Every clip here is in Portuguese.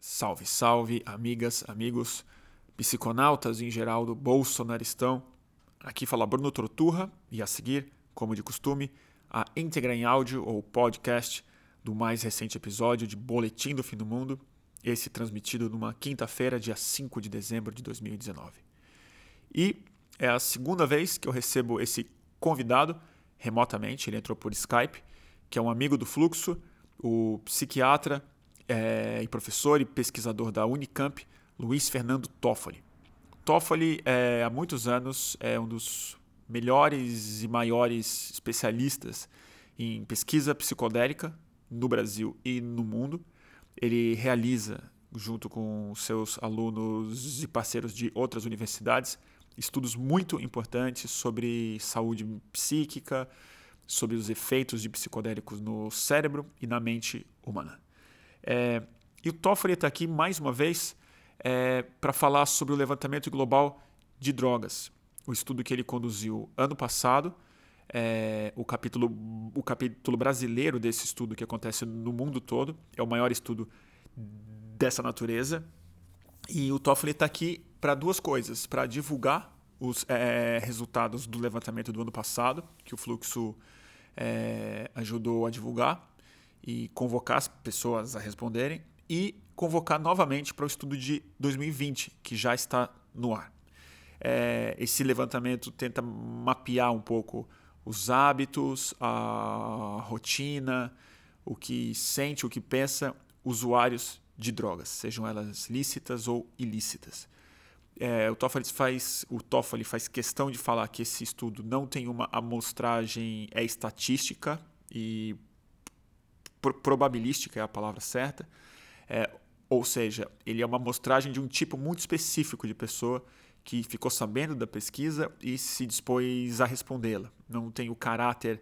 Salve, salve, amigas, amigos, psiconautas em geral do Bolsonaristão. Aqui fala Bruno Torturra e a seguir, como de costume, a íntegra em áudio ou podcast do mais recente episódio de Boletim do Fim do Mundo, esse transmitido numa quinta-feira, dia 5 de dezembro de 2019. E é a segunda vez que eu recebo esse convidado remotamente, ele entrou por Skype, que é um amigo do Fluxo, o psiquiatra é, e professor e pesquisador da Unicamp, Luiz Fernando Toffoli. Toffoli, é, há muitos anos, é um dos melhores e maiores especialistas em pesquisa psicodélica no Brasil e no mundo. Ele realiza, junto com seus alunos e parceiros de outras universidades, estudos muito importantes sobre saúde psíquica, sobre os efeitos de psicodélicos no cérebro e na mente humana. É, e o Toffoli está aqui mais uma vez é, para falar sobre o levantamento global de drogas, o estudo que ele conduziu ano passado. É, o, capítulo, o capítulo brasileiro desse estudo que acontece no mundo todo, é o maior estudo dessa natureza. E o Toffoli está aqui para duas coisas: para divulgar os é, resultados do levantamento do ano passado, que o Fluxo é, ajudou a divulgar, e convocar as pessoas a responderem e convocar novamente para o estudo de 2020, que já está no ar. É, esse levantamento tenta mapear um pouco os hábitos, a rotina, o que sente, o que pensa usuários de drogas, sejam elas lícitas ou ilícitas. É, o, Toffoli faz, o Toffoli faz questão de falar que esse estudo não tem uma amostragem é estatística e probabilística é a palavra certa, é, ou seja, ele é uma amostragem de um tipo muito específico de pessoa que ficou sabendo da pesquisa e se dispôs a respondê-la. Não tem o caráter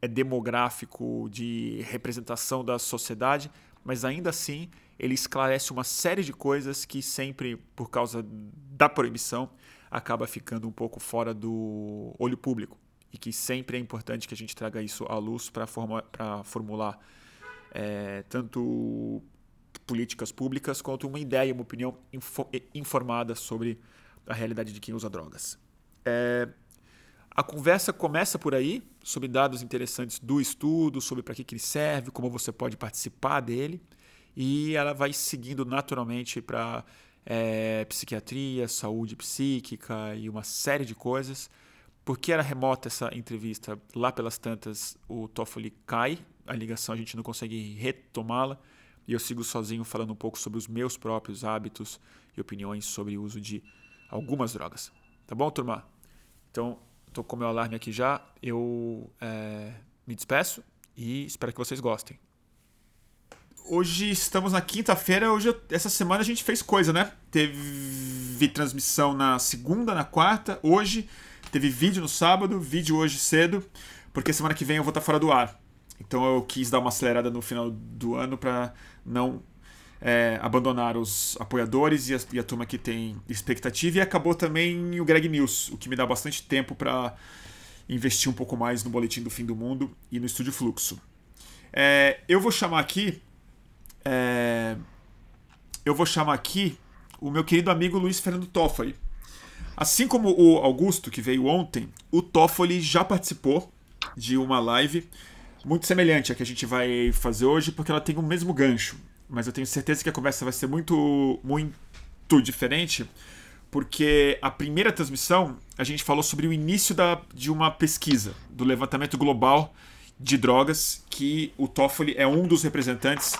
é, demográfico de representação da sociedade, mas ainda assim ele esclarece uma série de coisas que sempre, por causa da proibição, acaba ficando um pouco fora do olho público e que sempre é importante que a gente traga isso à luz para formular é, tanto políticas públicas quanto uma ideia, uma opinião info, informada sobre a realidade de quem usa drogas. É, a conversa começa por aí, sobre dados interessantes do estudo, sobre para que, que ele serve, como você pode participar dele, e ela vai seguindo naturalmente para é, psiquiatria, saúde psíquica e uma série de coisas. Porque era remota essa entrevista, lá pelas tantas o Toffoli cai a ligação, a gente não consegue retomá-la. E eu sigo sozinho falando um pouco sobre os meus próprios hábitos e opiniões sobre o uso de algumas drogas. Tá bom, turma? Então, estou com meu alarme aqui já. Eu é, me despeço e espero que vocês gostem. Hoje estamos na quinta-feira. Hoje, essa semana a gente fez coisa, né? Teve transmissão na segunda, na quarta. Hoje teve vídeo no sábado, vídeo hoje cedo, porque semana que vem eu vou estar fora do ar. Então eu quis dar uma acelerada no final do ano para não é, abandonar os apoiadores e a, e a, turma que tem expectativa. E acabou também o Greg News, o que me dá bastante tempo para investir um pouco mais no Boletim do Fim do Mundo e no Estúdio Fluxo. É, eu vou chamar aqui. É, eu vou chamar aqui o meu querido amigo Luiz Fernando Toffoli. Assim como o Augusto, que veio ontem, o Toffoli já participou de uma live muito semelhante à que a gente vai fazer hoje, porque ela tem o mesmo gancho. Mas eu tenho certeza que a conversa vai ser muito, muito diferente, porque a primeira transmissão a gente falou sobre o início da, de uma pesquisa, do levantamento global de drogas, que o Toffoli é um dos representantes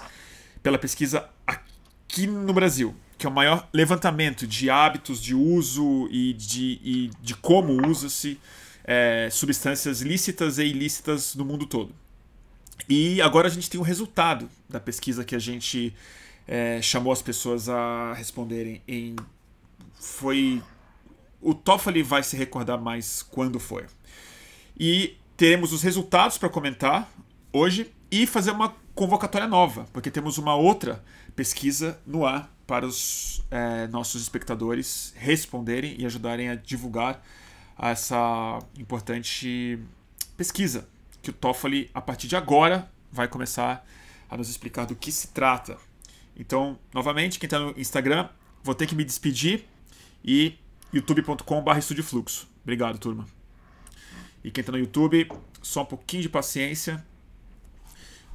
pela pesquisa aqui no Brasil, que é o maior levantamento de hábitos de uso e de, e de como usa-se é, substâncias lícitas e ilícitas no mundo todo. E agora a gente tem o resultado da pesquisa que a gente é, chamou as pessoas a responderem em. Foi. O Toffoli vai se recordar mais quando foi. E teremos os resultados para comentar hoje e fazer uma convocatória nova, porque temos uma outra pesquisa no ar para os é, nossos espectadores responderem e ajudarem a divulgar essa importante pesquisa que o Toffoli, a partir de agora, vai começar a nos explicar do que se trata. Então, novamente, quem está no Instagram, vou ter que me despedir e youtube.com.br estudiofluxo. Obrigado, turma. E quem está no YouTube, só um pouquinho de paciência,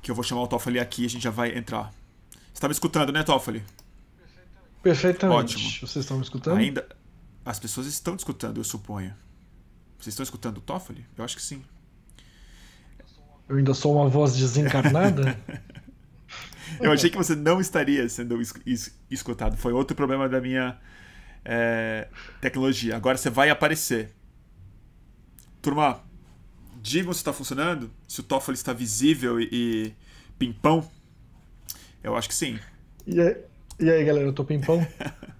que eu vou chamar o Toffoli aqui e a gente já vai entrar. Você está me escutando, né, Toffoli? Perfeitamente. Ótimo. Vocês estão me escutando? Ainda. As pessoas estão te escutando, eu suponho. Vocês estão escutando o Toffoli? Eu acho que sim. Eu ainda sou uma voz desencarnada? eu achei que você não estaria sendo escutado. Foi outro problema da minha é, tecnologia. Agora você vai aparecer. Turma, digam se está funcionando, se o Toffoli está visível e, e pimpão. Eu acho que sim. E aí, e aí galera, eu tô pimpão?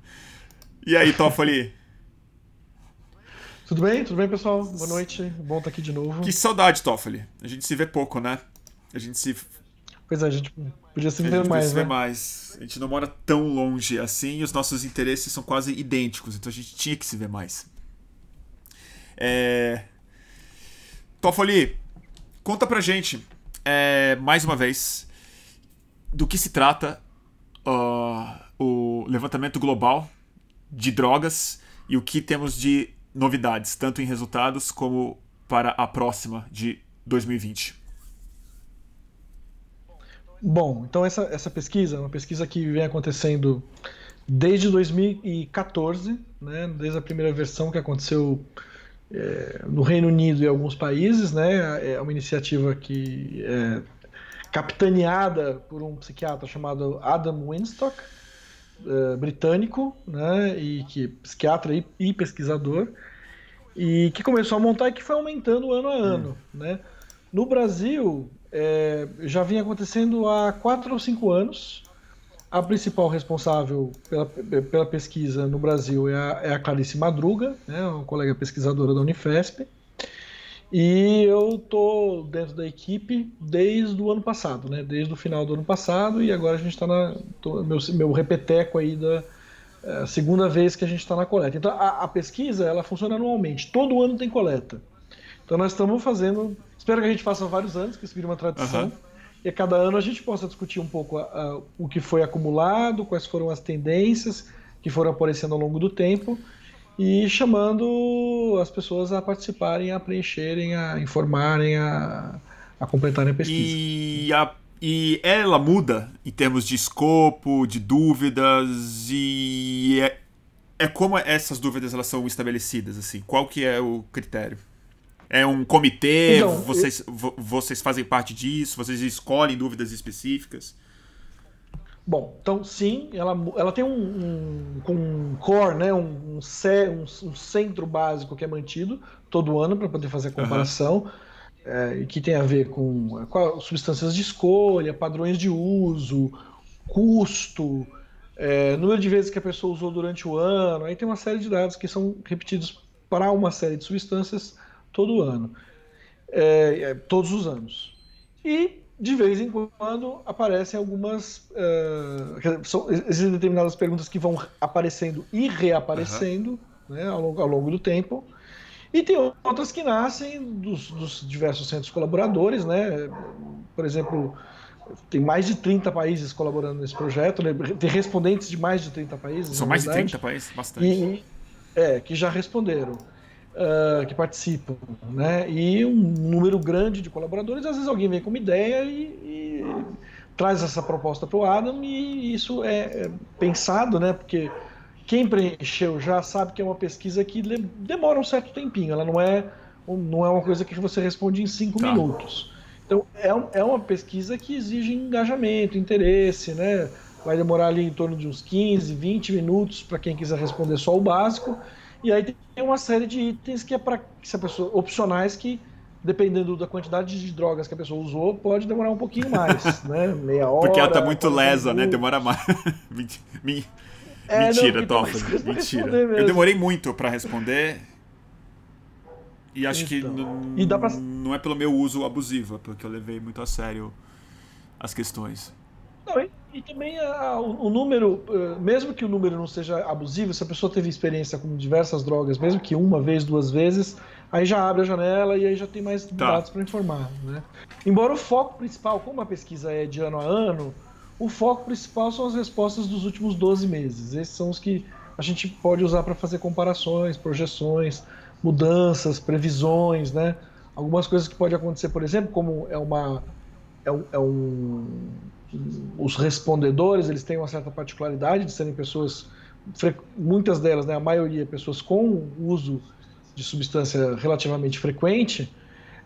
e aí, Toffoli? Tudo bem? Tudo bem, pessoal? Boa noite. Bom estar aqui de novo. Que saudade, Toffoli. A gente se vê pouco, né? A gente se. Pois é, a gente podia se ver mais. Se ver né? mais. A gente não mora tão longe assim e os nossos interesses são quase idênticos, então a gente tinha que se ver mais. É... Toffoli, conta pra gente, é, mais uma vez, do que se trata uh, o levantamento global de drogas e o que temos de novidades, tanto em resultados como para a próxima de 2020. Bom, então essa, essa pesquisa é uma pesquisa que vem acontecendo desde 2014, né, desde a primeira versão que aconteceu é, no Reino Unido e alguns países, né, é uma iniciativa que é capitaneada por um psiquiatra chamado Adam Winstock, uh, britânico, né, e que psiquiatra e, e, pesquisador, e que começou a montar e que foi aumentando ano a ano, hum. né. No Brasil é, já vinha acontecendo há quatro ou cinco anos. A principal responsável pela, pela pesquisa no Brasil é a, é a Clarice Madruga, né, uma colega pesquisadora da Unifesp. E eu tô dentro da equipe desde o ano passado, né? Desde o final do ano passado e agora a gente está na tô, meu, meu repeteco aí da é, segunda vez que a gente está na coleta. Então a, a, pesquisa ela funciona anualmente, todo ano tem coleta. Então nós estamos fazendo, espero que a gente faça vários anos, que isso vire uma tradição. Uhum. E a cada ano a gente possa discutir um pouco a, a, o que foi acumulado, quais foram as tendências que foram aparecendo ao longo do tempo e chamando as pessoas a participarem, a preencherem, a informarem, a, a completarem a pesquisa. E, a, e ela muda em termos de escopo, de dúvidas e é, é como essas dúvidas elas são estabelecidas assim. Qual que é o critério? É um comitê? Então, vocês, eu... vocês fazem parte disso? Vocês escolhem dúvidas específicas? Bom, então sim, ela, ela tem um, um, um core, né, um, um, um, centro básico que é mantido todo ano para poder fazer a comparação, uhum. é, que tem a ver com, com substâncias de escolha, padrões de uso, custo, é, número de vezes que a pessoa usou durante o ano, aí tem uma série de dados que são repetidos para uma série de substâncias todo ano, é, é todos os anos. E de vez em quando aparecem algumas. Uh, são, existem determinadas perguntas que vão aparecendo e reaparecendo uhum. né, ao, longo, ao longo do tempo. E tem outras que nascem dos, dos, diversos centros colaboradores, né? Por exemplo, tem mais de 30 países colaborando nesse projeto, né? tem respondentes de mais de 30 países. São mais verdade, de 30 países, bastante. E, é, que já responderam uh, que participam, né? E um número grande de colaboradores. Às vezes alguém vem com uma ideia e, e traz essa proposta para o Adam e isso é, é pensado, né? Porque quem preencheu já sabe que é uma pesquisa que demora um certo tempinho. Ela não é, não é uma coisa que você responde em cinco tá. minutos. Então é, é uma pesquisa que exige engajamento, interesse, né? Vai demorar ali em torno de uns 15, 20 minutos para quem quiser responder só o básico. E aí tem uma série de itens que é para se a pessoa opcionais que dependendo da quantidade de drogas que a pessoa usou, pode demorar um pouquinho mais, né? Meia hora. Porque ela tá muito lesa, né? Demora mais. É, Mentira, Toffoli. Mentira. Eu demorei muito para responder. E acho então, que e pra... não é pelo meu uso abusivo, é porque eu levei muito a sério as questões. Não, e também a, o, o, número, eh, mesmo que o número não seja abusivo, se a pessoa teve experiência com diversas drogas, mesmo que uma vez, duas vezes, aí já abre a janela e aí já tem mais tá. dados para informar. Né? Embora o foco principal, como a pesquisa é de ano a ano, O foco principal são as respostas dos últimos 12 meses. Esses são os que a gente pode usar para fazer comparações, projeções, mudanças, previsões, né? Algumas coisas que pode acontecer, por exemplo, como é uma é um, é um os respondedores, eles têm uma certa particularidade de serem pessoas muitas delas, né, a maioria pessoas com uso de substância relativamente frequente,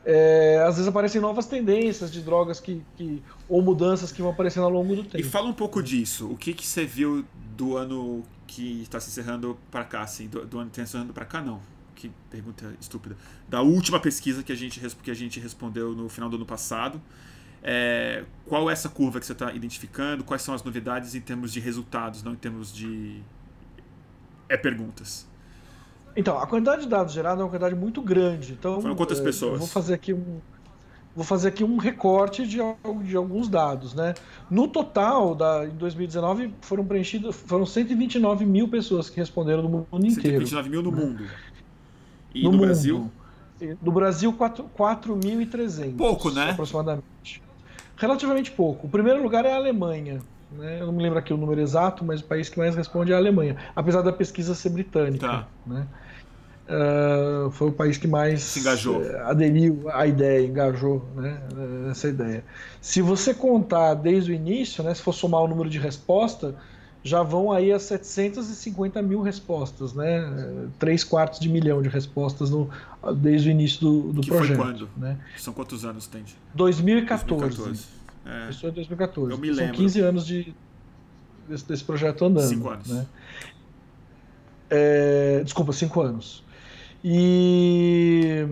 é, às vezes aparecem novas tendências de drogas que, que, ou mudanças que vão aparecendo ao longo do tempo. E fala um pouco disso. O que, que você viu do ano que está se encerrando para cá, assim, do, do ano que está se encerrando para cá, não? Que pergunta estúpida. Da última pesquisa que a gente, que a gente respondeu no final do ano passado. É, qual é essa curva que você está identificando? Quais são as novidades em termos de resultados, não em termos de é perguntas? Então, a quantidade de dados gerados é uma quantidade muito grande. Então, Foram quantas pessoas? Eu vou fazer aqui um, vou fazer aqui um recorte de, de alguns dados, né? No total, da, em 2019, foram preenchidos, foram 129 mil pessoas que responderam do mundo inteiro. 129 mil no né? mundo. E no, no Brasil? No Brasil, 4.300. Pouco, né? Aproximadamente. Relativamente pouco. O primeiro lugar é a Alemanha. Né? Eu não me lembro aqui o número exato, mas o país que mais responde é a Alemanha, apesar da pesquisa ser britânica. Tá. Né? Uh, foi o país que mais Se engajou. Uh, aderiu à ideia, engajou né, nessa ideia. Se você contar desde o início, né, se for somar o número de respostas, já vão aí a 750 mil respostas, né? 3 quartos de milhão de respostas no, desde o início do, do que projeto. Foi quando? Né? São quantos anos tem? 2014. 2014. É. Isso é 2014. Eu me lembro. São 15 anos de, desse, desse projeto andando. 5 anos. Né? É, desculpa, 5 anos. E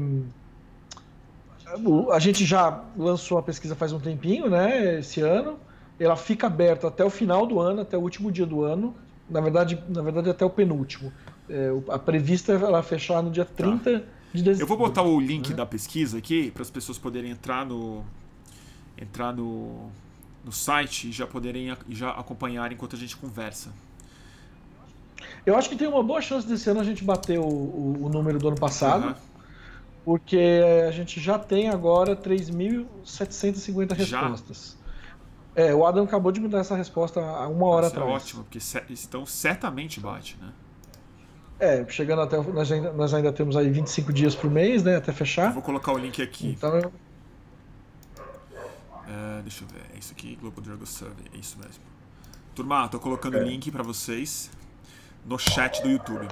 a gente já lançou a pesquisa faz um tempinho, né? Esse ano. Ela fica aberta até o final do ano, até o último dia do ano. Na verdade, na verdade até o penúltimo. É, a prevista é ela fechar no dia 30 tá. de dezembro. Eu vou botar o link né? da pesquisa aqui para as pessoas poderem entrar no entrar no, no site e já poderem já acompanhar enquanto a gente conversa. Eu acho que tem uma boa chance desse ano a gente bater o, o, o número do ano passado. Uhum. Porque a gente já tem agora 3.750 respostas. É, o Adam acabou de me dar essa resposta há uma hora Isso atrás. É ótimo, porque então certamente bate, né? É, chegando até. Nós ainda, nós ainda temos aí 25 dias por mês, né? Até fechar. Eu vou colocar o link aqui. Então eu... é, deixa eu ver. É isso aqui, Global Drug Survey. É isso mesmo. Turma, tô colocando o é. link para vocês no chat do YouTube.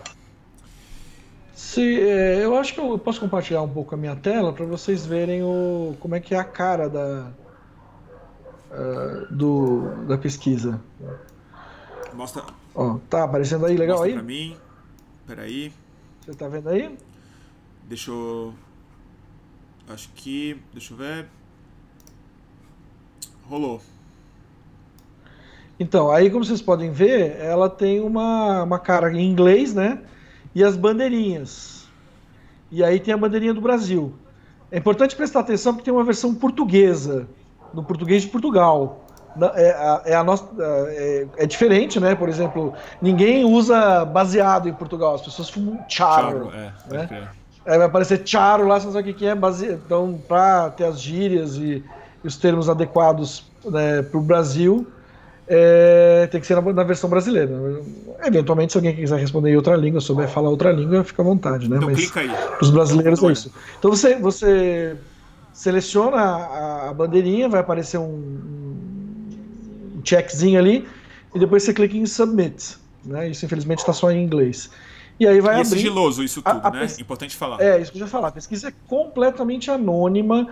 Se, é, eu acho que eu posso compartilhar um pouco a minha tela para vocês verem o, como é que é a cara da, uh, do, da pesquisa. Mostra. Ó, tá aparecendo aí, legal Mostra aí? Pra mim. Peraí. Você tá vendo aí? Deixa eu. Acho que. Deixa eu ver. Rolou. Então, aí como vocês podem ver, ela tem uma, uma cara em inglês, né? E as bandeirinhas. E aí tem a bandeirinha do Brasil. É importante prestar atenção porque tem uma versão portuguesa, no português de Portugal. É, é, a nossa, é, é, diferente, né? Por exemplo, ninguém usa baseado em Portugal, as pessoas fumam charo. charo é, né? É, vai aparecer charo lá, você não sabe o que é. Base... Então, para ter as gírias e, e os termos adequados né, para o Brasil, é, tem que ser na, na, versão brasileira. Eventualmente, se alguém quiser responder em outra língua, souber falar outra língua, fica à vontade, né? Então Mas clica aí. Os brasileiros é isso. Então você, você seleciona a, a bandeirinha, vai aparecer um, um, checkzinho ali, e depois você clica em Submit. Né? Isso infelizmente está só em inglês. E aí vai e é abrir. É sigiloso isso tudo, a, a né? Importante falar. É, isso que eu já falar. A pesquisa é completamente anônima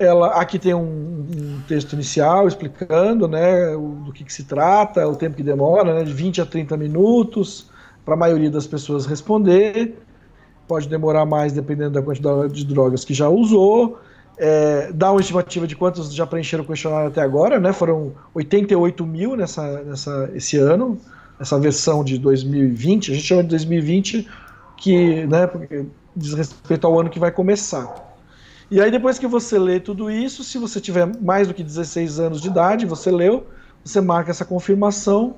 ela aqui tem um, um, texto inicial explicando né, o, do que, que, se trata, o tempo que demora, né, de 20 a 30 minutos, para a maioria das pessoas responder. Pode demorar mais dependendo da quantidade de drogas que já usou. É, dá uma estimativa de quantos já preencheram o questionário até agora, né? Foram 88 mil nessa, nessa, esse ano, essa versão de 2020. A gente chama de 2020 que, né, porque diz respeito ao ano que vai começar. E aí, depois que você lê tudo isso, se você tiver mais do que 16 anos de idade, você leu, você marca essa confirmação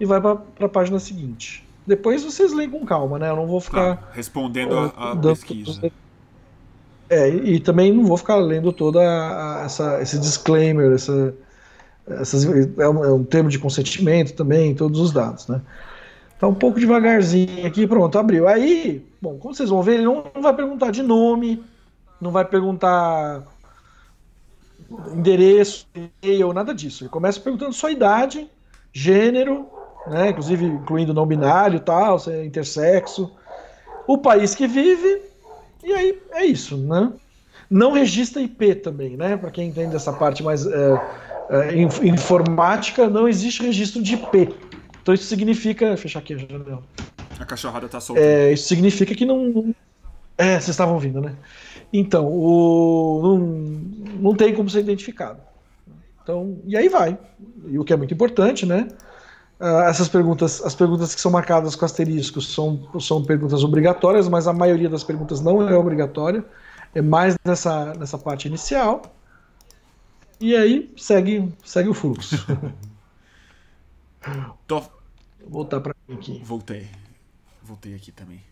e vai para a página seguinte. Depois vocês leem com calma, né? Eu não vou ficar. Tá, respondendo a pesquisa. É, e, também não vou ficar lendo toda essa, esse disclaimer, essa, essas, é, um, é um termo de consentimento também, todos os dados, né? Tá um pouco devagarzinho aqui, pronto, abriu. Aí, bom, como vocês vão ver, ele não, não vai perguntar de nome, não vai perguntar endereço, e-mail, nada disso. Ele começa perguntando sua idade, gênero, né, inclusive incluindo não binário tal, se é intersexo, o país que vive, e aí é isso, né? Não registra IP também, né? Para quem entende essa parte mais é, é, informática, não existe registro de IP. Então isso significa. Fechar aqui a janela. A cachorrada tá solta. É, isso significa que não. É, vocês estavam ouvindo, né? Então, o, não, não tem como ser identificado. Então, e aí vai. E o que é muito importante, né? Uh, essas perguntas, as perguntas que são marcadas com asteriscos são, são perguntas obrigatórias, mas a maioria das perguntas não é obrigatória. É mais nessa, nessa parte inicial. E aí segue, segue o fluxo. Tô... Vou voltar para aqui. Voltei. Voltei aqui também.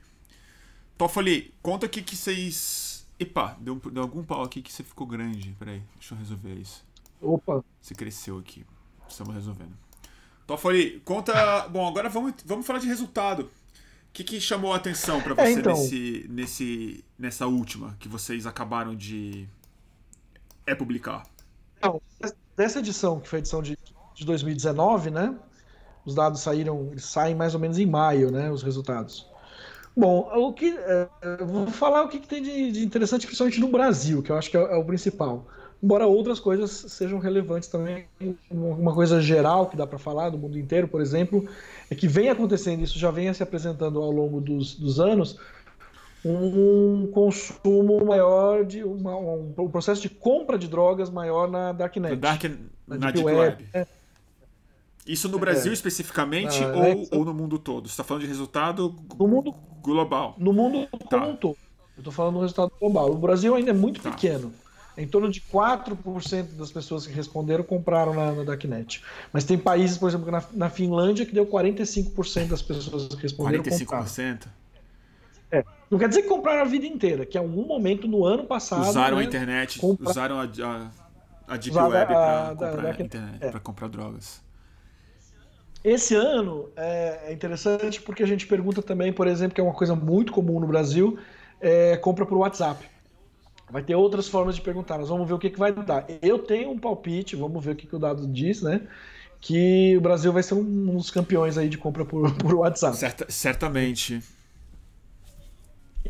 Toffoli, conta aqui que vocês. Epa, deu, deu algum pau aqui que você ficou grande. Peraí, deixa eu resolver isso. Opa. Você cresceu aqui. Estamos resolvendo. Toffoli, conta. Bom, agora vamos, vamos falar de resultado. O que, que chamou a atenção para é, você é, então... nesse, nesse, nessa última que vocês acabaram de é publicar? Então, dessa edição, que foi a edição de, de 2019, né? Os dados saíram, eles saem mais ou menos em maio, né? Os resultados. Bom, o que é, vou falar o que, que tem de, de, interessante, principalmente no Brasil, que eu acho que é, é, o principal. Embora outras coisas sejam relevantes também, uma coisa geral que dá para falar do mundo inteiro, por exemplo, é que vem acontecendo, isso já vem se apresentando ao longo dos, dos anos, um consumo maior de uma, um, um, processo de compra de drogas maior na darknet, dark, na, na deep, web. web. É. Isso no Brasil é. especificamente ah, ou, é ou, no mundo todo? Você está falando de resultado no mundo, global? No mundo tá. como um todo. Eu estou falando do resultado global. O Brasil ainda é muito tá. pequeno. Em torno de 4% das pessoas que responderam compraram na, na Darknet. Mas tem países, por exemplo, na, na Finlândia, que deu 45% das pessoas que responderam 45%? Compraram. É. Não quer dizer que compraram a vida inteira, que em algum momento no ano passado. Usaram né, a internet, comprar... usaram a, a, a Deep Web para comprar, internet, é. comprar drogas. Esse ano é, é interessante porque a gente pergunta também, por exemplo, que é uma coisa muito comum no Brasil, é compra por WhatsApp. Vai ter outras formas de perguntar, nós vamos ver o que, que vai dar. Eu tenho um palpite, vamos ver o que, que o dado diz, né? Que o Brasil vai ser um dos campeões aí de compra por, por WhatsApp. Certa, certamente.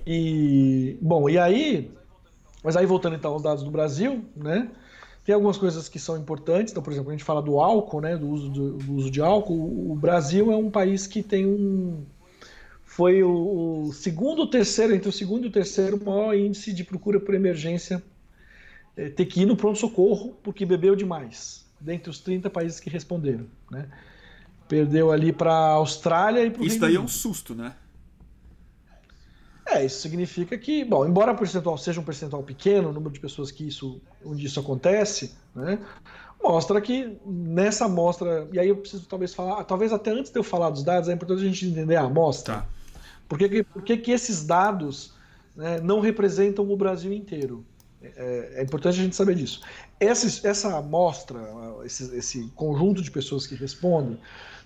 E, bom, e aí, mas aí voltando então aos dados do Brasil, né? Tem algumas coisas que são importantes, então, por exemplo, a gente fala do álcool, né, do uso, do, do uso de álcool. O Brasil é um país que tem um. Foi o, o segundo ou terceiro, entre o segundo e o terceiro maior índice de procura por emergência é, ter que ir no pronto-socorro porque bebeu demais, dentre os 30 países que responderam. Né? Perdeu ali para a Austrália e para o Isso daí é um susto, né? É, isso significa que, bom, embora o percentual seja um percentual pequeno, o número de pessoas que isso, onde isso acontece, né, mostra que nessa amostra, e aí eu preciso talvez falar, talvez até antes de eu falar dos dados, é importante a gente entender a amostra. Tá. Por, que, por que, que esses dados né, não representam o Brasil inteiro? É, é, importante a gente saber disso. Essa, essa amostra, esse, esse conjunto de pessoas que respondem,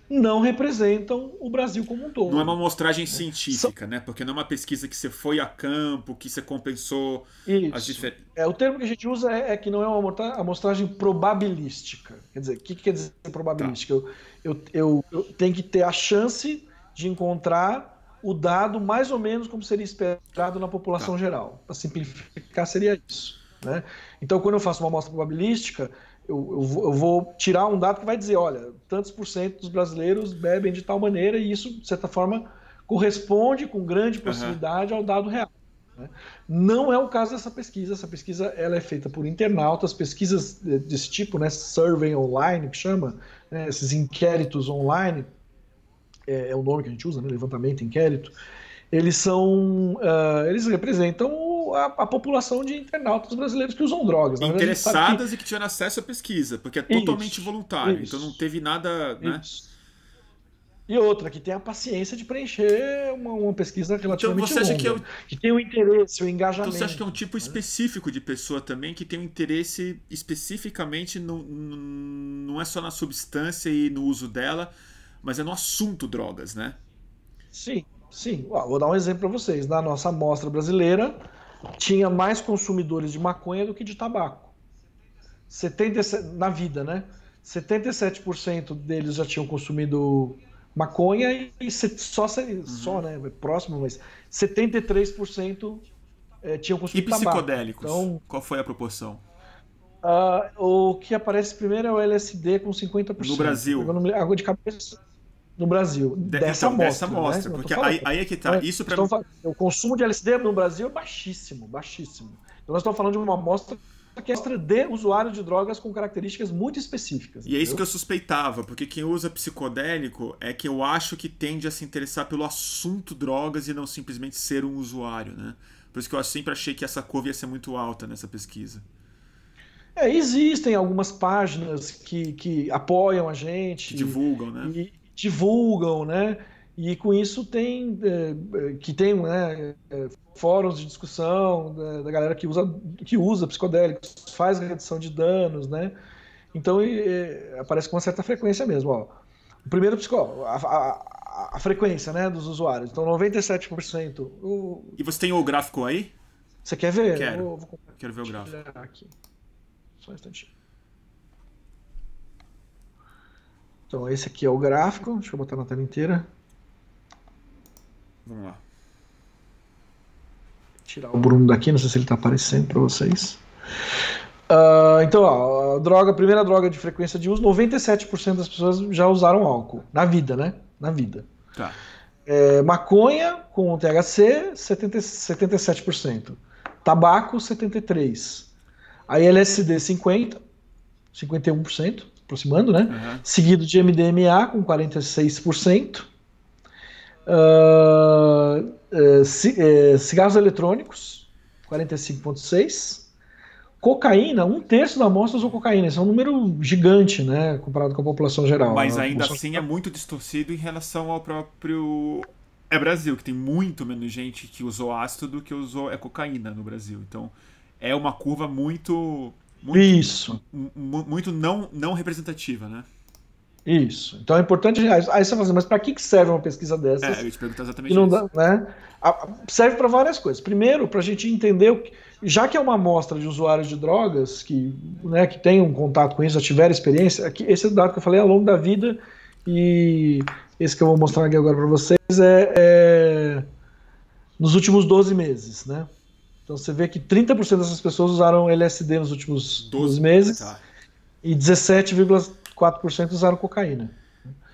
não representam o Brasil como um todo. Não é uma amostragem científica, né? Porque não é uma pesquisa que você foi a campo, que você compensou Isso. as diferenças. É, o termo que a gente usa é, é, que não é uma amostragem probabilística. Quer dizer, o que, que quer dizer probabilística? Tá. Eu, eu, eu, eu tenho que ter a chance de encontrar o dado mais ou menos como seria esperado na população tá. geral. Para simplificar, seria isso. Né? Então, quando eu faço uma amostra probabilística, eu, eu, vou, eu, vou, tirar um dado que vai dizer, olha, tantos por cento dos brasileiros bebem de tal maneira e isso, de certa forma, corresponde com grande possibilidade uhum. ao dado real. Né? Não é o caso dessa pesquisa. Essa pesquisa ela é feita por internautas, pesquisas desse tipo, né, survey online, que chama, né, esses inquéritos online, é, é, o nome que a gente usa, né, levantamento, inquérito, eles são, uh, eles representam a, a, população de internautas brasileiros que usam drogas. Interessadas que... e que tiveram acesso à pesquisa, porque é totalmente isso, voluntário, isso, então não teve nada. Né? E outra, que tem a paciência de preencher uma, uma pesquisa relativamente então, você longa. Acha que, é o... que tem o interesse, o engajamento. Então você acha que é um tipo né? específico de pessoa também que tem um interesse especificamente, no, no, não é só na substância e no uso dela, mas é no assunto drogas, né? Sim, sim. vou dar um exemplo para vocês. Na nossa amostra brasileira, tinha mais consumidores de maconha do que de tabaco. 77, na vida, né? 77% deles já tinham consumido maconha e só, uhum. só né, próximo, mas 73% é, tinham consumido E psicodélicos? Então, Qual foi a proporção? Uh, o que aparece primeiro é o LSD com 50%. No Brasil? Água de cabeça no Brasil. De, dessa então, amostra. Dessa amostra, né? porque aí, aí, é que tá. Isso pra... Falando, o consumo de LSD no Brasil é baixíssimo, baixíssimo. Então nós estamos falando de uma amostra que é de usuário de drogas com características muito específicas. E entendeu? é isso que eu suspeitava, porque quem usa psicodélico é que eu acho que tende a se interessar pelo assunto drogas e não simplesmente ser um usuário, né? Por isso que eu sempre achei que essa curva ia ser muito alta nessa pesquisa. É, existem algumas páginas que, que apoiam a gente. Que divulgam, né? Divulgam, né? E com isso tem é, que tem né, é, fóruns de discussão da, da, galera que usa, que usa psicodélicos, faz redução de danos, né? Então aparece com uma certa frequência mesmo. Ó. O primeiro psicó, a, a, a, frequência né, dos usuários. Então 97%. O... E você tem o gráfico aí? Você quer ver? Quero. Vou, vou Quero ver o gráfico. Aqui. Só um instantinho. Então esse aqui é o gráfico. Deixa eu botar na tela inteira. Vamos lá tirar o Bruno daqui, não sei se ele está aparecendo para vocês. Uh, então, ó, a droga, a primeira droga de frequência de uso, 97% das pessoas já usaram álcool. Na vida, né? Na vida. Tá. É, maconha com THC, 70, 77%. Tabaco, 73%. Aí LSD, 50%. 51%, aproximando, né? Uhum. Seguido de MDMA, com 46%. Uh, uh, cigarros eletrônicos, 45,6%. Cocaína, um terço da amostra usou cocaína. Isso é um número gigante, né? Comparado com a população geral. Mas ainda assim é muito distorcido em relação ao próprio. É Brasil, que tem muito menos gente que usou ácido do que usou é cocaína no Brasil. Então é uma curva muito. Muito Isso. Muito não, não representativa, né? Isso. Então é importante. Aí você fala assim, mas para que serve uma pesquisa dessa? É, eu te pergunto exatamente não isso. Dá, né? Serve para várias coisas. Primeiro, para a gente entender, o que, já que é uma amostra de usuários de drogas que, né, que tem um contato com isso, já tiveram experiência, aqui, esse dado que eu falei é ao longo da vida e esse que eu vou mostrar aqui agora para vocês é, é, nos últimos 12 meses, né? Então você vê que 30% dessas pessoas usaram LSD nos últimos 12, 12 meses tá. e 17, 4% usaram cocaína.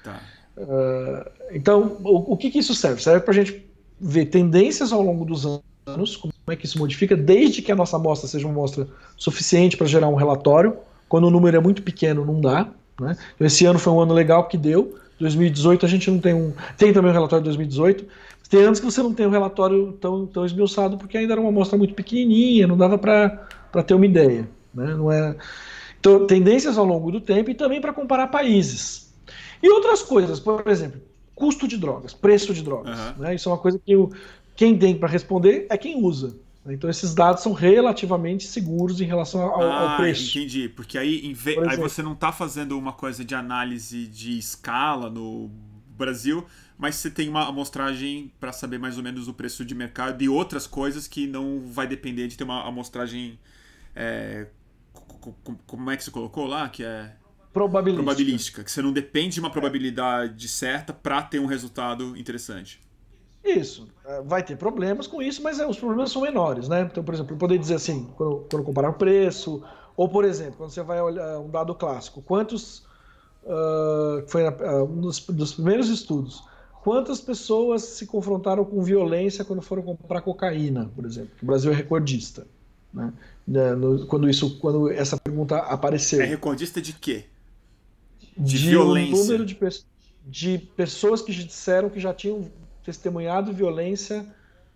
Tá. Uh, então, o, o que, que, isso serve? Serve para a gente ver tendências ao longo dos anos, como é que isso modifica, desde que a nossa amostra seja uma amostra suficiente para gerar um relatório. Quando o número é muito pequeno, não dá. Né? Então, esse ano foi um ano legal que deu. 2018 a gente não tem um. Tem também um relatório de 2018. Tem anos que você não tem um relatório tão, tão esmiuçado, porque ainda era uma amostra muito pequenininha, não dava para ter uma ideia. Né? Não é, então, tendências ao longo do tempo e também para comparar países. E outras coisas, por exemplo, custo de drogas, preço de drogas. Uhum. Né? Isso é uma coisa que eu, quem tem para responder é quem usa. Né? Então esses dados são relativamente seguros em relação ao, ah, ao preço. Entendi, porque aí, aí você não está fazendo uma coisa de análise de escala no Brasil, mas você tem uma amostragem para saber mais ou menos o preço de mercado e outras coisas que não vai depender de ter uma amostragem é, como é que você colocou lá? Que é. Probabilística. Probabilística. Que você não depende de uma probabilidade certa para ter um resultado interessante. Isso. É, vai ter problemas com isso, mas é, os problemas são menores, né? Então, por exemplo, eu poder dizer assim, quando, quando comparar o preço, ou, por exemplo, quando você vai olhar um dado clássico, quantos. Uh, foi uh, um dos, dos primeiros estudos. Quantas pessoas se confrontaram com violência quando foram comprar cocaína, por exemplo? O Brasil é recordista. Né? quando, isso, quando essa pergunta apareceu. É recordista de quê? De, de violência. Um número de, de pessoas que disseram que já tinham testemunhado violência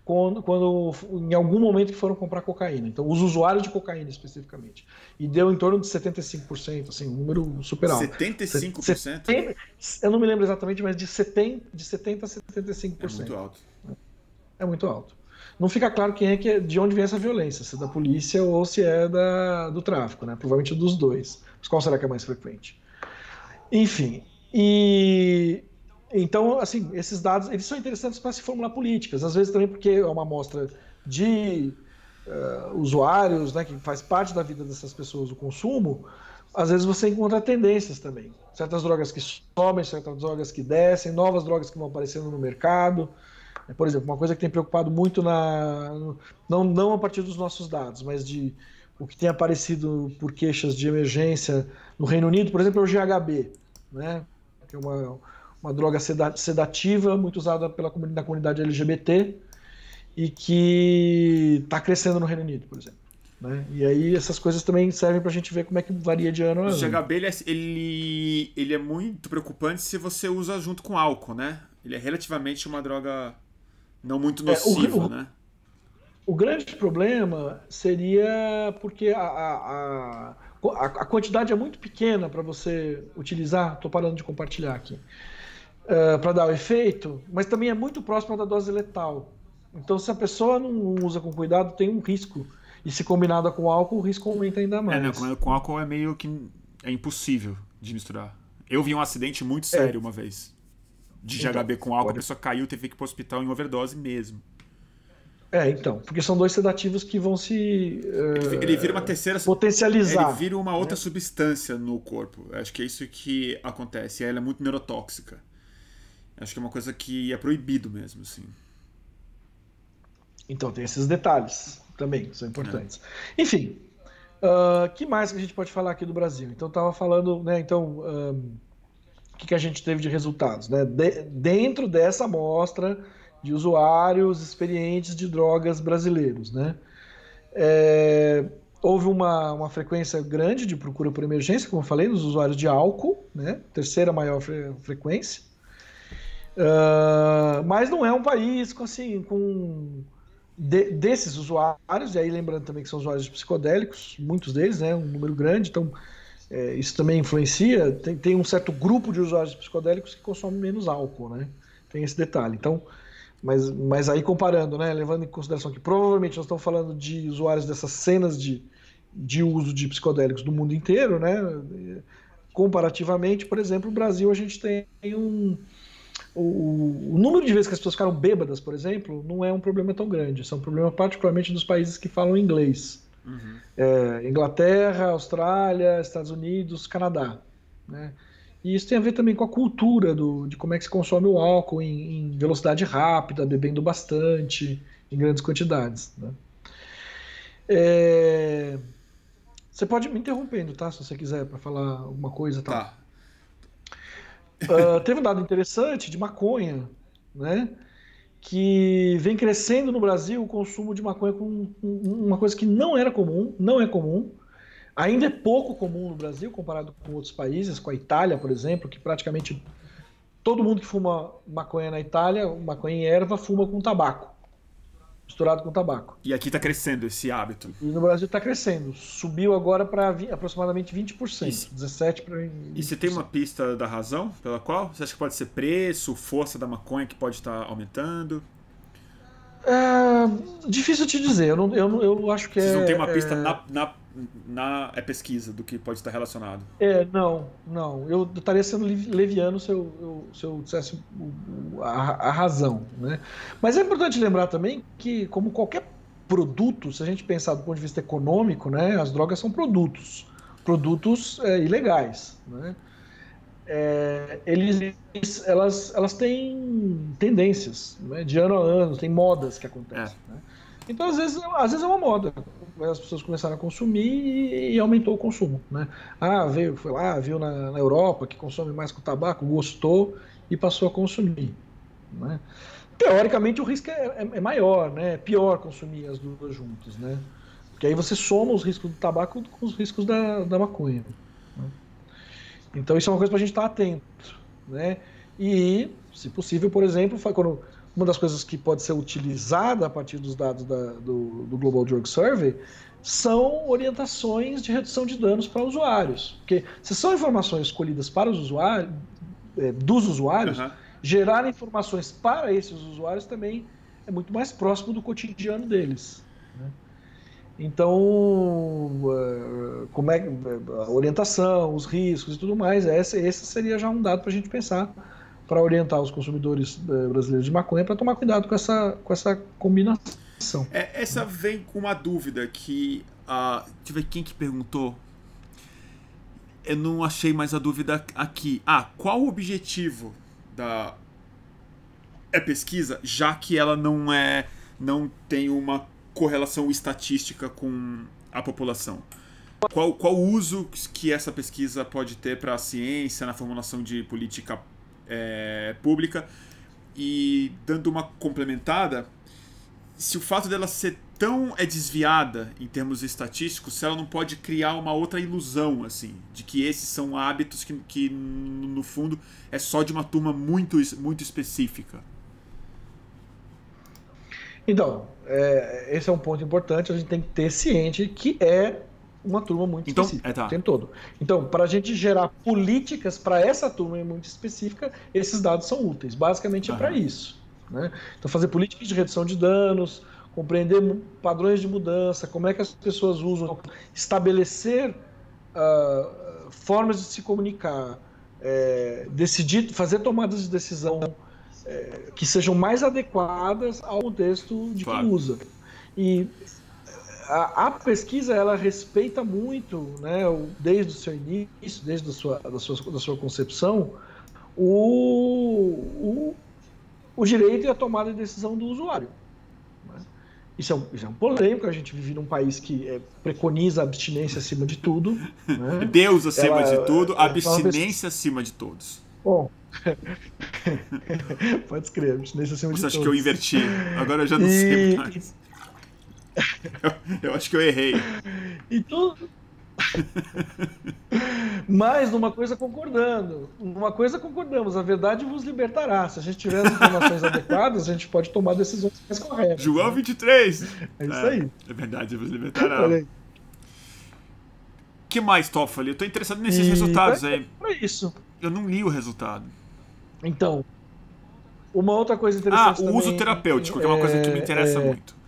quando, quando em algum momento que foram comprar cocaína. Então, os usuários de cocaína especificamente. E deu em torno de 75%, assim, um número super alto. 75%? 70, eu não me lembro exatamente, mas de 70, de 70 a 75%. É muito alto. É muito alto. Não fica claro quem é que é, de onde vem essa violência, se é da polícia ou se é da, do tráfico, né? Provavelmente dos dois. Mas qual será que é mais frequente? Enfim, e então, assim, esses dados eles são interessantes para se formular políticas. Às vezes também porque é uma amostra de uh, usuários, né, que faz parte da vida dessas pessoas o consumo. Às vezes você encontra tendências também. Certas drogas que sobem, certas drogas que descem, novas drogas que vão aparecendo no mercado. Por exemplo, uma coisa que tem preocupado muito na não não a partir dos nossos dados, mas de o que tem aparecido por queixas de emergência no Reino Unido, por exemplo, é o GHB, né? Que é uma uma droga sedativa muito usada pela comunidade, na comunidade LGBT e que está crescendo no Reino Unido, por exemplo. Né? E aí essas coisas também servem para a gente ver como é que varia de ano a ano. O GHB ele é, ele, ele é muito preocupante se você usa junto com álcool, né? Ele é relativamente uma droga não muito nociva, é, o, né? O grande problema seria porque a, a, a, a quantidade é muito pequena para você utilizar. Estou parando de compartilhar aqui uh, eh, para dar o efeito, mas também é muito próxima da dose letal. Então, se a pessoa não usa com cuidado, tem um risco. E se combinada com álcool, o risco aumenta ainda mais. É, não, com álcool é meio que é impossível de misturar. Eu vi um acidente muito é. sério é. uma vez. De então, GHB com álcool, pode... a pessoa caiu e teve que ir para o hospital em overdose mesmo. É, então, porque são dois sedativos que vão se uh, ele, vira uma terceira potencializar. Ele vira uma outra né? substância no corpo. Acho que é isso que acontece. Ela é muito neurotóxica. Acho que é uma coisa que é proibido mesmo, assim. Então tem esses detalhes também, são importantes. É. Enfim, o uh, que mais que a gente pode falar aqui do Brasil? Então estava falando, né? Então um, o que, que a gente teve de resultados, né? De, dentro dessa amostra de usuários experientes de drogas brasileiros, né? É, houve uma, uma frequência grande de procura por emergência, como eu falei, nos usuários de álcool, né? Terceira maior fre frequência. Uh, mas não é um país com, assim, com de, desses usuários, e aí lembrando também que são usuários psicodélicos, muitos deles, né, um número grande, então é, isso também influencia. Tem, tem um certo grupo de usuários psicodélicos que consomem menos álcool, né? Tem esse detalhe. Então, mas, mas aí comparando, né, levando em consideração que provavelmente nós estamos falando de usuários dessas cenas de, de uso de psicodélicos do mundo inteiro, né? Comparativamente, por exemplo, no Brasil a gente tem um, o, o, número de vezes que as pessoas ficaram bêbadas, por exemplo, não é um problema tão grande. Isso é um problema particularmente dos países que falam inglês. Uhum. É, Inglaterra, Austrália, Estados Unidos, Canadá. Né? E isso tem a ver também com a cultura do, de como é que se consome o álcool em, em velocidade rápida, bebendo bastante, em grandes quantidades. Né? É... Você pode me interrompendo, tá? Se você quiser, para falar alguma coisa. Tá. tá. Uh, teve um dado interessante de maconha, né? Que vem crescendo no Brasil o consumo de maconha com uma coisa que não era comum, não é comum. Ainda é pouco comum no Brasil, comparado com outros países, com a Itália, por exemplo, que praticamente todo mundo que fuma maconha na Itália, maconha em erva, fuma com tabaco misturado com tabaco. E aqui está crescendo esse hábito. E no Brasil está crescendo. Subiu agora para aproximadamente 20%. Isso. 17% para. E você tem uma pista da razão pela qual? Você acha que pode ser preço, força da maconha que pode estar aumentando? É, difícil te dizer. Eu, não, eu, eu acho que Vocês é. não tem uma pista é... na, na na é pesquisa do que pode estar relacionado. É, não, não. Eu estaria sendo leviano se eu, eu se eu dissesse a, a, razão. Né? Mas é importante lembrar também que, como qualquer produto, se a gente pensar do ponto de vista econômico, né, as drogas são produtos. Produtos é, ilegais. Né? É, eles, elas, elas têm tendências, né, de ano a ano, tem modas que acontecem. É. Né? Então, às vezes, às vezes é uma moda. As pessoas começaram a consumir e, aumentou o consumo. Né? Ah, veio, foi lá, viu na, na, Europa que consome mais com tabaco, gostou e passou a consumir. Né? Teoricamente, o risco é, é, é, maior, né? é pior consumir as duas juntas. Né? Porque aí você soma os riscos do tabaco com os riscos da, da maconha. Né? Então, isso é uma coisa para a gente estar atento. Né? E, se possível, por exemplo, quando uma das coisas que pode ser utilizada a partir dos dados da, do, do Global Drug Survey são orientações de redução de danos para usuários. Porque se são informações escolhidas para os usuários, é, dos usuários, uhum. gerar informações para esses usuários também é muito mais próximo do cotidiano deles. Né? Então, é, como é a orientação, os riscos e tudo mais, esse, esse seria já um dado para a gente pensar para orientar os consumidores é, brasileiros de maconha para tomar cuidado com essa, com essa combinação. É, essa vem com uma dúvida que. Uh, deixa eu ver quem que perguntou. Eu não achei mais a dúvida aqui. Ah, qual o objetivo da é pesquisa, já que ela não é não tem uma correlação estatística com a população. Qual, qual uso que essa pesquisa pode ter para a ciência na formulação de política é, pública? E dando uma complementada, se o fato dela ser tão é desviada em termos estatísticos, se ela não pode criar uma outra ilusão, assim, de que esses são hábitos que, que no fundo é só de uma turma muito, muito específica. Então, é, esse é um ponto importante, a gente tem que ter ciente que é uma turma muito então, específica é, tá. o tempo todo. Então, para a gente gerar políticas para essa turma muito específica, esses dados são úteis. Basicamente é para isso. Né? Então, fazer políticas de redução de danos, compreender padrões de mudança, como é que as pessoas usam, estabelecer uh, formas de se comunicar, é, decidir, fazer tomadas de decisão é, que sejam mais adequadas ao contexto de claro. quem usa. E a, a, pesquisa ela respeita muito, né, desde o seu início, desde a sua, da, sua, da sua concepção, o, o, o direito e a tomada de decisão do usuário. Né? Isso é, um, isso é um polêmico, a gente vive num país que é, preconiza a abstinência acima de tudo. Né? Deus acima ela, de tudo, abstinência acima de todos. Bom, Pode escrever, abstinência acima Você de acha que eu inverti? Agora eu já não e... sei mais. Eu, eu, acho que eu errei. Então. Mas numa coisa concordando. Uma coisa concordamos, a verdade vos libertará. Se a gente tiver as informações adequadas, a gente pode tomar decisões mais corretas. João 23! É isso é, aí. É verdade vos libertará. Olha aí. que mais, Toffoli? Eu tô interessado nesses e... resultados aí. É isso. Eu não li o resultado. Então, uma outra coisa interessante. Ah, o também, uso terapêutico, que é uma coisa que me é, interessa é... muito.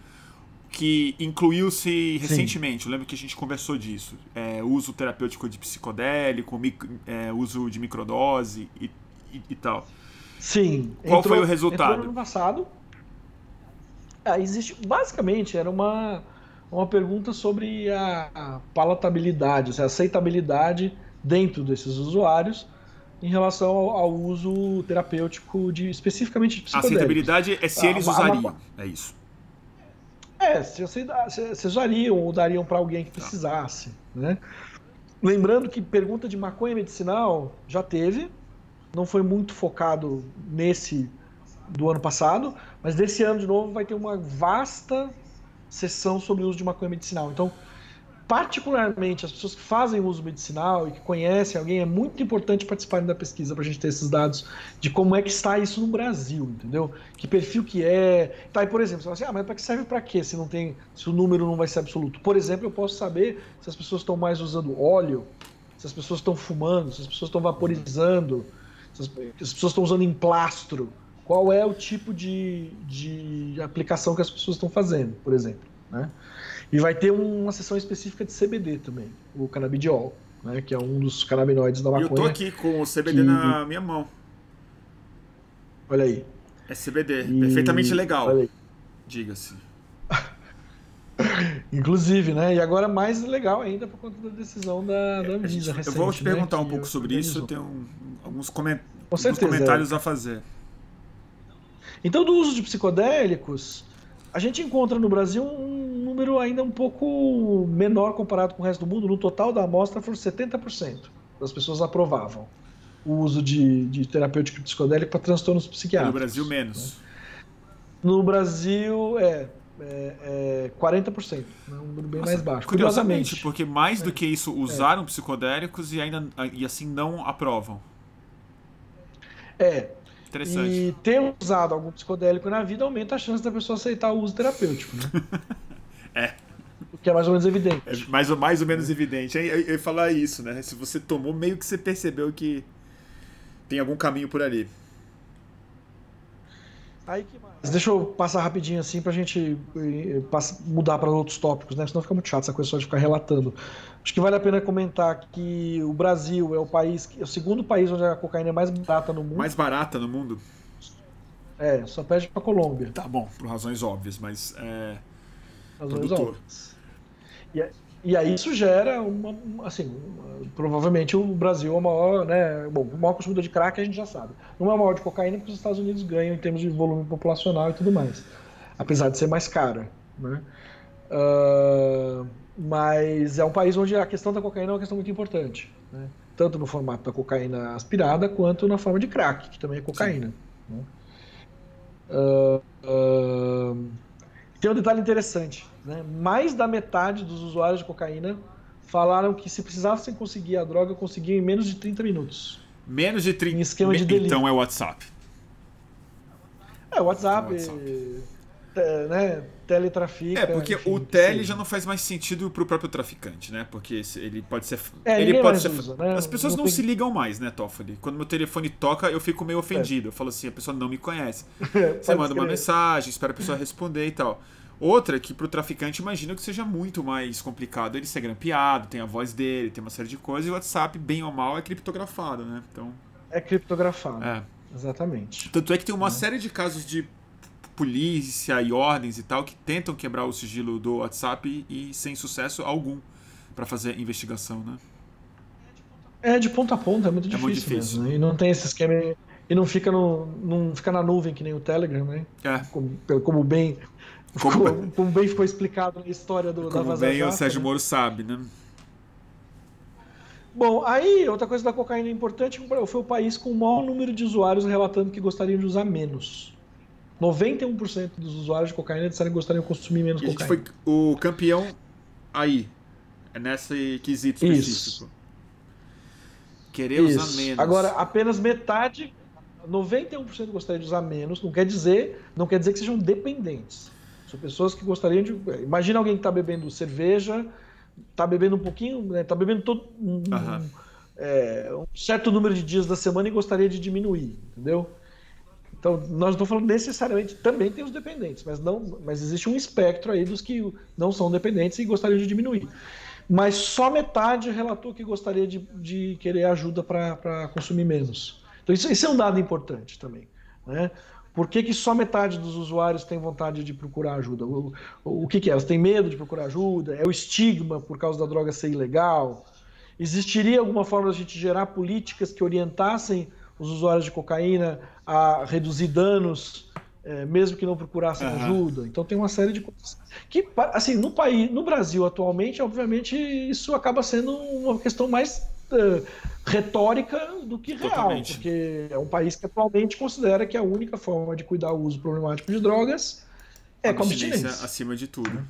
Que incluiu-se recentemente, Sim. eu lembro que a gente conversou disso. É, uso terapêutico de psicodélico, mic, é, uso de microdose e, e, e tal. Sim. Qual entrou, foi o resultado? no ano passado. Ah, existe, basicamente, era uma, uma pergunta sobre a, a palatabilidade, a aceitabilidade dentro desses usuários em relação ao, ao uso terapêutico de especificamente de psicodélicos. A aceitabilidade é se eles usariam, é isso. É, se você, se usariam ou dariam para alguém que tá. precisasse, né? Lembrando que pergunta de maconha medicinal já teve, não foi muito focado nesse do ano passado, mas desse ano de novo vai ter uma vasta sessão sobre o uso de maconha medicinal. Então, particularmente as pessoas que fazem uso medicinal e que conhecem alguém, é muito importante participarem da pesquisa para a gente ter esses dados de como é que está isso no Brasil, entendeu? Que perfil que é. Tá, e por exemplo, você fala assim, ah, mas para que serve para quê se não tem, se o número não vai ser absoluto? Por exemplo, eu posso saber se as pessoas estão mais usando óleo, se as pessoas estão fumando, se as pessoas estão vaporizando, se as, pessoas estão usando emplastro. Qual é o tipo de, de aplicação que as pessoas estão fazendo, por exemplo, né? E vai ter uma sessão específica de CBD também, o canabidiol, né, que é um dos canabinoides da maconha. Eu tô aqui com o CBD que... na minha mão. Olha aí. É CBD, e... perfeitamente legal. Diga-se. Inclusive, né? E agora mais legal ainda por conta da decisão da, da Anvisa é, recente, Eu vou te perguntar né, um pouco sobre isso, eu tenho um, alguns, coment... alguns comentários é. a fazer. Então, do uso de psicodélicos, a gente encontra no Brasil um número ainda um pouco menor comparado com o resto do mundo. No total da amostra foram 70% das pessoas aprovavam o uso de, de terapêutico psicodélico para transtornos psiquiátricos. No Brasil, menos. Né? No Brasil, é, é, é 40%, né? um número bem Nossa, mais baixo. Curiosamente, porque mais do é. que isso usaram psicodélicos e ainda e assim não aprovam. É, Interessante. E ter usado algum psicodélico na vida aumenta a chance da pessoa aceitar o uso terapêutico, né? é. O que é mais ou menos evidente. É mais, ou, mais ou menos evidente. Eu, eu ia falar isso, né? Se você tomou, meio que você percebeu que tem algum caminho por ali. Aí que mais? Deixa eu passar rapidinho assim pra gente eh, mudar para outros tópicos, né? Senão fica muito chato essa coisa só de ficar relatando. Acho que vale a pena comentar que o Brasil é o país, é o segundo país onde a cocaína é mais barata no mundo. Mais barata no mundo? É, só perde pra Colômbia. Tá bom, por razões óbvias, mas é. Produtor. óbvias. E, e aí isso gera uma, assim, uma, provavelmente o Brasil é o maior, né, bom, o maior consumidor de crack a gente já sabe. Não é o maior de cocaína porque os Estados Unidos ganham em termos de volume populacional e tudo mais, apesar de ser mais cara, né? Uh, mas é um país onde a questão da cocaína é uma questão muito importante, né? tanto no formato da cocaína aspirada quanto na forma de crack, que também é cocaína. Né? Uh, uh, tem um detalhe interessante. Né? Mais da metade dos usuários de cocaína falaram que se precisassem conseguir a droga, conseguiam em menos de 30 minutos. Menos de 30 Em esquema de delírio. Então é WhatsApp. É, WhatsApp. É WhatsApp. É, né, teletrafica. É, porque enfim, o tele sim. já não faz mais sentido pro próprio traficante, né? Porque ele pode ser. É, ele pode ser. Usa, né? As pessoas não, não tem... se ligam mais, né, Toffoli? Quando meu telefone toca, eu fico meio ofendido. É. Eu falo assim, a pessoa não me conhece. Você manda uma mensagem, espera a pessoa responder e tal. Outra que pro traficante imagino que seja muito mais complicado ele ser grampeado, tem a voz dele, tem uma série de coisas, e o WhatsApp, bem ou mal, é criptografado, né? Então. É criptografado. É. Exatamente. Tanto é que tem uma é. série de casos de polícia e ordens e tal que tentam quebrar o sigilo do WhatsApp e, e sem sucesso algum para fazer investigação, né? É de ponta a ponta, é muito difícil. É muito difícil. Mesmo, né? E não tem esse esquema e não fica no não fica na nuvem que nem o Telegram, né? É. Como, como bem como, como, como bem ficou explicado na história do, como da Vaza bem o Sérgio né? Moro sabe, né? Bom, aí outra coisa da cocaína importante foi o país com o maior número de usuários relatando que gostariam de usar menos. 91% dos usuários de cocaína disseram que gostariam de consumir menos e cocaína. A gente foi o campeão aí, é nesse quesito específico. Isso. Querer Isso. usar menos. Agora, apenas metade, 91% gostaria de usar menos, não quer dizer, não quer dizer que sejam dependentes. São pessoas que gostariam de. Imagina alguém que está bebendo cerveja, está bebendo um pouquinho, está né, tá bebendo todo um, uhum. é, um certo número de dias da semana e gostaria de diminuir, entendeu? Então, nós não estamos falando necessariamente, também tem os dependentes, mas, não, mas existe um espectro aí dos que não são dependentes e gostariam de diminuir. Mas só metade relatou que gostaria de, de querer ajuda para consumir menos. Então, isso, isso, é um dado importante também. Né? Por que, que, só metade dos usuários tem vontade de procurar ajuda? O, o, o que, que, é? Elas têm medo de procurar ajuda? É o estigma por causa da droga ser ilegal? Existiria alguma forma de a gente gerar políticas que orientassem os usuários de cocaína a reduzir danos, é, mesmo que não procurassem uhum. ajuda. Então tem uma série de coisas que, assim, no país, no Brasil atualmente, obviamente, isso acaba sendo uma questão mais uh, retórica do que real, Totalmente. porque é um país que atualmente considera que a única forma de cuidar do uso problemático de drogas é com abstinência acima de tudo.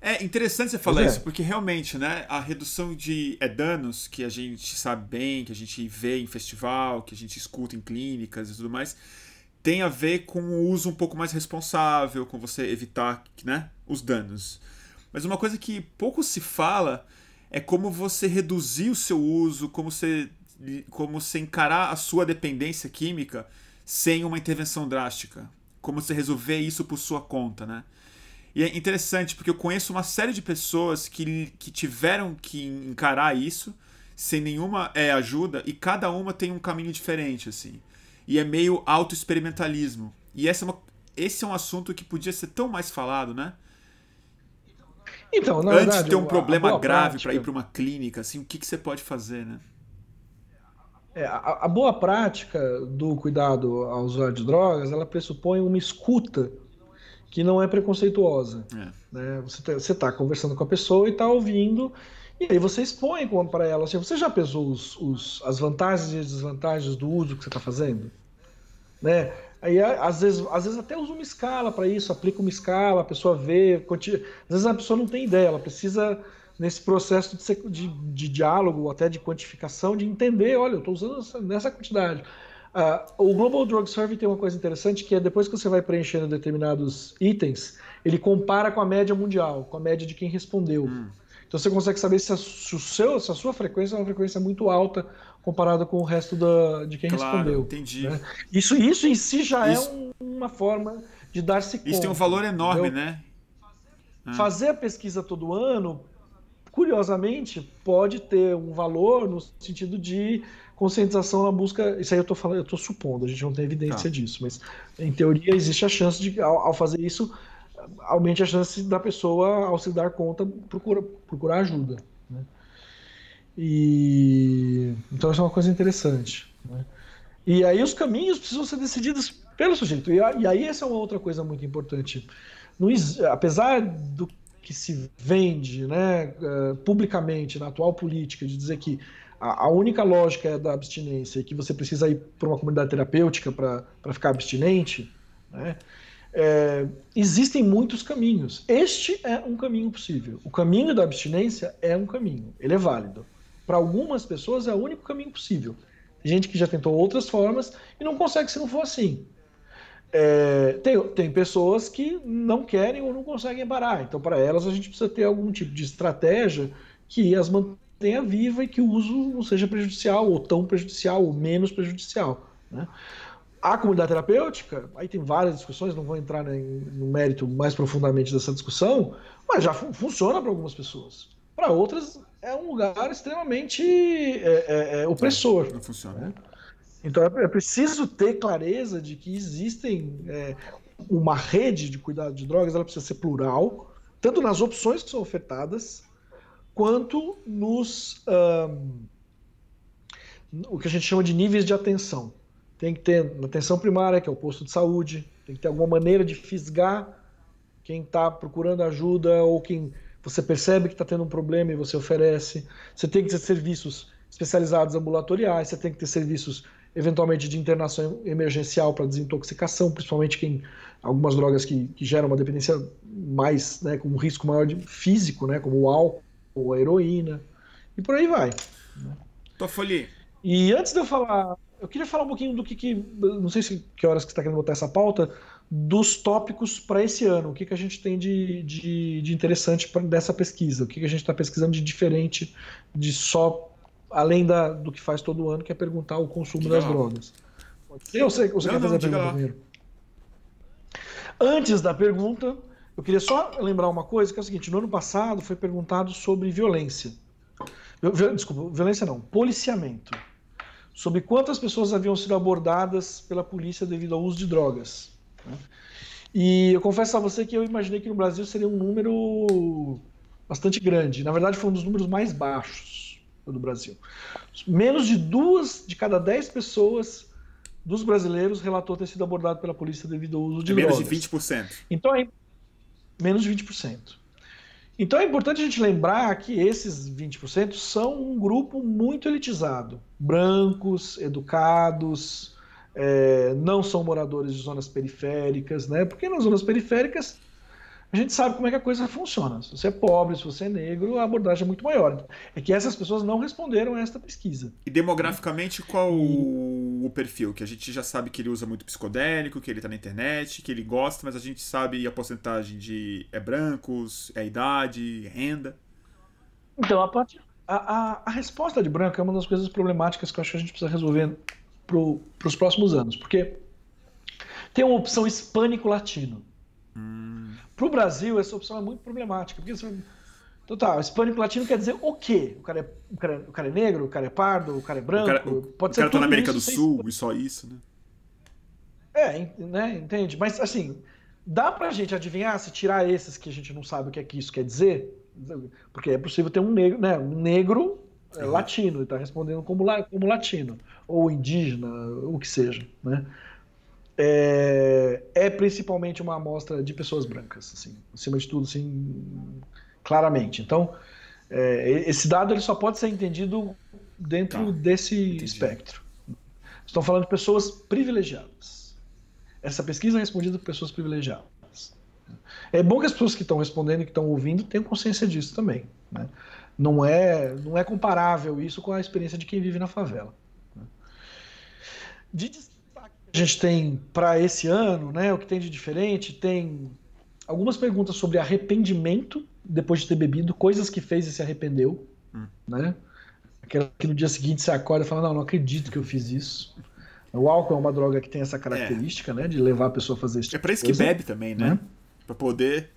É interessante você falar é. isso, porque realmente, né, a redução de é, danos que a gente sabe bem, que a gente vê em festival, que a gente escuta em clínicas e tudo mais, tem a ver com o uso um pouco mais responsável, com você evitar né, os danos. Mas uma coisa que pouco se fala é como você reduzir o seu uso, como você, como você encarar a sua dependência química sem uma intervenção drástica. Como você resolver isso por sua conta, né? E é interessante porque eu conheço uma série de pessoas que, que tiveram que encarar isso sem nenhuma é, ajuda e cada uma tem um caminho diferente, assim. E é meio auto-experimentalismo. E essa é uma, esse é um assunto que podia ser tão mais falado, né? Então, Antes verdade, de ter um problema grave para ir para uma clínica, assim, o que, que você pode fazer, né? É, a, a, boa prática do cuidado ao usuário de drogas, ela pressupõe uma escuta que não é preconceituosa. É. Né? Você está tá conversando com a pessoa e está ouvindo, e aí você expõe para ela. Assim, você já pesou os, os, as vantagens e as desvantagens do uso que você está fazendo? Né? Aí, às vezes, às vezes até usa uma escala para isso, aplica uma escala, a pessoa vê. Às vezes a pessoa não tem ideia, ela precisa, nesse processo de, de, de diálogo, até de quantificação, de entender: olha, eu estou usando nessa quantidade. Uh, o Global Drug Survey tem uma coisa interessante que é depois que você vai preenchendo determinados itens, ele compara com a média mundial, com a média de quem respondeu. Hum. Então você consegue saber se a, se, seu, se a, sua frequência é uma frequência muito alta comparada com o resto da, de quem claro, respondeu. Entendi. Né? Isso, isso em si já é isso, é um, uma forma de dar-se conta. Isso tem um valor enorme, entendeu? né? Fazer a pesquisa todo ano, curiosamente, pode ter um valor no sentido de conscientização na busca. Isso aí eu estou falando, eu estou supondo, a gente não tem evidência tá. disso, mas em teoria existe a chance de, ao, ao, fazer isso, aumente a chance da pessoa, ao se dar conta, procura, procurar ajuda. E então isso é uma coisa interessante. Né? E aí os caminhos precisam ser decididos pelo sujeito. E, e aí essa é uma outra coisa muito importante. Apesar do que se vende né, uh, publicamente na atual política de dizer que a, a única lógica é da abstinência e que você precisa ir para uma comunidade terapêutica para ficar abstinente, né, é, existem muitos caminhos. Este é um caminho possível. O caminho da abstinência é um caminho, ele é válido. Para algumas pessoas é o único caminho possível. Tem gente que já tentou outras formas e não consegue se não for assim. É, tem, tem pessoas que não querem ou não conseguem parar. Então, para elas, a gente precisa ter algum tipo de estratégia que as mantenha viva e que o uso não seja prejudicial, ou tão prejudicial, ou menos prejudicial. Né? A comunidade terapêutica, aí tem várias discussões, não vou entrar no mérito mais profundamente dessa discussão, mas já funciona para algumas pessoas. Para outras, é um lugar extremamente é, é, é opressor. Não funciona. Né? Então é, é preciso ter clareza de que existem é, uma rede de cuidado de drogas, ela precisa ser plural, tanto nas opções que são ofertadas, quanto nos um, o que a gente chama de níveis de atenção. Tem que ter na atenção primária, que é o posto de saúde, tem que ter alguma maneira de fisgar quem está procurando ajuda ou quem você percebe que está tendo um problema e você oferece. Você tem que ter serviços especializados ambulatoriais, você tem que ter serviços eventualmente de internação emergencial para desintoxicação, principalmente quem algumas drogas que, que geram uma dependência mais, né, com um risco maior de físico, né, como o álcool ou a heroína e por aí vai. Né? Toffoli. E antes de eu falar, eu queria falar um pouquinho do que, que não sei se que horas que está querendo botar essa pauta, dos tópicos para esse ano, o que, que a gente tem de, de, de interessante pra, dessa pesquisa, o que, que a gente está pesquisando de diferente de só além da, do que faz todo ano, que é perguntar o consumo das drogas. Eu sei que você não, quer fazer não, a pergunta primeiro. Antes da pergunta, eu queria só lembrar uma coisa, que é o seguinte, no ano passado foi perguntado sobre violência. Desculpa, violência não, policiamento. Sobre quantas pessoas haviam sido abordadas pela polícia devido ao uso de drogas. Né? E eu confesso a você que eu imaginei que no Brasil seria um número bastante grande. Na verdade, foi um dos números mais baixos do Brasil. Menos de duas de cada dez pessoas dos brasileiros relatou ter sido abordado pela polícia devido ao uso de é menos drogas. Menos de 20%. Então é menos de 20%. Então é importante a gente lembrar que esses 20% são um grupo muito elitizado. Brancos, educados, é, não são moradores de zonas periféricas, né? Porque nas zonas periféricas a gente sabe como é que a coisa funciona. Se você é pobre, se você é negro, a abordagem é muito maior. É que essas pessoas não responderam a esta pesquisa. E demograficamente, qual e... o perfil? Que a gente já sabe que ele usa muito psicodélico, que ele está na internet, que ele gosta, mas a gente sabe a porcentagem de é brancos, é idade, renda. Então, a, parte, a, a, a, resposta de branco é uma das coisas problemáticas que eu acho que a gente precisa resolver para os próximos anos. Porque tem uma opção hispânico-latino. Hum. Para o Brasil, essa opção é muito problemática. Porque você... Então tá, hispânico latino quer dizer o quê? O cara, é, o, cara, é, o cara é negro, o cara é pardo, o cara é branco. O cara, o, pode o ser cara tá na América do Sul e só isso, né? É, né, entende? Mas assim, dá pra gente adivinhar se tirar esses que a gente não sabe o que é que isso quer dizer? Porque é possível ter um negro, né? Um negro é, latino, e tá respondendo como, como latino, ou indígena, o que seja, né? é, é principalmente uma amostra de pessoas brancas, assim, acima de tudo, assim, claramente. Então, é, esse dado ele só pode ser entendido dentro tá. desse Entendi. espectro. Estão falando de pessoas privilegiadas. Essa pesquisa é respondida por pessoas privilegiadas. É bom que as pessoas que estão respondendo e que estão ouvindo tenham consciência disso também. Né? Não, é, não é comparável isso com a experiência de quem vive na favela. De destaque que a gente tem para esse ano, né? O que tem de diferente, tem algumas perguntas sobre arrependimento depois de ter bebido, coisas que fez e se arrependeu, hum. né? Aquela que no dia seguinte você acorda e fala, não, não acredito que eu fiz isso. O álcool é uma droga que tem essa característica, é. né? De levar a pessoa a fazer isso. É para isso que bebe também, né? né? Para poder.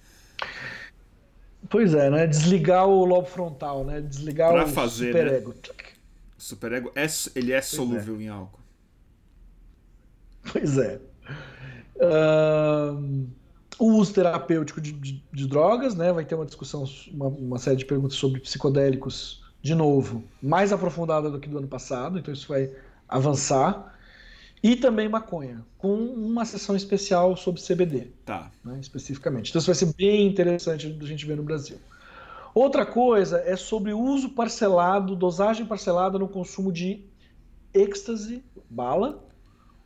Pois é, né? Desligar o lobo frontal, né? Desligar pra o fazer, superego. Né? O superego, é, ele é solúvel é. em álcool. Pois é. Uh, o uso terapêutico de, de, de, drogas, né? Vai ter uma discussão, uma, uma série de perguntas sobre psicodélicos, de novo, mais aprofundada do que do ano passado, então isso vai avançar. E também maconha, com uma sessão especial sobre CBD. Tá. Né, especificamente. Então isso vai ser bem interessante da gente ver no Brasil. Outra coisa é sobre o uso parcelado, dosagem parcelada no consumo de êxtase, bala,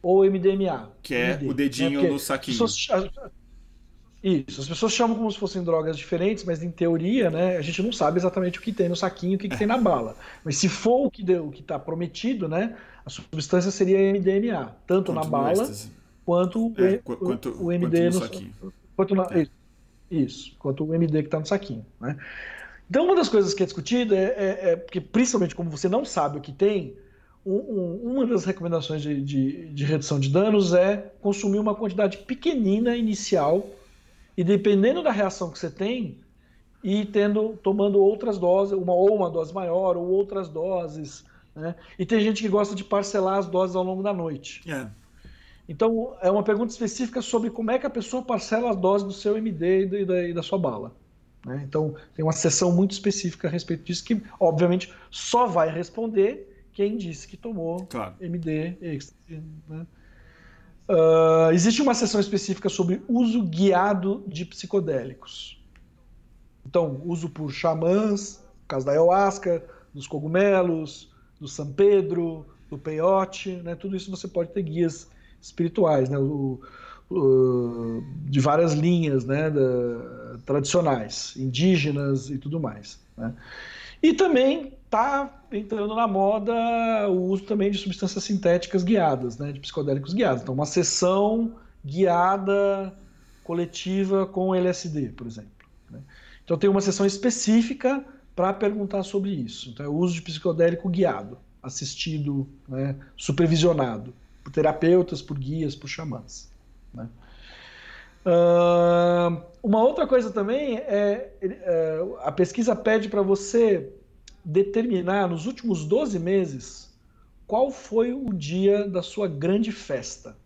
ou MDMA. Que é MD, o dedinho né? no saquinho. Pessoas, isso, as pessoas chamam como se fossem drogas diferentes, mas em teoria, né, a gente não sabe exatamente o que tem no saquinho, o que, que tem na bala. Mas se for o que está prometido, né, a substância seria MDMA, tanto quanto na bala quanto, é, o, quanto, o, MD quanto no, saquinho. Quanto na, é. Isso, quanto o MD que está no saquinho. Né? Então, uma das coisas que é discutida é, é, é, porque, principalmente como você não sabe o que tem, um, um, uma das recomendações de, de, de, redução de danos é consumir uma quantidade pequenina inicial e dependendo da reação que você tem, e tendo tomando outras doses, uma ou uma dose maior ou outras doses né? E tem gente que gosta de parcelar as doses ao longo da noite. É. Então, é uma pergunta específica sobre como é que a pessoa parcela as doses do seu MD e da, e da sua bala. Né? Então, tem uma sessão muito específica a respeito disso que, obviamente, só vai responder quem disse que tomou claro. MD. Né? Uh, existe uma sessão específica sobre uso guiado de psicodélicos. Então, uso por xamãs, no caso da ayahuasca, dos cogumelos, do São Pedro, do Peyote, né? tudo isso você pode ter guias espirituais, né? O, o, de várias linhas né? Da, tradicionais, indígenas e tudo mais. Né? E também está entrando na moda o uso também de substâncias sintéticas guiadas, né? de psicodélicos guiados. Então, uma sessão guiada coletiva com LSD, por exemplo. Né? Então, tem uma sessão específica para perguntar sobre isso. Então, é o uso de psicodélico guiado, assistido, né, supervisionado por terapeutas, por guias, por xamãs. Né? Uh, uma outra coisa também é, é a pesquisa pede para você determinar nos últimos 12 meses qual foi o dia da sua grande festa.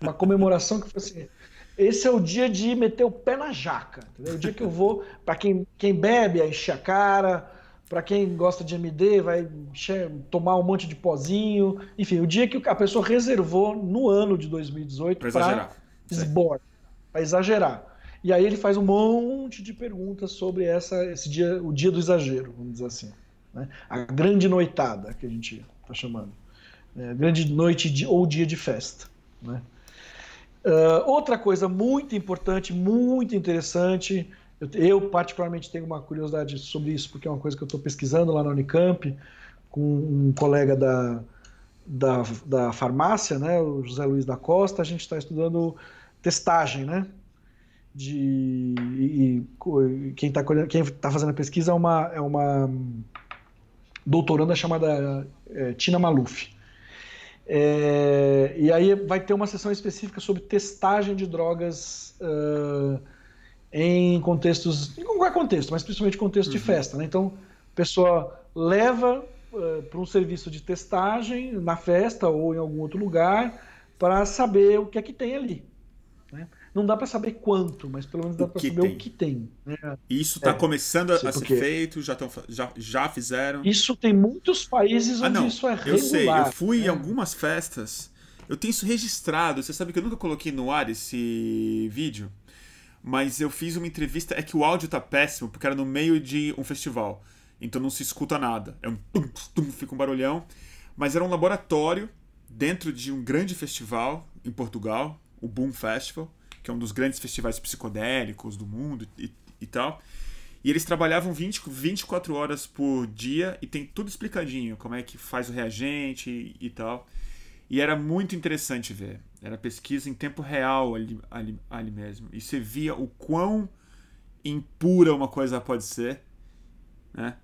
Uma comemoração que foi assim, esse é o dia de meter o pé na jaca. Entendeu? O dia que eu vou, para quem, quem bebe, é encher a cara, para quem gosta de MD, vai encher, tomar um monte de pozinho. Enfim, o dia que a pessoa reservou no ano de 2018 para exagerar. para exagerar. E aí ele faz um monte de perguntas sobre essa, esse dia, o dia do exagero, vamos dizer assim. Né? A grande noitada, que a gente está chamando. É, grande noite de, ou dia de festa. Né? Uh, outra coisa muito importante, muito interessante, eu, eu, particularmente tenho uma curiosidade sobre isso, porque é uma coisa que eu estou pesquisando lá na Unicamp, com um colega da, da, da farmácia, né, o José Luiz da Costa, a gente está estudando testagem, né? De, e, e quem está quem tá fazendo a pesquisa é uma, é uma doutoranda chamada é, Tina Maluf. É, e aí vai ter uma sessão específica sobre testagem de drogas uh, em contextos, em qualquer contexto, mas principalmente contexto uhum. de festa. Né? Então, a pessoa leva uh, para um serviço de testagem na festa ou em algum outro lugar para saber o que é que tem ali. Né? Não dá para saber quanto, mas pelo menos dá para saber tem. o que tem. Né? Isso está é, começando a, ser feito, já, tão, já, já fizeram. Isso tem muitos países ah, onde não, isso é regular. Eu sei, eu fui né? em algumas festas, eu tenho isso registrado. Você sabe que eu nunca coloquei no ar esse vídeo, mas eu fiz uma entrevista. É que o áudio tá péssimo, porque era no meio de um festival, então não se escuta nada. É um tum, tum, fica um barulhão. Mas era um laboratório dentro de um grande festival em Portugal, o Boom Festival que é um dos grandes festivais psicodélicos do mundo e, e tal. E eles trabalhavam 20, 24 horas por dia e tem tudo explicadinho, como é que faz o reagente e, e tal. E era muito interessante ver. Era pesquisa em tempo real ali, ali, ali mesmo. E você via o quão impura uma coisa pode ser, né?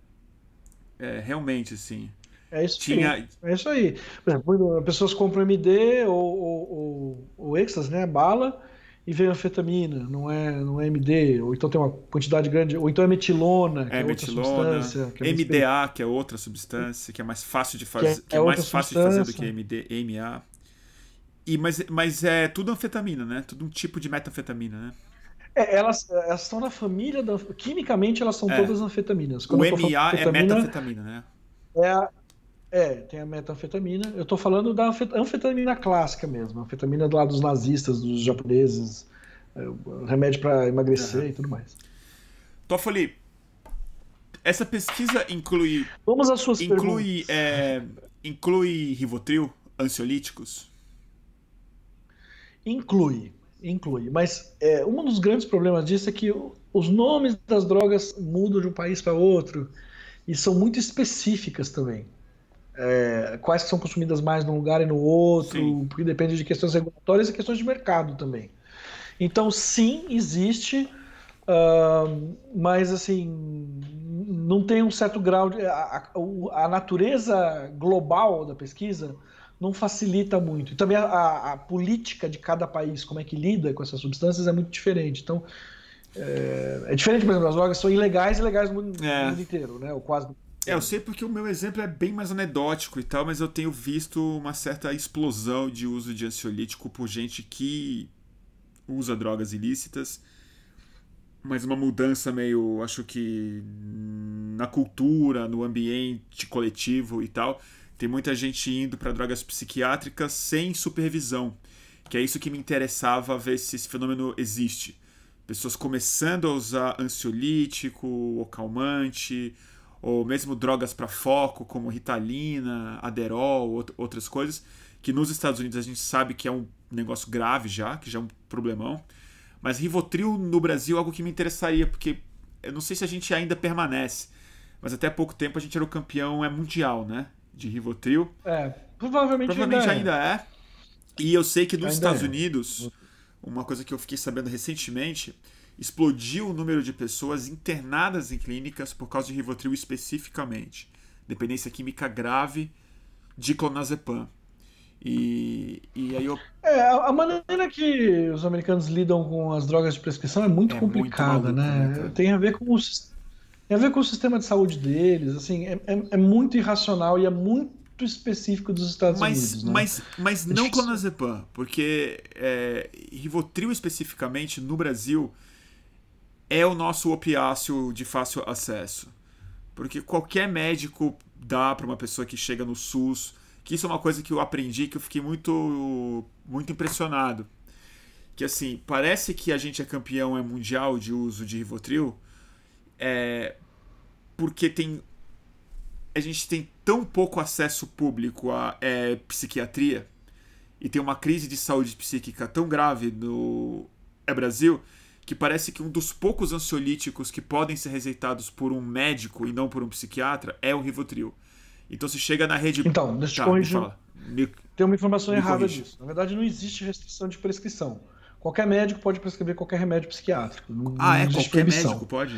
É, realmente, assim. É isso Tinha... aí. É isso aí. Por exemplo, pessoas compram MD ou, ou, ou, ou Extras, né? Bala, e vem anfetamina, não é, não é MD, ou então tem uma quantidade grande, ou então é metilona, que é, é metilona, outra substância. Que é MDA, que é outra substância, que é mais fácil de fazer, que é, é mais fácil de fazer do que MD, MA. E, mas, mas é tudo anfetamina, né? Tudo um tipo de metanfetamina, né? É, elas, elas estão na família da. Quimicamente, elas são é. todas anfetaminas. Quando o MA é metanfetamina, né? É, a, é, tem a metanfetamina. Eu estou falando da anfetamina clássica mesmo, a anfetamina do lado dos nazistas, dos japoneses, é, remédio para emagrecer uhum. e tudo mais. Toffoli, essa pesquisa inclui. Vamos às suas inclui, é, inclui Rivotril, ansiolíticos? Inclui, inclui. Mas é, um dos grandes problemas disso é que os nomes das drogas mudam de um país para outro e são muito específicas também. É, quais são consumidas mais num lugar e no outro, sim. porque depende de questões regulatórias e questões de mercado também. Então, sim, existe, uh, mas assim, não tem um certo grau de. A, a, a natureza global da pesquisa não facilita muito. E também a, a, política de cada país, como é que lida com essas substâncias, é muito diferente. Então, é, é diferente, por exemplo, as drogas são ilegais e legais no mundo, é. no mundo inteiro, né? Ou quase. É, eu sei porque o meu exemplo é bem mais anedótico e tal, mas eu tenho visto uma certa explosão de uso de ansiolítico por gente que usa drogas ilícitas, mas uma mudança meio, acho que na cultura, no ambiente coletivo e tal tem muita gente indo para drogas psiquiátricas sem supervisão, que é isso que me interessava ver se esse fenômeno existe. Pessoas começando a usar ansiolítico, ou calmante, ou mesmo drogas para foco, como Ritalina, Aderol, outras coisas, que nos Estados Unidos a gente sabe que é um negócio grave já, que já é um problemão. Mas Rivotril no Brasil é algo que me interessaria, porque eu não sei se a gente ainda permanece, mas até pouco tempo a gente era o campeão é mundial, né? de Rivotril. É, provavelmente, provavelmente ainda, ainda é. é. E eu sei que nos ainda Estados é. Unidos, uma coisa que eu fiquei sabendo recentemente, explodiu o número de pessoas internadas em clínicas por causa de Rivotril especificamente. Dependência química grave de clonazepam. E, e aí eu... É, a maneira que os americanos lidam com as drogas de prescrição é muito é complicada, né? né Tem a ver com o tem a ver com o sistema de saúde deles, assim, é, é, é muito irracional e é muito específico dos Estados mas, Unidos. Né? Mas, mas não clonazepam, porque é, Rivotril especificamente no Brasil é o nosso opiáceo de fácil acesso. Porque qualquer médico dá para uma pessoa que chega no SUS, que isso é uma coisa que eu aprendi que eu fiquei muito muito impressionado. Que assim, parece que a gente é campeão é mundial de uso de Rivotril, é, porque tem a gente tem tão pouco acesso público à é, psiquiatria e tem uma crise de saúde psíquica tão grave no é, Brasil que parece que um dos poucos ansiolíticos que podem ser receitados por um médico e não por um psiquiatra é o Rivotril. Então se chega na rede. Então, deixa eu tá, corrigir. Me... Tem uma informação errada corrige. disso. Na verdade, não existe restrição de prescrição. Qualquer médico pode prescrever qualquer remédio psiquiátrico. Não, ah, não é? Qualquer proibição. médico pode?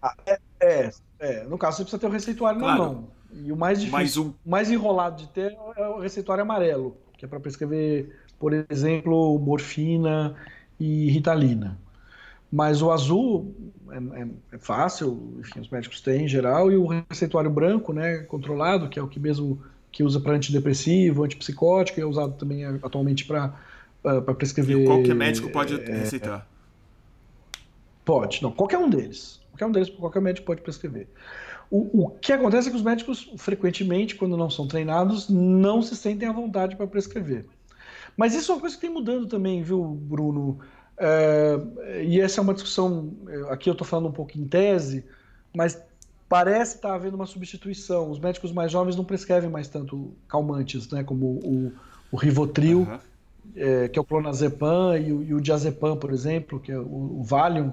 Ah, é, é, é, no caso você precisa ter o receituário claro. na mão. E o mais difícil, mais um... mais enrolado de ter é o receituário amarelo, que é para prescrever, por exemplo, morfina e ritalina. Mas o azul é, é, é, fácil, enfim, os médicos têm em geral, e o receituário branco, né, controlado, que é o que mesmo que usa para antidepressivo, antipsicótico, e é usado também atualmente para para prescrever. E qualquer médico pode é, receitar? Pode, não, qualquer um deles. Qualquer um deles, qualquer médico pode prescrever. O, o que acontece é que os médicos, frequentemente, quando não são treinados, não se sentem à vontade para prescrever. Mas isso é uma coisa que tem mudando também, viu, Bruno? É, e essa é uma discussão, aqui eu estou falando um pouco em tese, mas parece estar havendo uma substituição. Os médicos mais jovens não prescrevem mais tanto calmantes, né, como o, o Rivotril, uhum. é, que é o clonazepam, e o, e o diazepam, por exemplo, que é o, o Valium,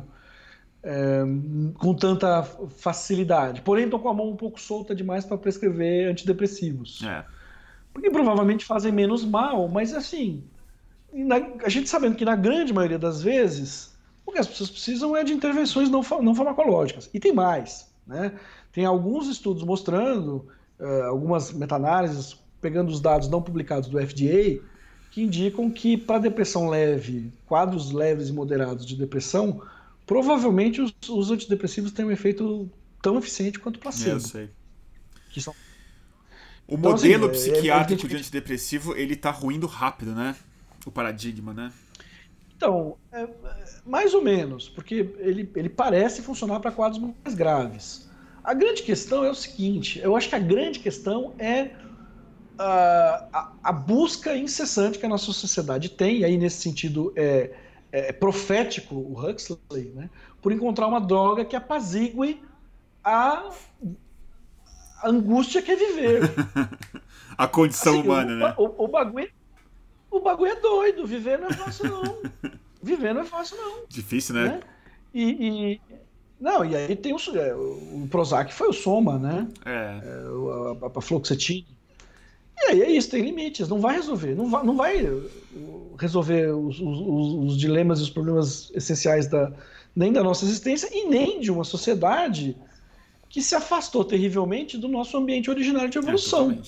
é, com tanta facilidade. Porém, estou com a mão um pouco solta demais para prescrever antidepressivos. É. porque provavelmente fazem menos mal, mas assim, na, a gente sabendo que na grande maioria das vezes, o que as pessoas precisam é de intervenções não, não farmacológicas. E tem mais, né? Tem alguns estudos mostrando, uh, algumas meta-análises, pegando os dados não publicados do FDA, que indicam que para depressão leve, quadros leves e moderados de depressão, provavelmente os, os antidepressivos têm um efeito tão eficiente quanto o placebo. Eu sei. São o então, modelo assim, psiquiátrico é, é, de antidepressivo, ele tá ruindo rápido, né? O paradigma, né? Então, é, mais ou menos, porque ele, ele parece funcionar para quadros mais graves. A grande questão é o seguinte: eu acho que a grande questão é a, a, busca incessante que a nossa sociedade tem, e aí nesse sentido é, é profético o Huxley, né, por encontrar uma droga que apazigue a a angústia que é viver. a condição assim, humana, o, né? O, o, bagulho, o bagulho é doido. Viver não é fácil, não. viver não é fácil, não. Difícil, né? né? E, e, Não, e aí tem o, é, o Prozac foi o Soma, né? É. é a, a, a fluoxetine. E aí é isso, tem limites, não vai resolver, não vai, não vai uh, resolver os, os, os dilemas e os problemas essenciais da, nem da nossa existência e nem de uma sociedade que se afastou terrivelmente do nosso ambiente originário de evolução. É,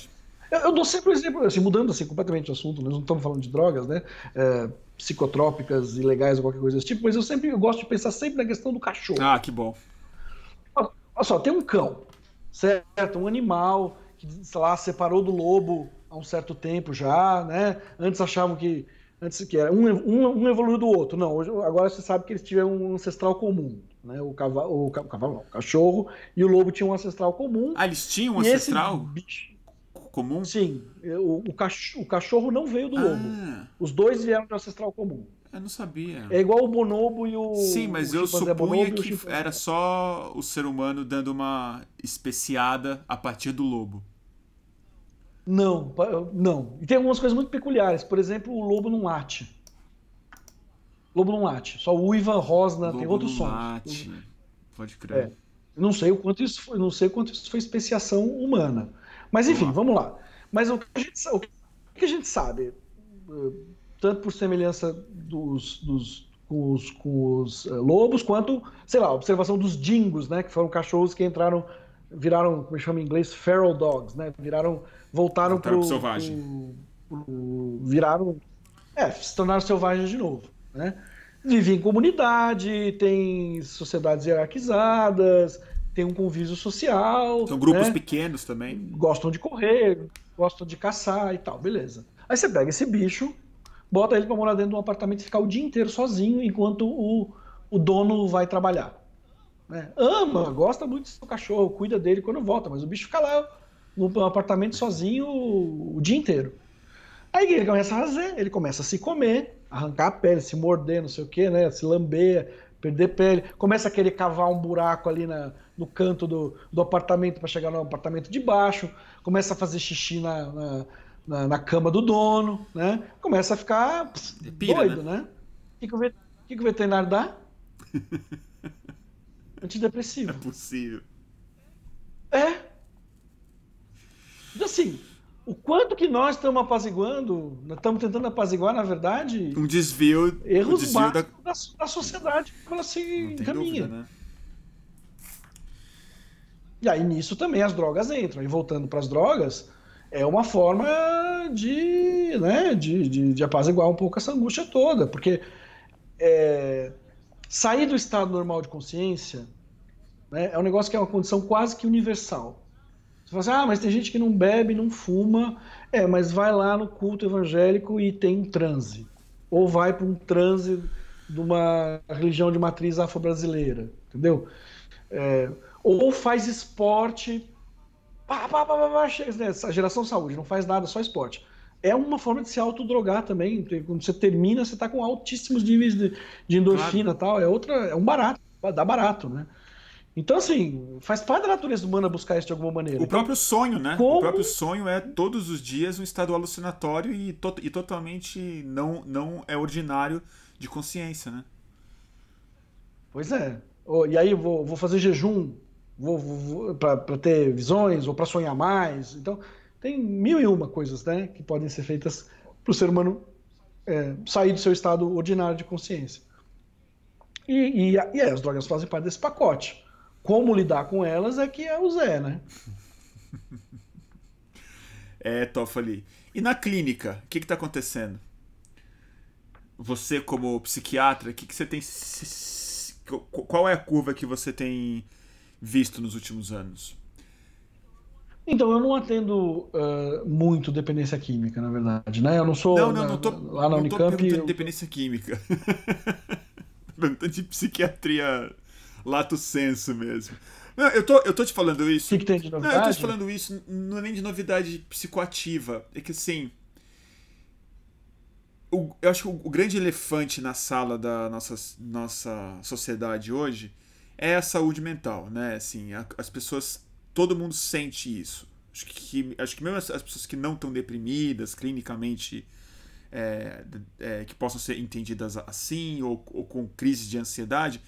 eu, eu, dou sempre o um exemplo, assim, mudando assim, completamente o assunto, nós não estamos falando de drogas, né? É, psicotrópicas, ilegais ou qualquer coisa desse tipo, mas eu sempre eu gosto de pensar sempre na questão do cachorro. Ah, que bom. Olha só, tem um cão, certo? Um animal que, sei lá, separou do lobo há um certo tempo já, né? Antes achavam que antes que era um, um, um evoluiu do outro. Não, hoje, agora você sabe que eles tiveram um ancestral comum. Né? O, cavalo, o, cavalo não, o cachorro e o lobo tinham um ancestral comum. Ah, eles tinham um ancestral bicho, comum? Sim, o, o, cachorro, o cachorro não veio do ah. lobo. Os dois vieram de um ancestral comum. Eu não sabia. É igual o bonobo e o. Sim, mas eu supunha que era só o ser humano dando uma especiada a partir do lobo. Não, não. E tem algumas coisas muito peculiares. Por exemplo, o lobo não late. Lobo não late. Só uiva, rosna, Lobo tem outros sons. Late. Pode crer. É. Não sei o quanto isso foi, não sei o quanto isso foi especiação humana. Mas enfim, vamos lá. Mas o que a gente, o que a gente sabe, eh, tanto por semelhança dos, dos com os, com os uh, lobos, quanto, sei lá, a observação dos dingos, né, que foram cachorros que entraram, viraram, como chama em inglês, feral dogs, né, viraram, voltaram, para o selvagem. Pro, pro, viraram, é, se tornaram selvagens de novo. Né? Vive em comunidade, tem sociedades hierarquizadas, tem um convívio social. São grupos né? pequenos também. Gostam de correr, gostam de caçar e tal, beleza. Aí você pega esse bicho, bota ele para morar dentro de um apartamento e ficar o dia inteiro sozinho enquanto o, o dono vai trabalhar. Né? Ama, gosta muito do seu cachorro, cuida dele quando volta, mas o bicho fica lá no apartamento sozinho o, o dia inteiro. Aí ele começa a fazer, ele começa a se comer, arrancar a pele, se morder, não sei o que, né? Se lamber, perder pele. Começa a querer cavar um buraco ali na, no canto do, do apartamento para chegar no apartamento de baixo. Começa a fazer xixi na, na, na, na cama do dono, né? Começa a ficar pss, Pira, doido, né? né? O que, que, o, que, que o veterinário dá? Antidepressivo. É possível. É. Assim, o quanto que nós estamos apaziguando, estamos tentando apaziguar, na verdade, um desvio, erros um desvio da... Da, da... sociedade como ela se encaminha. Dúvida, né? E aí nisso também as drogas entram. E voltando para as drogas, é uma forma de, né, de, de, de, apaziguar um pouco essa angústia toda, porque é, sair do estado normal de consciência né, é um negócio que é uma condição quase que universal. Você fala assim, ah, mas tem gente que não bebe, não fuma. É, mas vai lá no culto evangélico e tem um transe. Ou vai para um transe de uma religião de matriz afro-brasileira, entendeu? É, ou faz esporte. Pá, pá, pá, pá, né? geração saúde, não faz nada, só esporte. É uma forma de se autodrogar também. Quando você termina, você está com altíssimos níveis de, de endorfina e claro. tal. É outra, é um barato, dá barato, né? Então, assim, faz parte da natureza humana buscar isso de alguma maneira. O próprio sonho, né? Como... O próprio sonho é todos os dias um estado alucinatório e, to e totalmente não, não é ordinário de consciência, né? Pois é. Oh, e aí vou, vou fazer jejum para ter visões ou para sonhar mais. Então, Tem mil e uma coisas né, que podem ser feitas para o ser humano é, sair do seu estado ordinário de consciência. E, e, e aí, as drogas fazem parte desse pacote. Como lidar com elas é que é o Zé, né? é, Toffoli. E na clínica, o que está acontecendo? Você, como psiquiatra, que, que você tem. Qual é a curva que você tem visto nos últimos anos? Então, eu não atendo uh, muito dependência química, na verdade, né? Eu não sou. Não, não, na, não tô, lá na não Unicamp. Tô eu... dependência química. perguntando de psiquiatria lato senso mesmo. Não, eu, tô, eu tô te falando isso. O que, que, tem de novidade? Não, eu tô te falando isso, não é nem de novidade psicoativa. É que assim. O, eu acho que o, o grande elefante na sala da nossa, nossa sociedade hoje é a saúde mental, né? Assim, a, as pessoas. Todo mundo sente isso. Acho que, acho que mesmo as, as pessoas que não estão deprimidas, clinicamente é, é, que possam ser entendidas assim ou, ou, com crises de ansiedade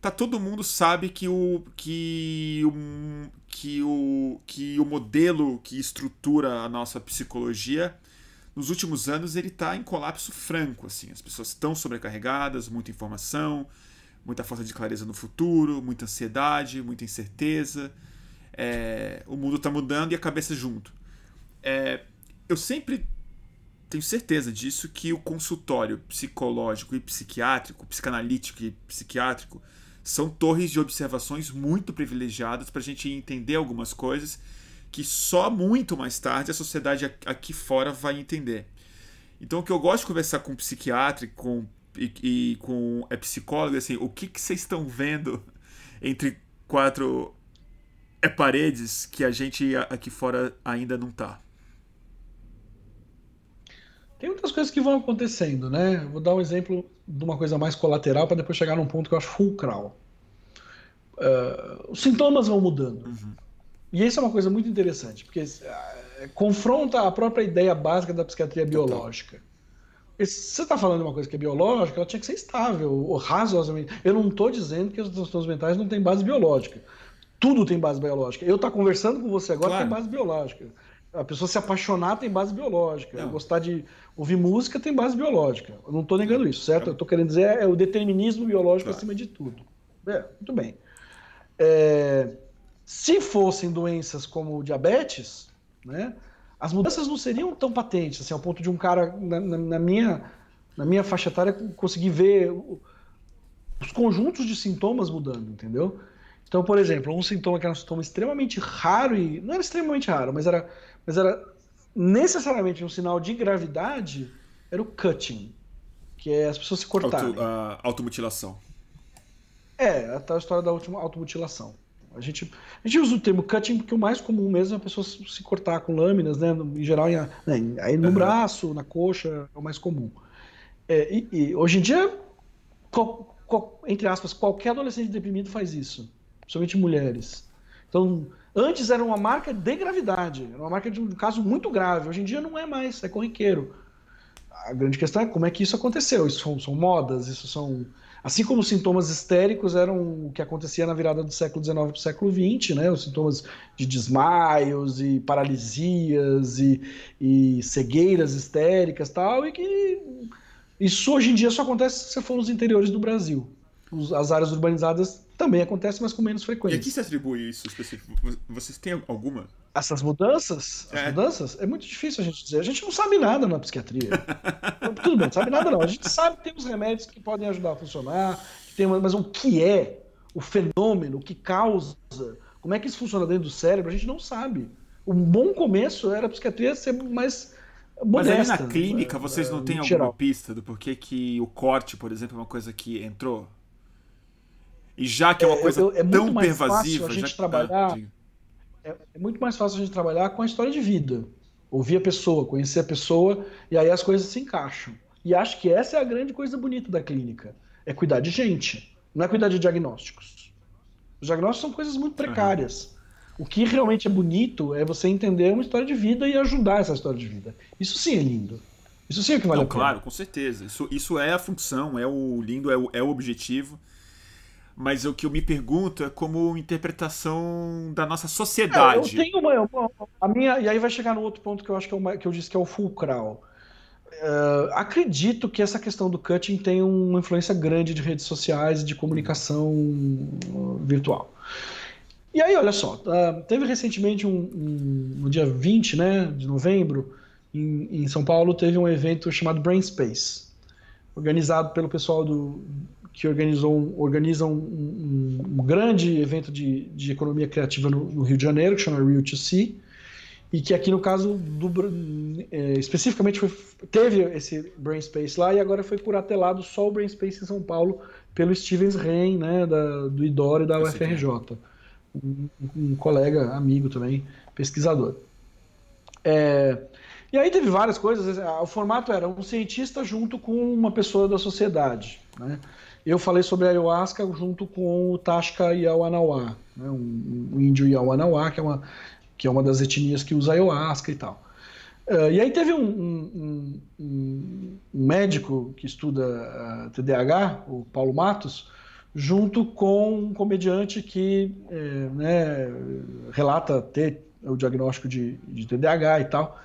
tá todo mundo sabe que o que o, que o que o modelo que estrutura a nossa psicologia nos últimos anos ele está em colapso franco assim as pessoas estão sobrecarregadas muita informação muita falta de clareza no futuro muita ansiedade muita incerteza é, o mundo está mudando e a cabeça junto é, eu sempre tenho certeza disso que o consultório psicológico e psiquiátrico, psicanalítico e psiquiátrico são torres de observações muito privilegiadas para a gente entender algumas coisas que só muito mais tarde a sociedade aqui fora vai entender. Então, o que eu gosto de conversar com psiquiatra com, e, e com é psicólogo, assim, o que, que vocês estão vendo entre quatro é paredes que a gente aqui fora ainda não está? Tem muitas coisas que vão acontecendo, né? Vou dar um exemplo de uma coisa mais colateral para depois chegar num ponto que eu acho fulcral. Uh, os sintomas vão mudando. Uhum. E isso é uma coisa muito interessante, porque uh, confronta a própria ideia básica da psiquiatria biológica. Se você está falando de uma coisa que é biológica, ela tinha que ser estável, ou razoavelmente. Eu não estou dizendo que os transtornos mentais não têm base biológica. Tudo tem base biológica. Eu estou tá conversando com você agora claro. tem base biológica. A pessoa se apaixonar tem base biológica. Gostar de ouvir música tem base biológica. Eu não estou negando isso, certo? Eu estou querendo dizer é o determinismo biológico claro. acima de tudo. É, muito bem. É, se fossem doenças como diabetes, né, as mudanças não seriam tão patentes, assim, ao ponto de um cara, na, na, minha, na minha faixa etária, conseguir ver os conjuntos de sintomas mudando, entendeu? Então, por exemplo, um sintoma que era um sintoma extremamente raro e não era extremamente raro, mas era mas era necessariamente um sinal de gravidade, era o cutting, que é as pessoas se cortarem. Auto, a automutilação. É, a tal história da automutilação. A gente, a gente usa o termo cutting porque o mais comum mesmo é a pessoa se cortar com lâminas, né? Em geral, em, né, aí no uhum. braço, na coxa, é o mais comum. É, e, e, hoje em dia, qual, qual, entre aspas, qualquer adolescente deprimido faz isso, principalmente mulheres. Então, Antes era uma marca de gravidade, era uma marca de um caso muito grave. Hoje em dia não é mais, é corriqueiro. A grande questão é como é que isso aconteceu. Isso são, são modas, isso são. Assim como os sintomas histéricos eram o que acontecia na virada do século XIX para o século XX, né? os sintomas de desmaios e paralisias e, e cegueiras histéricas tal, e que isso hoje em dia só acontece se você for nos interiores do Brasil. As áreas urbanizadas também acontece, mas com menos frequência. E a que se atribui isso específico? Vocês têm alguma? Essas mudanças? As é. mudanças? É muito difícil a gente dizer. A gente não sabe nada na psiquiatria. Tudo bem, não sabe nada não. A gente sabe que tem os remédios que podem ajudar a funcionar, tem, mas o que é o fenômeno, o que causa, como é que isso funciona dentro do cérebro, a gente não sabe. Um bom começo era a psiquiatria ser mais modesta. Mas aí na clínica né? vocês não têm alguma geral. pista do porquê que o corte, por exemplo, é uma coisa que entrou? E já que é uma é, coisa é, é tão pervasiva, a gente trabalhar. É, é, muito mais fácil a gente trabalhar com a história de vida. Ouvir a pessoa, conhecer a pessoa, e aí as coisas se encaixam. E acho que essa é a grande coisa bonita da clínica. É cuidar de gente, não é cuidar de diagnósticos. Os diagnósticos são coisas muito precárias. Uhum. O que realmente é bonito é você entender uma história de vida e ajudar essa história de vida. Isso sim é lindo. Isso sim é o que vale não, a pena. Claro, com certeza. Isso, isso é a função, é o lindo, é o, é o objetivo. Mas o que eu me pergunto é como interpretação da nossa sociedade. É, eu tenho uma, uma, a minha e aí vai chegar no outro ponto que eu acho que, é uma, que eu disse que é o fulcral. Uh, acredito que essa questão do cutting tem uma influência grande de redes sociais e de comunicação virtual. E aí, olha só, uh, teve recentemente um, um, no dia 20 né, de novembro, em, em, São Paulo, teve um evento chamado Brain Space, organizado pelo pessoal do, que organizou, organiza um, um, um grande evento de, de economia criativa no, no, Rio de Janeiro, que chama Rio 2 c e que aqui no caso do, é, especificamente foi, teve esse Brain Space lá e agora foi curatelado só o Brain Space em São Paulo pelo Stevens Rein, né, da, do IDOR e da UFRJ, um, um, colega, amigo também, pesquisador. É, e aí teve várias coisas, o formato era um cientista junto com uma pessoa da sociedade, né? Eu falei sobre a ayahuasca junto com o Tashka Yawanawá, né? um, um índio Yawanawá, que é uma que é uma das etnias que usa ayahuasca e tal. Uh, e aí teve um, um, um, um médico que estuda uh, eh, TDAH, o Paulo Matos, junto com um comediante que é, né, relata ter o diagnóstico de, de, TDAH e tal.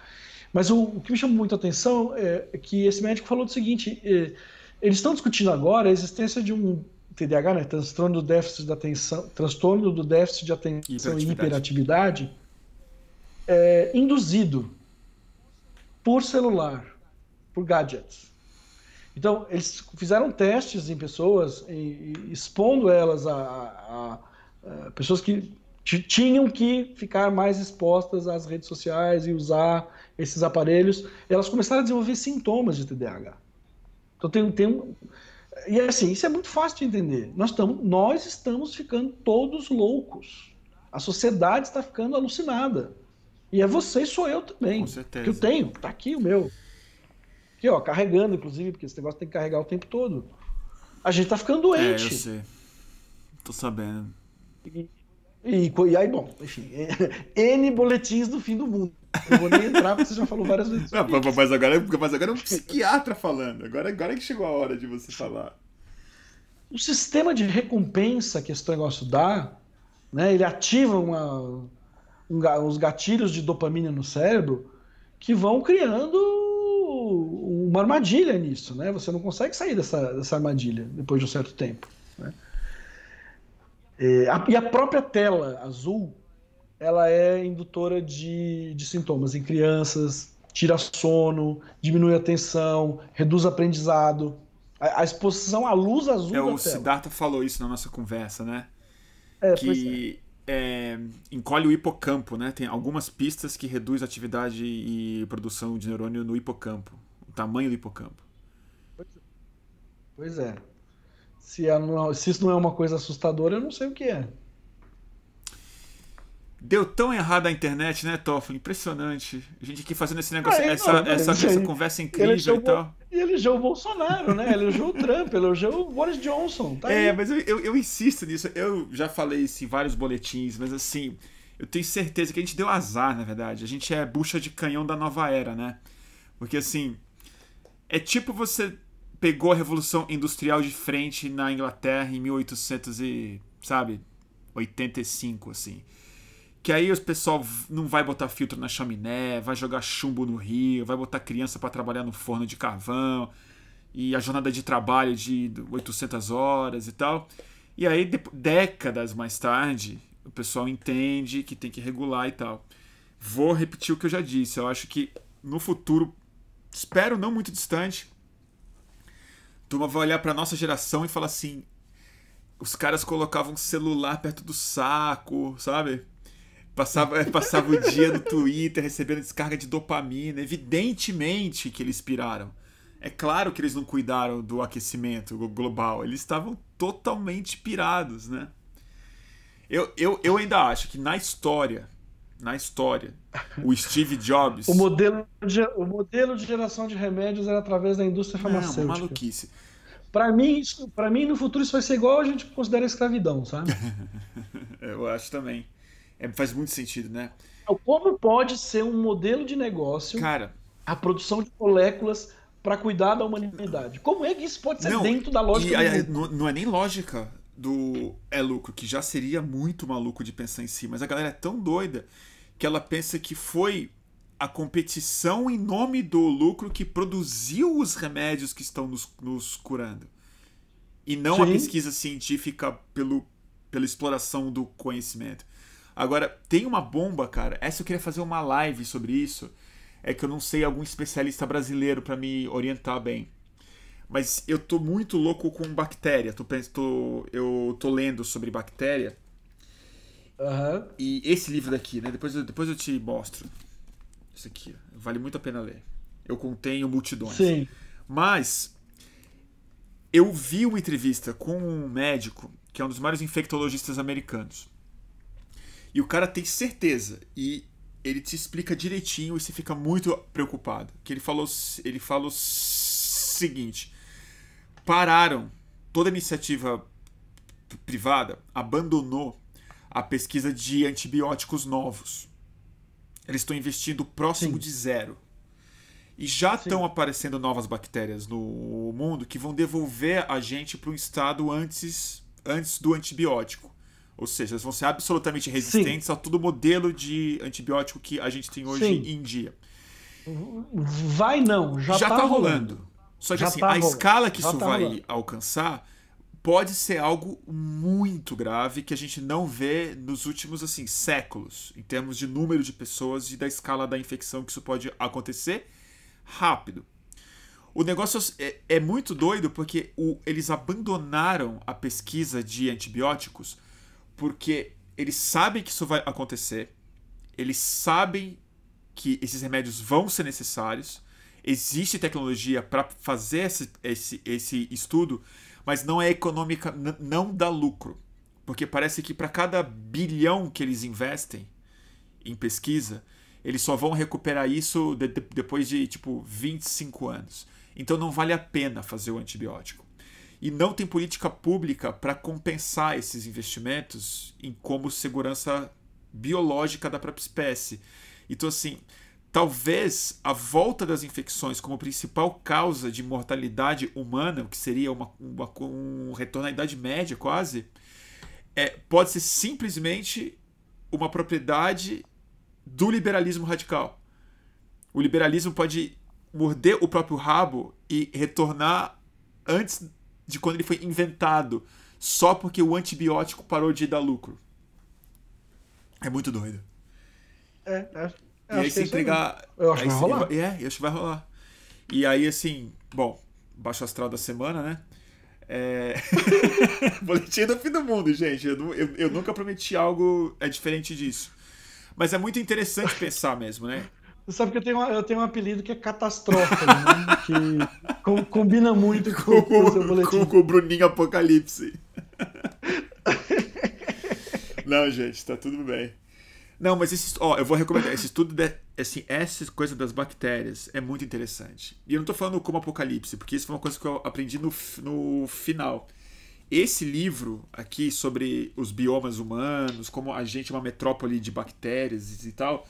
Mas o, o, que me chamou muita atenção é que esse médico falou o seguinte: eles estão discutindo agora a existência de um TDAH, né, transtorno do déficit de atenção, transtorno do déficit de atenção e hiperatividade é, induzido por celular, por gadgets. Então, eles fizeram testes em pessoas, e, e expondo elas a, a, a, pessoas que tinham que ficar mais expostas às redes sociais e usar esses aparelhos. Elas começaram a desenvolver sintomas de TDAH. Então, tem, tem um. E assim, isso é muito fácil de entender. Nós, estamos, nós estamos ficando todos loucos. A sociedade está ficando alucinada. E é você e sou eu também. Com certeza. Que eu tenho, tá aqui o meu. Aqui, ó, carregando, inclusive, porque esse negócio tem que carregar o tempo todo. A gente tá ficando doente. É, eu sei. Tô sabendo. E, e, e aí, bom, enfim, N boletins do fim do mundo. Não vou nem entrar, porque você já falou várias vezes. Não, mas, agora, mas agora é um psiquiatra falando. Agora, agora é que chegou a hora de você falar. O sistema de recompensa que esse negócio dá, né, ele ativa uma, uns gatilhos de dopamina no cérebro que vão criando uma armadilha nisso, né? Você não consegue sair dessa, dessa armadilha depois de um certo tempo. Né? E, a, e a própria tela azul, ela é indutora de, de sintomas em crianças, tira sono, diminui a atenção, reduz aprendizado. A, a exposição à luz azul é, o tela. Siddhartha falou isso na nossa conversa, né? É, que é, encolhe o hipocampo, né? Tem algumas pistas que reduz a atividade e produção de neurônio no hipocampo, o tamanho do hipocampo. Pois é. Se, é, se isso não é uma coisa assustadora, eu não sei o que é. Deu tão errado a internet, né, Toffoli? Impressionante. A gente aqui fazendo esse negócio, ah, essa, não, essa, essa, conversa incrível e tal. E elegeu o Bolsonaro, né? Elegeu o Trump, elegeu o Boris Johnson. Tá é, aí. mas eu, eu, eu, insisto nisso. Eu já falei isso em vários boletins, mas assim, eu tenho certeza que a gente deu azar, na verdade. A gente é bucha de canhão da nova era, né? Porque assim, é tipo você pegou a Revolução Industrial de frente na Inglaterra em 1800 e, sabe, 85, assim que aí o pessoal não vai botar filtro na chaminé, vai jogar chumbo no rio, vai botar criança para trabalhar no forno de carvão, e a jornada de trabalho de 800 horas e tal. E aí, décadas mais tarde, o pessoal entende que tem que regular e tal. Vou repetir o que eu já disse, eu acho que no futuro, espero não muito distante, turma vai olhar para nossa geração e falar assim: os caras colocavam celular perto do saco, sabe? Passava, passava o dia no Twitter recebendo descarga de dopamina. Evidentemente que eles piraram. É claro que eles não cuidaram do aquecimento global. Eles estavam totalmente pirados, né? Eu, eu, eu ainda acho que na história, na história, o Steve Jobs. o, modelo de, o modelo de geração de remédios era através da indústria farmacêutica. Não, maluquice. Para mim, para mim, no futuro, isso vai ser igual a gente considera escravidão, sabe? eu acho também. É, faz muito sentido, né? Então, como pode ser um modelo de negócio Cara, a produção de moléculas para cuidar da humanidade? Como é que isso pode ser não, dentro da lógica? E, não, não é nem lógica. Do é lucro, que já seria muito maluco de pensar em si, mas a galera é tão doida que ela pensa que foi a competição em nome do lucro que produziu os remédios que estão nos, nos curando. E não Sim. a pesquisa científica pelo, pela exploração do conhecimento. Agora, tem uma bomba, cara. Essa eu queria fazer uma live sobre isso. É que eu não sei algum especialista brasileiro para me orientar bem. Mas eu tô muito louco com bactéria. Tô, tô, eu tô lendo sobre bactéria. Uhum. E esse livro daqui, né? Depois, eu, depois eu te mostro. Isso aqui, vale muito a pena ler. Eu contenho multidões. Sim. Mas eu vi uma entrevista com um médico que é um dos maiores infectologistas americanos. E o cara tem certeza e ele te explica direitinho e você fica muito preocupado. Que ele falou, ele falou o seguinte: pararam toda a iniciativa privada, abandonou a pesquisa de antibióticos novos. Eles estão investindo próximo Sim. de zero. E já estão aparecendo novas bactérias no mundo que vão devolver a gente para um estado antes, antes do antibiótico. Ou seja, eles vão ser absolutamente resistentes Sim. a todo modelo de antibiótico que a gente tem hoje em dia. Vai não, já, já tá, tá rolando. rolando. Só que já assim, tá a rolando. escala que já isso tá vai rolando. alcançar pode ser algo muito grave que a gente não vê nos últimos assim séculos, em termos de número de pessoas e da escala da infecção que isso pode acontecer rápido. O negócio é, é muito doido porque o, eles abandonaram a pesquisa de antibióticos porque eles sabem que isso vai acontecer, eles sabem que esses remédios vão ser necessários, existe tecnologia para fazer esse, esse, esse estudo, mas não é econômica, não dá lucro. Porque parece que para cada bilhão que eles investem em pesquisa, eles só vão recuperar isso de, de, depois de tipo 25 anos. Então não vale a pena fazer o antibiótico. E não tem política pública para compensar esses investimentos em como segurança biológica da própria espécie. Então, assim, Talvez a volta das infecções como principal causa de mortalidade humana, o que seria uma, uma, um retorno à Idade Média quase, é, pode ser simplesmente uma propriedade do liberalismo radical. O liberalismo pode morder o próprio rabo e retornar antes de quando ele foi inventado, só porque o antibiótico parou de dar lucro. É muito doido. É, é e aí se entregar. Eu acho que vai rolar. É, eu acho que vai rolar. E aí, assim, bom, baixo astral da semana, né? É... Boletim do fim do mundo, gente. Eu, eu, eu, nunca prometi algo é diferente disso. Mas é muito interessante pensar mesmo, né? Você sabe que eu tenho, eu tenho um apelido que é Catástrofe, né? que com, combina muito com, com, o seu boletim. Com, com o Bruninho Apocalipse. Não, gente, tá tudo bem. Não, mas esse, ó, eu vou recomendar. Esse estudo, de, assim, essa coisa das bactérias é muito interessante. E eu não tô falando como Apocalipse, porque isso foi uma coisa que eu aprendi no, no final. Esse livro aqui sobre os biomas humanos, como a gente é uma metrópole de bactérias e tal,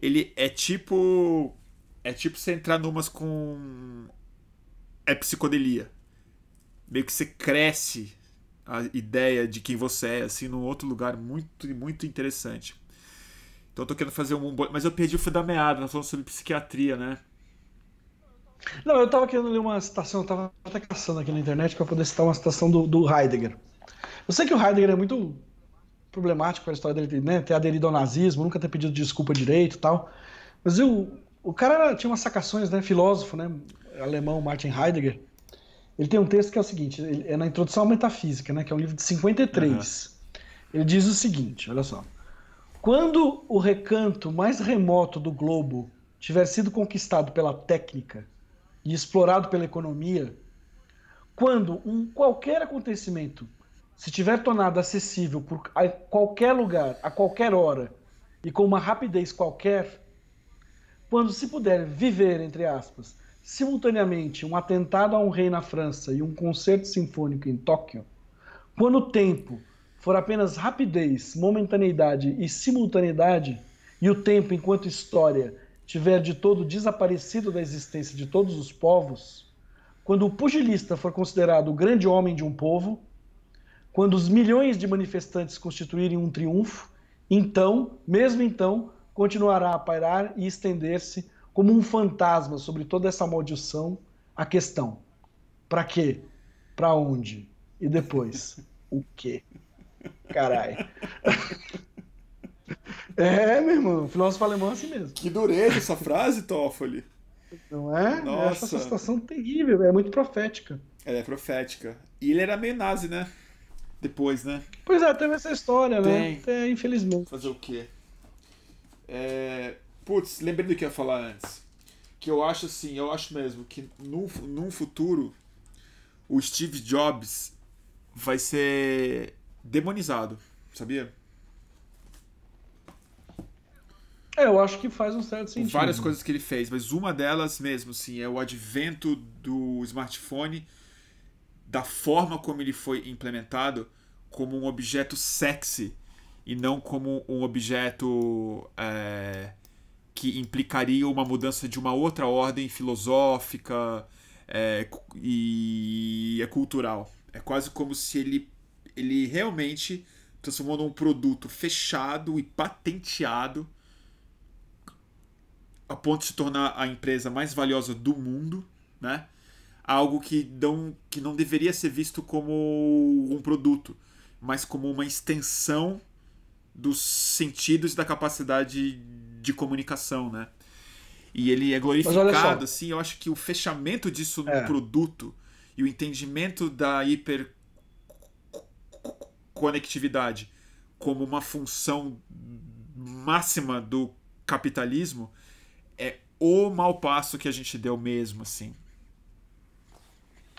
ele é tipo. É tipo você entrar numas com. É psicodelia. Meio que você cresce a ideia de quem você é, assim, num outro lugar muito, muito interessante. Então eu tô querendo fazer um. Mas eu perdi o fio da meada, nós falamos sobre psiquiatria, né? Não, eu tava querendo ler uma citação, eu tava até caçando aqui na internet para poder citar uma citação do, do, Heidegger. Eu sei que o Heidegger é muito problemático com a história dele, né? Ter aderido ao nazismo, nunca ter pedido desculpa direito e tal. Mas eu, o cara tinha umas sacações, né? Filósofo, né? Alemão, Martin Heidegger. Ele tem um texto que é o seguinte: é na Introdução à Metafísica, né? Que é um livro de 53. Uhum. Ele diz o seguinte: olha só. Quando o recanto mais remoto do globo tiver sido conquistado pela técnica e explorado pela economia, quando um qualquer acontecimento se tiver tornado acessível por a qualquer lugar, a qualquer hora e com uma rapidez qualquer, quando se puder viver, entre aspas, simultaneamente um atentado a um rei na França e um concerto sinfônico em Tóquio, quando o tempo for apenas rapidez, momentaneidade e simultaneidade, e o tempo enquanto história tiver de todo desaparecido da existência de todos os povos, quando o pugilista for considerado o grande homem de um povo, quando os milhões de manifestantes constituírem um triunfo, então, mesmo então, continuará a pairar e estender-se como um fantasma sobre toda essa maldição a questão: para quê? Para onde? E depois, o quê? Carai. É, meu irmão, o filósofo alemão é assim mesmo. Que dureza essa frase, Toffoli. Não é? Nossa. Essa situação terrível, é muito profética. Ela é profética. E ele era meio nazi, né? Depois, né? Pois é, teve essa história, né? Tem. né? É, infelizmente. Fazer o quê? É... Putz, lembrei do que eu ia falar antes. Que eu acho assim, eu acho mesmo que num, num futuro o Steve Jobs vai ser demonizado, sabia? É, eu acho que faz um certo sentido. Várias coisas que ele fez, mas uma delas mesmo, sim, é o advento do smartphone, da forma como ele foi implementado, como um objeto sexy e não como um objeto é, que implicaria uma mudança de uma outra ordem filosófica é, e é cultural. É quase como se ele, ele realmente transformou num produto fechado e patenteado a ponto de se tornar a empresa mais valiosa do mundo, né? Algo que não, que não deveria ser visto como um produto, mas como uma extensão dos sentidos e da capacidade de comunicação, né? E ele é glorificado, assim, eu acho que o fechamento disso no é. produto e o entendimento da hiperconectividade como uma função máxima do capitalismo é o mau passo que a gente deu mesmo, assim.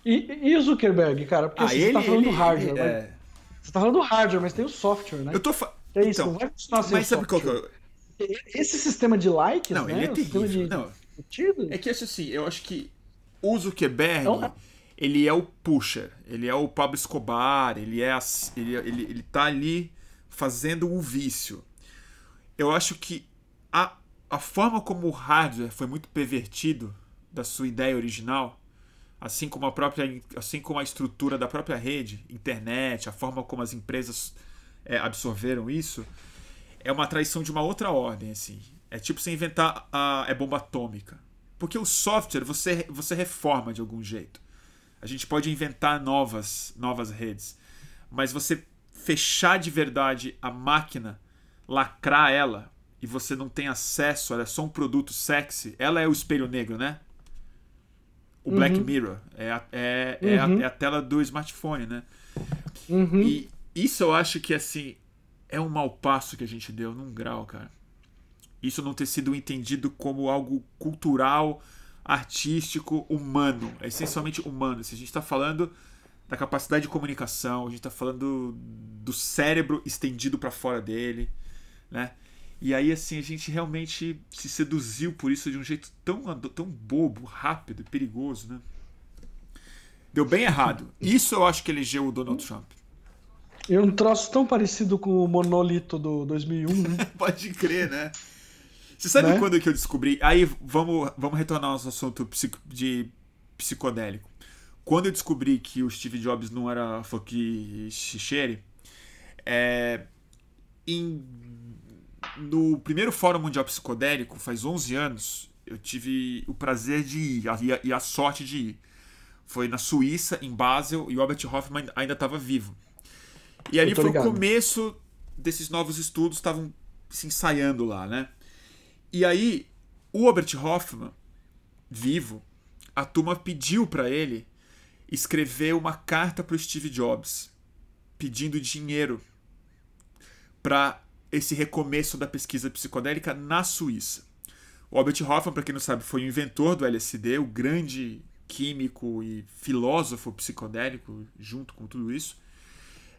E, e o Zuckerberg, cara? Porque ah, assim, ele, você tá falando ele, do hardware. É... Você tá falando do hardware, mas tem o software, né? Eu tô fa... É isso, então, não vai funcionar sem Mas sabe qual que eu... Esse sistema de likes, não, né? Ele é terrível. De... Não, é que assim, eu acho que o Zuckerberg, então, ele é o pusher, ele é o Pablo Escobar, ele é ele, ele, ele tá ali fazendo o vício. Eu acho que a a forma como o hardware foi muito pervertido da sua ideia original, assim como a própria, assim como a estrutura da própria rede, internet, a forma como as empresas é, absorveram isso, é uma traição de uma outra ordem, assim. É tipo você inventar a é bomba atômica, porque o software você você reforma de algum jeito. A gente pode inventar novas novas redes, mas você fechar de verdade a máquina, lacrar ela, e você não tem acesso, ela é só um produto sexy, ela é o espelho negro, né? O uhum. Black Mirror. É a, é, uhum. é, a, uhum. é a tela do smartphone, né? Uhum. E isso eu acho que, assim, é um mau passo que a gente deu num grau, cara. Isso não ter sido entendido como algo cultural, artístico, humano. É essencialmente humano. Se a gente está falando da capacidade de comunicação, a gente está falando do cérebro estendido para fora dele, né? E aí, assim, a gente realmente se seduziu por isso de um jeito tão, tão bobo, rápido e perigoso, né? Deu bem errado. Isso eu acho que elegeu o Donald Trump. É um troço tão parecido com o monolito do 2001, né? Pode crer, né? Você sabe né? quando que eu descobri? Aí vamos, vamos retornar ao nosso assunto de psicodélico. Quando eu descobri que o Steve Jobs não era Foki Shisheri, é, em no primeiro Fórum Mundial Psicodélico, faz 11 anos, eu tive o prazer de ir e a, sorte de ir. Foi na Suíça, em Basel, e o Albert Hoffman ainda estava vivo. E ali foi ligado. o começo desses novos estudos, estavam se ensaiando lá, né? E aí, o Albert Hoffman, vivo, a turma pediu para ele escrever uma carta para o Steve Jobs, pedindo dinheiro para esse recomeço da pesquisa psicodélica na Suíça. O Albert Hoffman, para quem não sabe, foi o inventor do LSD, o grande químico e filósofo psicodélico, junto com tudo isso.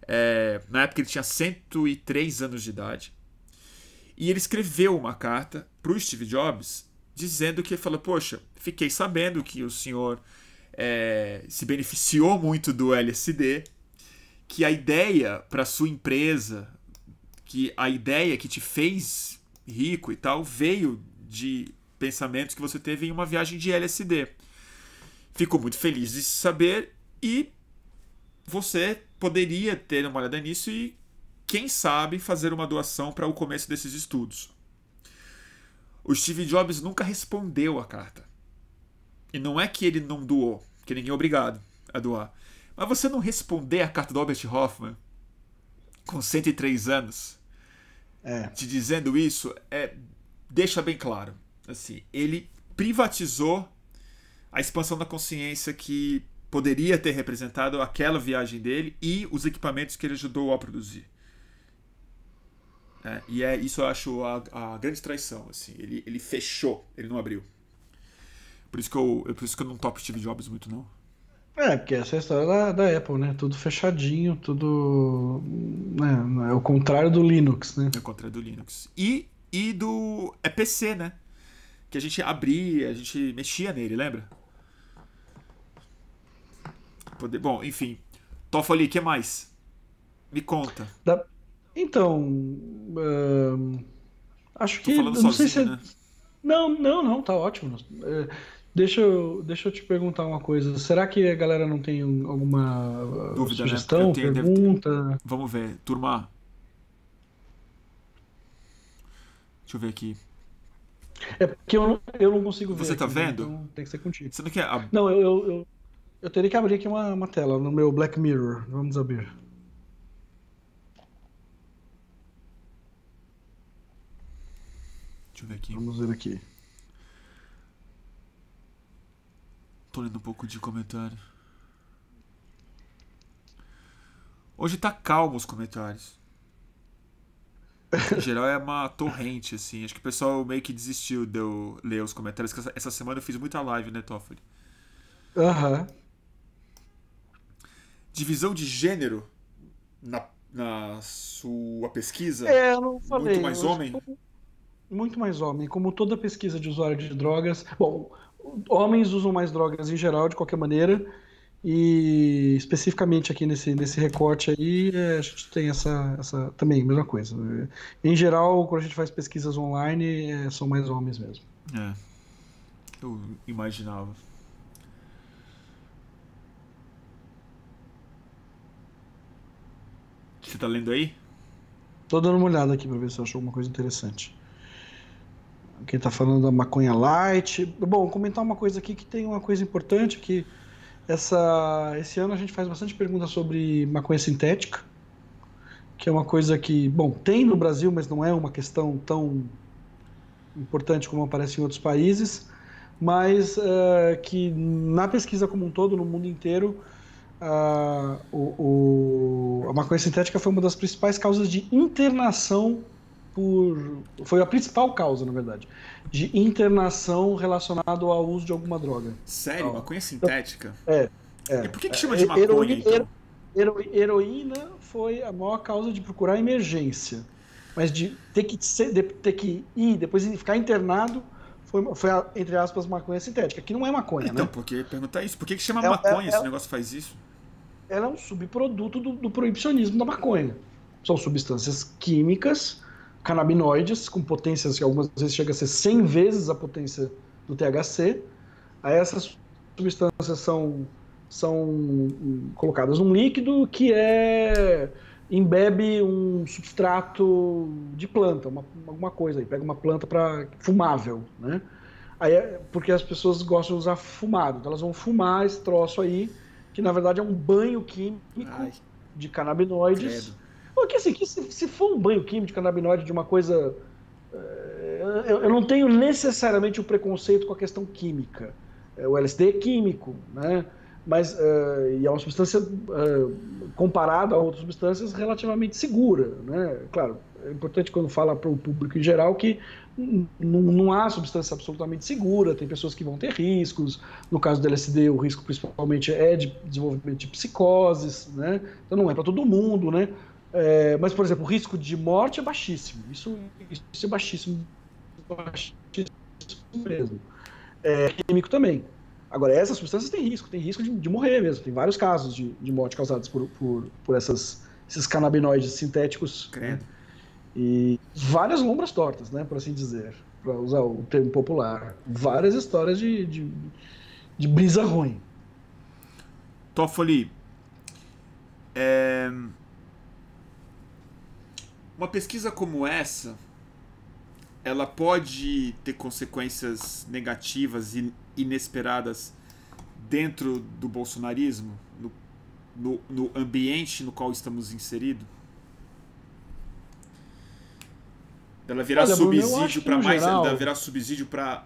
É, na época ele tinha 103 anos de idade. E ele escreveu uma carta para o Steve Jobs dizendo que ele falou: Poxa, fiquei sabendo que o senhor é, se beneficiou muito do LSD, que a ideia para sua empresa, que a ideia que te fez rico e tal veio de pensamentos que você teve em uma viagem de LSD. Ficou muito feliz de saber e você poderia ter uma olhada nisso e, quem sabe, fazer uma doação para o começo desses estudos. O Steve Jobs nunca respondeu a carta. E não é que ele não doou, que ninguém é obrigado a doar. Mas você não responder a carta do Albert Hoffman com 103 anos, é. te dizendo isso, é deixa bem claro. Assim, ele privatizou a expansão da consciência que poderia ter representado aquela viagem dele e os equipamentos que ele ajudou a produzir. É, e é isso eu acho a, a, grande traição. Assim. Ele, ele fechou, ele não abriu. Por isso que eu, por isso que eu não topo Steve Jobs muito, não. É, porque essa é a história da, da Apple, né? Tudo fechadinho, tudo. Né? É o contrário do Linux, né? É o contrário do Linux. E, e do. É PC, né? Que a gente abria, a gente mexia nele, lembra? Poder... Bom, enfim. Toffoli, o que mais? Me conta. Da... Então. Uh... Acho Tô que. falando sozinho, não sei se... né? Não, não, não, tá ótimo. Uh, deixa, eu, deixa eu te perguntar uma coisa. Será que a galera não tem alguma uh, Dúvida, sugestão, né? tenho, pergunta? Vamos ver. Turma. Deixa eu ver aqui. É porque eu não, eu não consigo ver. Você tá aqui, né? vendo? Então tem que ser contigo. Você não quer. ab- Não, eu, eu, eu, eu teria que abrir aqui uma, uma tela no meu Black Mirror. Vamos abrir. Deixa eu ver aqui. Vamos ver aqui. Tô lendo um pouco de comentário. Hoje tá calmo os comentários. Em geral é uma torrente, assim. Acho que o pessoal meio que desistiu de eu ler os comentários. que essa- semana eu fiz muita live, né, Toffoli? Aham. Divisão de gênero na, na sua pesquisa? É, eu não falei. Muito mais homem? Muito mais homem. Como toda pesquisa de usuário de drogas. Bom, homens usam mais drogas em geral, de qualquer maneira. E especificamente aqui nesse, nesse recorte aí, é, a gente tem essa, essa também, mesma coisa. Em geral, quando a gente faz pesquisas online, é, são mais homens mesmo. É. Eu imaginava. Você tá lendo aí? Tô dando uma olhada aqui pra ver se eu achou alguma coisa interessante. Quem tá falando da maconha light. Bom, comentar uma coisa aqui que tem uma coisa importante que essa, esse ano a gente faz bastante perguntas sobre maconha sintética, que é uma coisa que, bom, tem no Brasil, mas não é uma questão tão importante como aparece em outros países, mas eh, que na pesquisa como um todo, no mundo inteiro, ah, o, o- a maconha sintética foi uma das principais causas de internação por. Foi a principal causa, na verdade, de internação relacionado ao uso de alguma droga. Sério? Ó. Maconha sintética? É. é. E por que, que chama de maconha, Heroína, então? hero- heroína foi a maior causa de procurar emergência. Mas de ter que, ser- de ter que ir, depois ficar internado, foi, foi a, entre aspas, maconha sintética, que não é maconha, Então, né? por que perguntar isso? Por que, que chama É- maconha é- esse é- negócio faz isso? ela é um subproduto do, do proibicionismo da maconha. São substâncias químicas, canabinoides, com potências que algumas vezes chega a ser 100 vezes a potência do THC. Aí essas substâncias são, são colocadas num líquido que é embebe um substrato de planta, uma, alguma coisa aí, pega uma planta para fumável, né? Aí é porque as pessoas gostam de usar fumado, então elas vão fumar esse troço aí, que na verdade é um banho químico Ai, de canabinoides. credo. Porque assim, que se, se for um banho químico de canabinoide de uma coisa. eh, Eu, eu não tenho necessariamente o preconceito com a questão química. Eh, O LSD é químico, né? Mas eh, e é uma substância eh, comparada a outras substâncias relativamente segura, né? Claro, é importante quando fala para o público em geral que não há substância absolutamente segura, tem pessoas que vão ter riscos. No caso do LSD, o risco principalmente é de desenvolvimento de psicoses, né? Então não é para todo mundo, né? É, mas, por exemplo, o risco de morte é baixíssimo. Isso, isso é baixíssimo. Baixíssimo mesmo. É, químico também. Agora, essas substâncias têm risco, tem risco de, de morrer mesmo. Tem vários casos de, de morte causados por, por, por essas, esses canabinoides sintéticos. né? E várias lombras tortas, né, por assim dizer, para usar o termo popular. Várias histórias de, de, de brisa ruim. Toffoli, É... Uma pesquisa como essa, ela pode ter consequências negativas e inesperadas dentro do bolsonarismo, no, no, no ambiente no qual estamos inseridos? Ela virar Olha, subsídio para mais, geral... ela virar subsídio para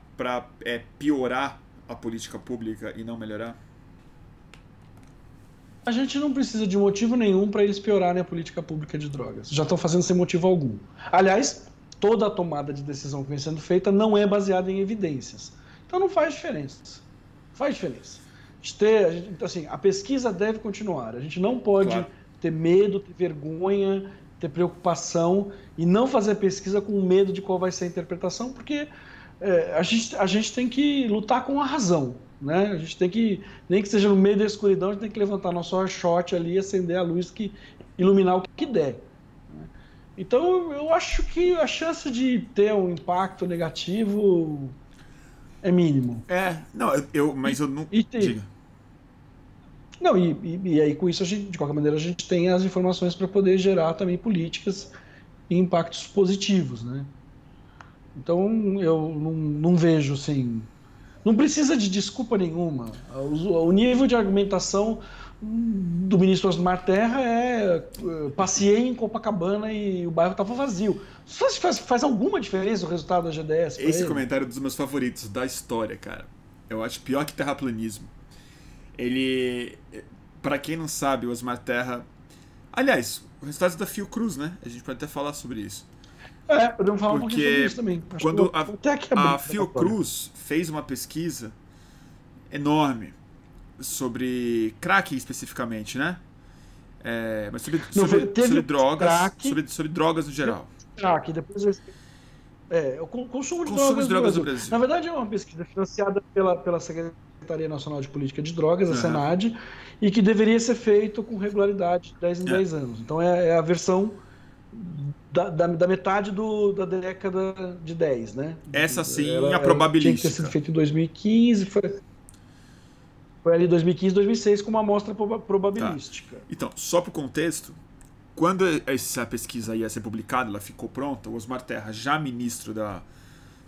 é, piorar a política pública e não melhorar? A gente não precisa de motivo nenhum para eles piorarem a política pública de drogas. Já estão fazendo sem motivo algum. Aliás, toda a tomada de decisão que vem sendo feita não é baseada em evidências. Então não faz diferença. Faz diferença. A ter, a gente, assim, a pesquisa deve continuar. A gente não pode claro. ter medo, ter vergonha, ter preocupação e não fazer pesquisa com medo de qual vai ser a interpretação, porque é, a, gente, a gente tem que lutar com a razão. Né? A gente tem que, nem que seja no meio da escuridão, a gente tem que levantar nosso shot ali e acender a luz que iluminar o que der. Né? Então eu acho que a chance de ter um impacto negativo é mínimo. É, não, eu, mas eu não. E, Diga. Não, e, e, e, aí com isso, a gente, de qualquer maneira, a gente tem as informações para poder gerar também políticas e impactos positivos, né? Então eu não, não vejo assim. Não precisa de desculpa nenhuma. O, nível de argumentação do ministro Osmar Terra é passei em Copacabana e o bairro estava vazio. Faz, faz, faz, alguma diferença o resultado da GDS? Esse ele? comentário é dos meus favoritos da história, cara. Eu acho pior que terraplanismo. Ele. para quem não sabe, o Osmar Terra. Aliás, o resultado da Fiocruz, né? A gente pode até falar sobre isso. É, podemos falar Porque um pouquinho sobre isso também. Acho quando a, a Fiocruz fez uma pesquisa enorme sobre crack especificamente, né? É, mas sobre, Não, sobre, sobre drogas, crack, sobre, sobre drogas no geral. Crack, depois é, o consumo de consumo drogas, de drogas no, Brasil. no, Brasil. Na verdade, é uma pesquisa financiada pela, pela Secretaria Nacional de Política de Drogas, a uhum. SENAD, e que deveria ser feito com regularidade de 10 em é. 10 anos. Então é, é a versão da, da, da, metade do, da década de 10, né? Essa sim, ela, a probabilística. Tinha que ter sido feito em 2015, foi, foi ali 2015, 2006 com uma amostra probabilística. Tá. Então, só para o contexto, quando essa pesquisa ia ser publicada, ela ficou pronta, o Osmar Terra, já ministro da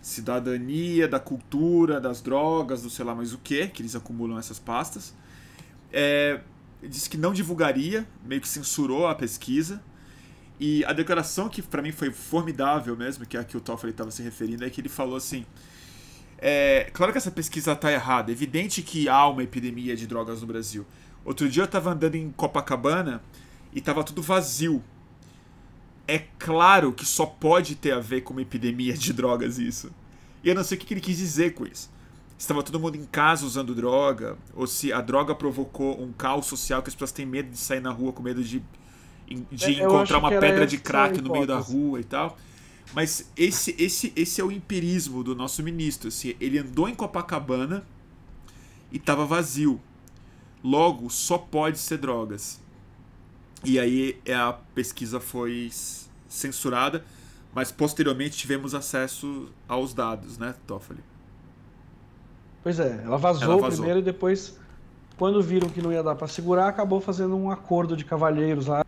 cidadania, da cultura, das drogas, do sei lá mais o que, que eles acumulam essas pastas, é, disse que não divulgaria, meio que censurou a pesquisa, e a declaração que para mim foi formidável mesmo, que é a que o Toffoli estava se referindo, é que ele falou assim: é, claro que essa pesquisa está errada, é evidente que há uma epidemia de drogas no Brasil. Outro dia eu estava andando em Copacabana e estava tudo vazio. É claro que só pode ter a ver com uma epidemia de drogas isso. E eu não sei o que ele quis dizer com isso. Estava todo mundo em casa usando droga, ou se a droga provocou um caos social que as pessoas têm medo de sair na rua com medo de de é, encontrar uma pedra de crack no meio da rua e tal. Mas esse, esse, esse é o empirismo do nosso ministro. Assim, ele andou em Copacabana e estava vazio. Logo, só pode ser drogas. E aí é, a pesquisa foi censurada, mas posteriormente tivemos acesso aos dados, né, Toffoli? Pois é, ela vazou, ela vazou. primeiro e depois quando viram que não ia dar para segurar, acabou fazendo um acordo de cavalheiros lá,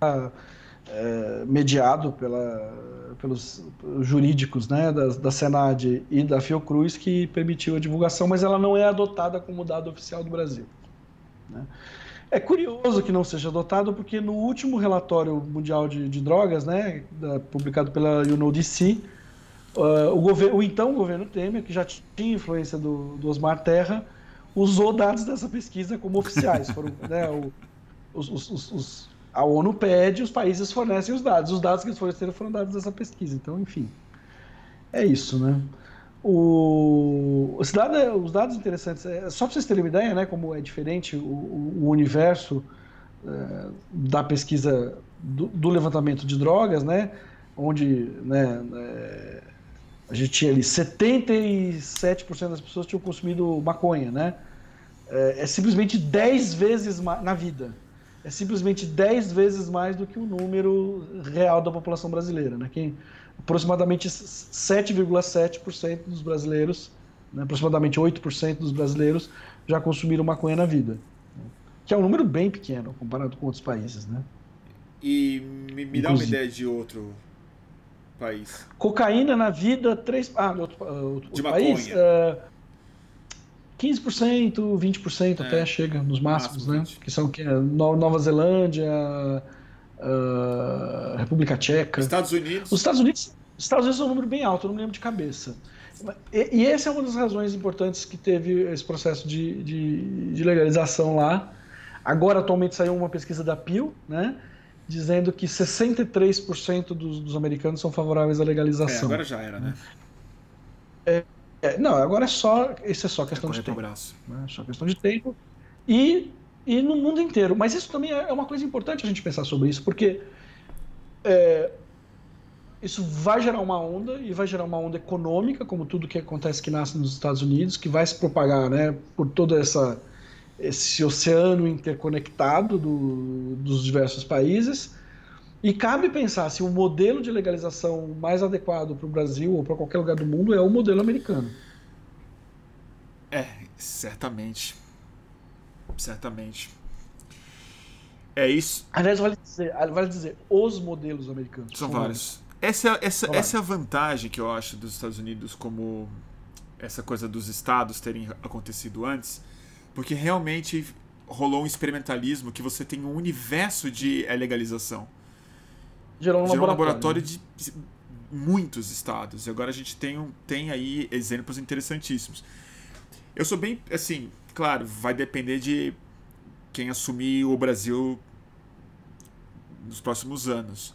é, mediado pela, pelos jurídicos né, da, da Senad e da Fiocruz, que permitiu a divulgação, mas ela não é adotada como dado oficial do Brasil. Né? É curioso que não seja adotado, porque no último relatório mundial de, de drogas, né, da, publicado pela UNODC, uh, o, o então governo Temer, que já tinha influência do, do Osmar Terra, usou dados dessa pesquisa como oficiais. Foram, né, o, os, os, os, a ONU pede, os países fornecem os dados. Os dados que eles forneceram foram dados dessa pesquisa. Então, enfim, é isso, né? O, os, dados, os dados interessantes, é, só para vocês terem uma ideia, né, como é diferente o, o universo é, da pesquisa do, do, levantamento de drogas, né, onde né, é, a gente tinha ali 77% das pessoas tinham consumido maconha, né? É, é simplesmente 10 vezes mais na vida. É simplesmente 10 vezes mais do que o número real da população brasileira, né? Quem, aproximadamente 7,7% dos brasileiros, né, aproximadamente 8% dos brasileiros já consumiram maconha na vida. Que é um número bem pequeno comparado com outros países, né? E me, me dá uma ideia de outro país. Cocaína na vida, três. Ah, outro, outro, de país. Uh, 15%, 20% é. até chega nos máximos, Máximo, né? 20. Que são que, Nova Zelândia, uh, República Tcheca. Estados Unidos. Os Estados Unidos. Estados Unidos é um número bem alto, eu não me lembro de cabeça. E, e essa é uma das razões importantes que teve esse processo de, de, de legalização lá. Agora, atualmente, saiu uma pesquisa da Pew, né? Dizendo que 63% dos, dos americanos são favoráveis à legalização. É, agora já era, né? É, é, não, agora é só. Isso é só questão é de tempo. Braço. Né? Só questão de tempo. E, e no mundo inteiro. Mas isso também é, é uma coisa importante a gente pensar sobre isso, porque é, isso vai gerar uma onda e vai gerar uma onda econômica, como tudo que acontece que nasce nos Estados Unidos, que vai se propagar né, por toda essa esse oceano interconectado do, dos diversos países. E cabe pensar se o modelo de legalização mais adequado para o Brasil ou para qualquer lugar do mundo é o modelo americano. É, certamente. Certamente. É isso. Aliás, vale dizer, vale dizer os modelos americanos. São, vários. Essa, essa, essa é a vantagem que eu acho dos Estados Unidos, como essa coisa dos estados terem acontecido antes porque realmente rolou um experimentalismo que você tem um universo de é, legalização. Gerou um Gerou laboratório, um laboratório de muitos estados. E agora a gente tem, um, tem aí exemplos interessantíssimos. Eu sou bem, assim, claro, vai depender de quem assumir o Brasil nos próximos anos.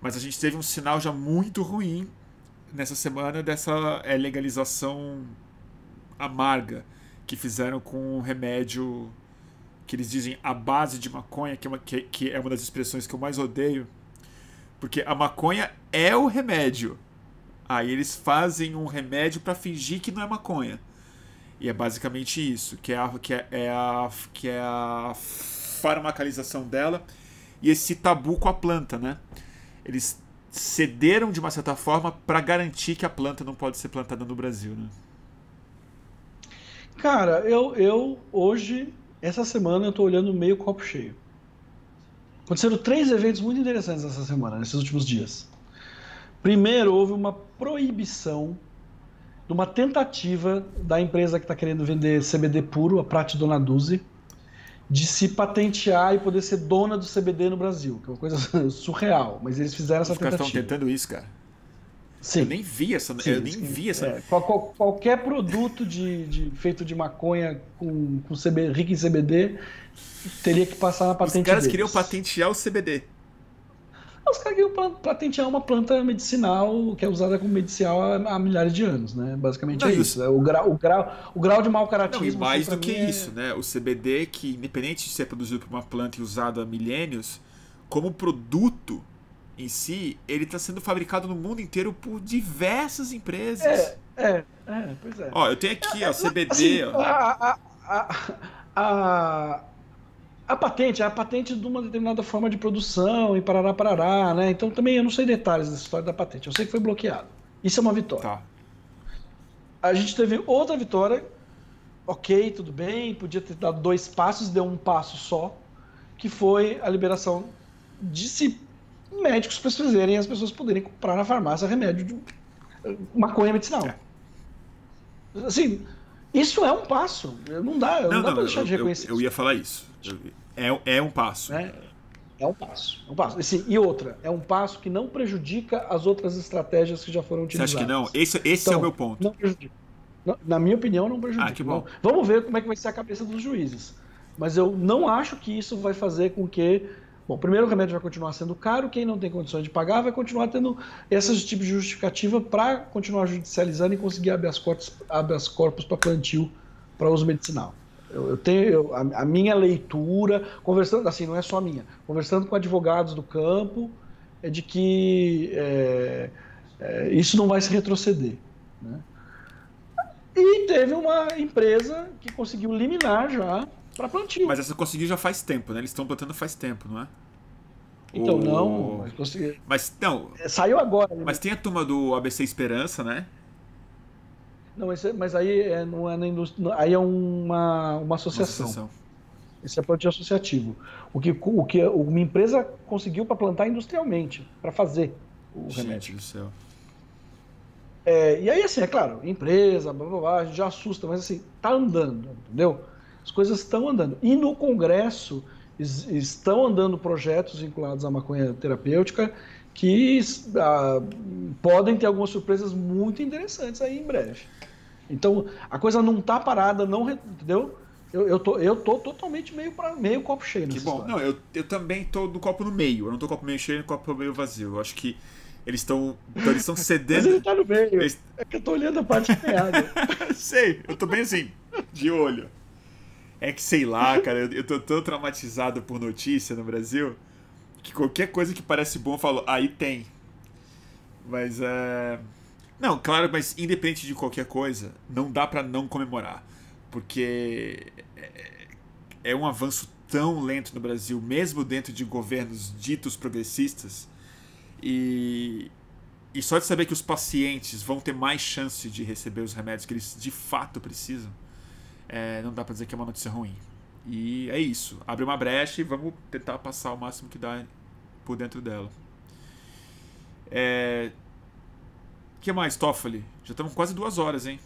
Mas a gente teve um sinal já muito ruim nessa semana dessa é, legalização amarga que fizeram com um remédio que eles dizem a base de maconha, que é, uma, que, que é uma das expressões que eu mais odeio, porque a maconha é o remédio. Aí eles fazem um remédio para fingir que não é maconha. E é basicamente isso, que é a, que é, é a, que é a farmacalização dela e esse tabu com a planta, né? Eles cederam de uma certa forma para garantir que a planta não pode ser plantada no Brasil, né? Cara, eu, eu hoje, essa semana, eu tô olhando meio copo cheio. Aconteceram três eventos muito interessantes essa semana, nesses últimos dias. Primeiro, houve uma proibição de uma tentativa da empresa que está querendo vender CBD puro, a Prat Donaduzi, de se patentear e poder ser dona do CBD no Brasil, que é uma coisa surreal. Mas eles fizeram essa Os tentativa. Os caras estão tentando isso, cara. Sim. Eu nem vi essa. Sim, eu nem sim. vi essa. É, qual, qual, qualquer produto de, de, feito de maconha com, com CB, rico em CBD teria que passar na patente. Os caras deles. queriam patentear o CBD. Os caras queriam patentear uma planta medicinal que é usada como medicinal há, há milhares de anos, né? Basicamente não, é isso. É o, grau, o, grau, o grau de mau caratismo. Não, e mais do que é... isso, né? O CBD, que independente de ser produzido por uma planta e usado há milênios, como produto em si, ele está sendo fabricado no mundo inteiro por diversas empresas. É, é, é pois é. Ó, eu tenho aqui, é, ó, CBD. Assim, ó. A, a, a, a, patente é a patente de uma determinada forma de produção e parará, parará, né? Então também eu não sei detalhes dessa história da patente. Eu sei que foi bloqueado. Isso é uma vitória. Tá. A gente teve outra vitória. Ok, tudo bem. Podia ter dado dois passos, deu um passo só, que foi a liberação de se médicos para fazerem as pessoas poderem comprar na farmácia remédio de maconha medicinal. É. Assim, isso é um passo. Não dá, não, não dá para deixar eu, de reconhecer. Eu, eu, ia falar isso. É, é um passo. É, é um passo. É um passo. Assim, e outra, é um passo que não prejudica as outras estratégias que já foram utilizadas. Você acha que não? Esse, esse então, é o então, meu ponto. Não prejudica. Na minha opinião, não prejudica. Ah, que bom. Vamos ver como é que vai ser a cabeça dos juízes. Mas eu não acho que isso vai fazer com que Bom, primeiro o remédio vai continuar sendo caro, quem não tem condições de pagar vai continuar tendo esses tipos de justificativa para continuar judicializando e conseguir habeas corpus, habeas corpus para plantio para uso medicinal. Eu, eu tenho eu, a, a, minha leitura, conversando, assim, não é só minha, conversando com advogados do campo, é de que é, é, isso não vai se retroceder. Né? E teve uma empresa que conseguiu liminar já para plantio. Mas essa conseguiu já faz tempo, né? Eles estão plantando faz tempo, não é? Então, o... não, mas consegui... Mas, não... É, saiu agora. Né? Mas tem a turma do ABC Esperança, né? Não, mas, mas aí é, não é na indústria, aí é uma, uma associação. Uma associação. Esse é plantio associativo. O que, o que uma empresa conseguiu para plantar industrialmente, para fazer o Gente remédio. do céu. É, e aí, assim, é claro, empresa, blá, blá, blá, a gente já assusta, mas assim, tá andando, entendeu? As coisas estão andando. E no Congresso es- estão andando projetos vinculados à maconha terapêutica que ah, podem ter algumas surpresas muito interessantes aí em breve. Então, a coisa não tá parada, não, entendeu? Eu, eu, tô, eu tô totalmente meio, pra, meio copo cheio Que nessa bom. história. Não, eu, eu também tô do copo no meio. Eu não tô copo meio cheio nem copo meio vazio. Eu acho que eles estão. Eles estão Mas cedendo. ele tá no meio. Eles- É que eu tô olhando a parte errada. sei, eu tô bem assim, de olho. É que sei lá, cara, eu, eu tô tão traumatizado por notícia no Brasil que qualquer coisa que parece bom eu falo, aí tem. Mas é. Não, claro, mas independente de qualquer coisa, não dá pra não comemorar. Porque é- é um avanço tão lento no Brasil, mesmo dentro de governos ditos progressistas. E, e só de saber que os pacientes vão ter mais chance de receber os remédios que eles de fato precisam, é, não dá pra dizer que é uma notícia ruim. E é isso. Abre uma brecha e vamos tentar passar o máximo que dá por dentro dela. É... O que mais, Toffoli? Já estamos quase duas horas, hein?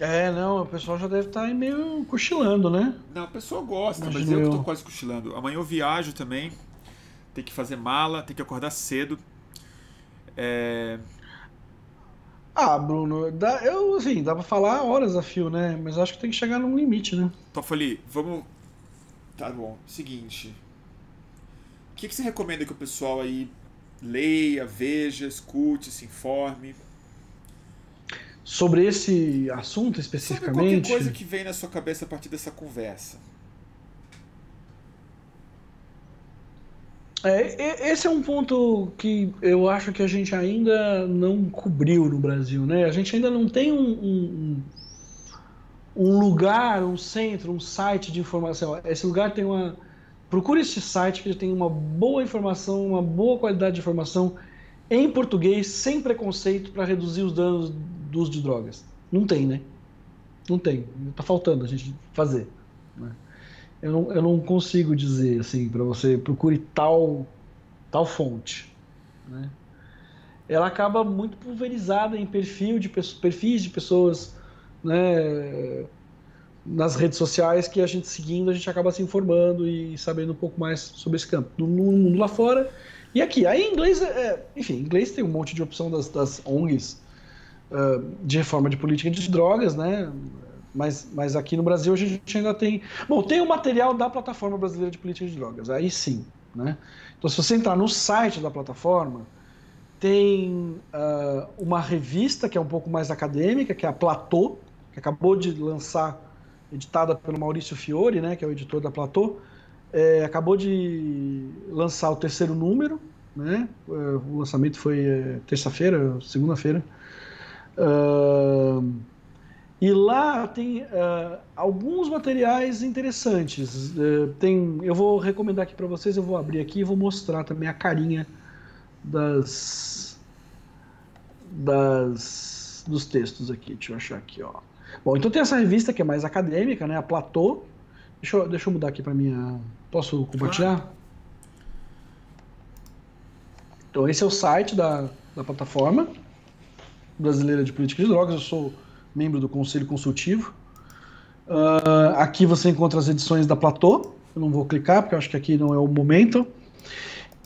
É, não, o pessoal já deve estar meio cochilando, né? Não, a pessoa gosta, mas Imagino eu que tô eu. quase cochilando. Amanhã eu viajo também. Tem que fazer mala, tem que acordar cedo. É... Ah, Bruno, dá, eu, assim, dá pra falar horas a fio, né? Mas acho que tem que chegar num limite, né? Toffoli, vamos. Tá bom. Seguinte. O que, que você recomenda que o pessoal aí leia, veja, escute, se informe? Sobre esse assunto Sobre especificamente. qualquer coisa que vem na sua cabeça a partir dessa conversa. É, esse é um ponto que eu acho que a gente ainda não cobriu no Brasil, né? A gente ainda não tem um, um, um- lugar, um centro, um site de informação. Esse lugar tem uma. Procure esse site que tem uma boa informação, uma boa qualidade de informação em português, sem preconceito, para reduzir os danos do uso de drogas. Não tem, né? Não tem. Tá faltando a gente fazer. né? Eu não, eu não consigo dizer assim para você procure tal tal fonte, né? Ela acaba muito pulverizada em perfil de perfis de pessoas, né? Nas redes sociais que a gente seguindo a gente acaba se informando e sabendo um pouco mais sobre esse campo no, no mundo lá fora e aqui. Aí inglês, é, é- enfim, inglês tem um monte de opção das, das ONGs ah, de reforma de política de drogas, né? Mas, mas aqui no Brasil a gente ainda tem. Bom, tem o material da plataforma brasileira de política de drogas, aí sim, né? Então, se você entrar no site da plataforma, tem ah, uma revista que é um pouco mais acadêmica, que é a Platô, que acabou de lançar, editada pelo Maurício Fiore, né? Que é o editor da Platô, é, acabou de lançar o terceiro número, né? É, O lançamento foi é, terça-feira, segunda-feira. Ahn, e lá tem ah, alguns materiais interessantes. Eh, tem, eu vou recomendar aqui para vocês, eu vou abrir aqui e vou mostrar também a carinha das, das dos textos aqui. Deixa eu achar aqui, ó. Bom, então tem essa revista que é mais acadêmica, né? A Platô. Deixa eu, deixa eu mudar aqui para minha. Posso compartilhar? Então esse é o site da, da plataforma brasileira de política de drogas. Eu sou membro do conselho consultivo. Ah, aqui você encontra as edições da Platô. Eu não vou clicar porque acho que aqui não é o momento.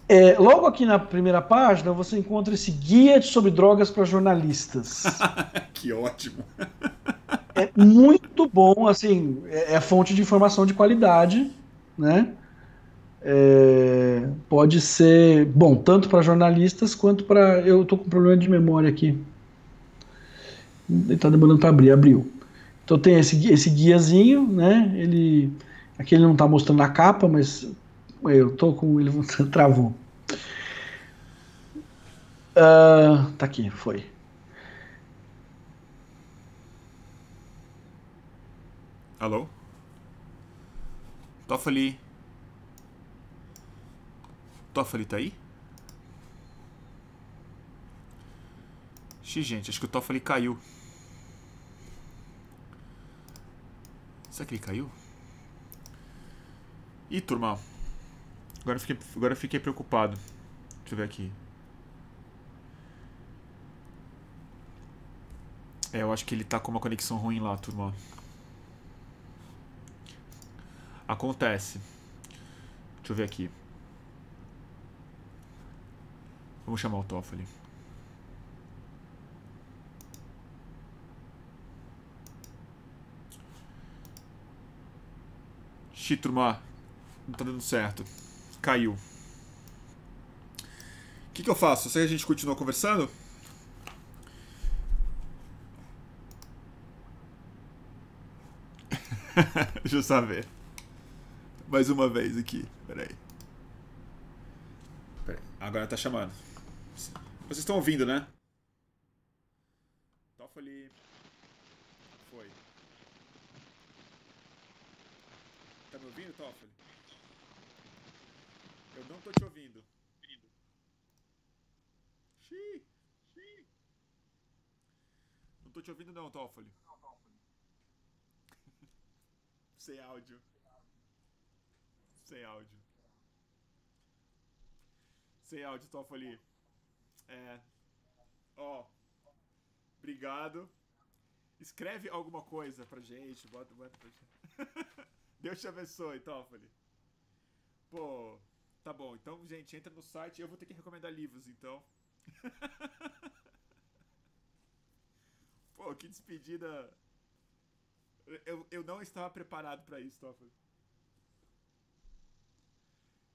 É, logo aqui na primeira página você encontra esse guia sobre drogas para jornalistas. que ótimo. É muito bom, assim, é, é fonte de informação de qualidade, né? É, pode ser bom tanto para jornalistas quanto para. Eu tô com problema de memória aqui. Ele tá demorando para abrir, abriu. Então tem esse, esse guiazinho, né? Ele. Aqui ele não tá mostrando a capa, mas eu tô com ele travou. Ah, tá aqui, foi. Alô? Toffoli? Toffoli tá aí? Ixi, gente, acho que o Toffoli caiu. Será que ele caiu? Ih, turma. Agora fiquei, agora fiquei preocupado. Deixa eu ver aqui. É, eu acho que ele tá com uma conexão ruim lá, turma. Acontece. Deixa eu ver aqui. Vamos chamar o Toffoli. Xi, turma. Não tá dando certo. Caiu. O que, que eu faço? Você a gente continua conversando? Deixa eu saber. Mais uma vez aqui. Peraí. Peraí. Agora tá chamando. Vocês estão ouvindo, né? Toffoli. Foi. Tá me ouvindo, Toffoli? Eu não tô te ouvindo. Xiii. Não tô te ouvindo não, Toffoli. Sem áudio. Sem áudio. Sem áudio, Toffoli. É. Ó. Obrigado. Escreve alguma coisa pra gente. Bota, bota pra gente. Deus te abençoe, Toffoli. Pô, tá bom. Então, gente, entra no site. Eu vou ter que recomendar livros, então. Pô, que despedida. Eu, eu não estava preparado para isso, Toffoli.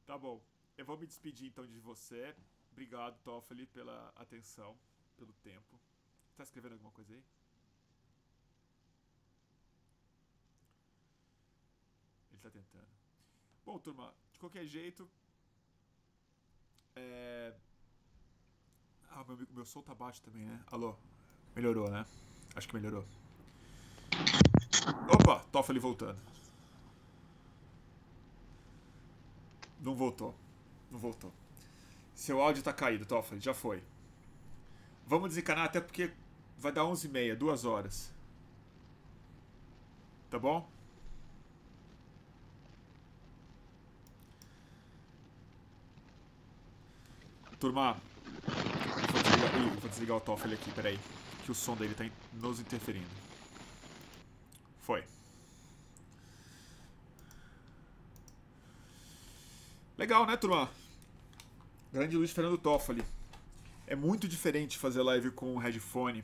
Tá bom. Eu vou me despedir então de você. Obrigado, Toffoli, pela atenção, pelo tempo. Tá escrevendo alguma coisa aí? Ele tá tentando. Bom, turma, de qualquer jeito. É... Ah, meu, meu som tá baixo também, né? Alô? Melhorou, né? Acho que melhorou. Opa, Toffoli voltando. Não voltou. Não voltou. Seu áudio tá caído, Toffoli. Já foi. Vamos desencanar até porque vai dar 11h30, duas horas. Tá bom? Turma, vou desligar, Ih, vou desligar o Toffoli aqui, peraí. Que o som dele tá nos interferindo. Foi. Legal, né, turma? Grande Luiz Fernando Toffoli. É muito diferente fazer live com headphone.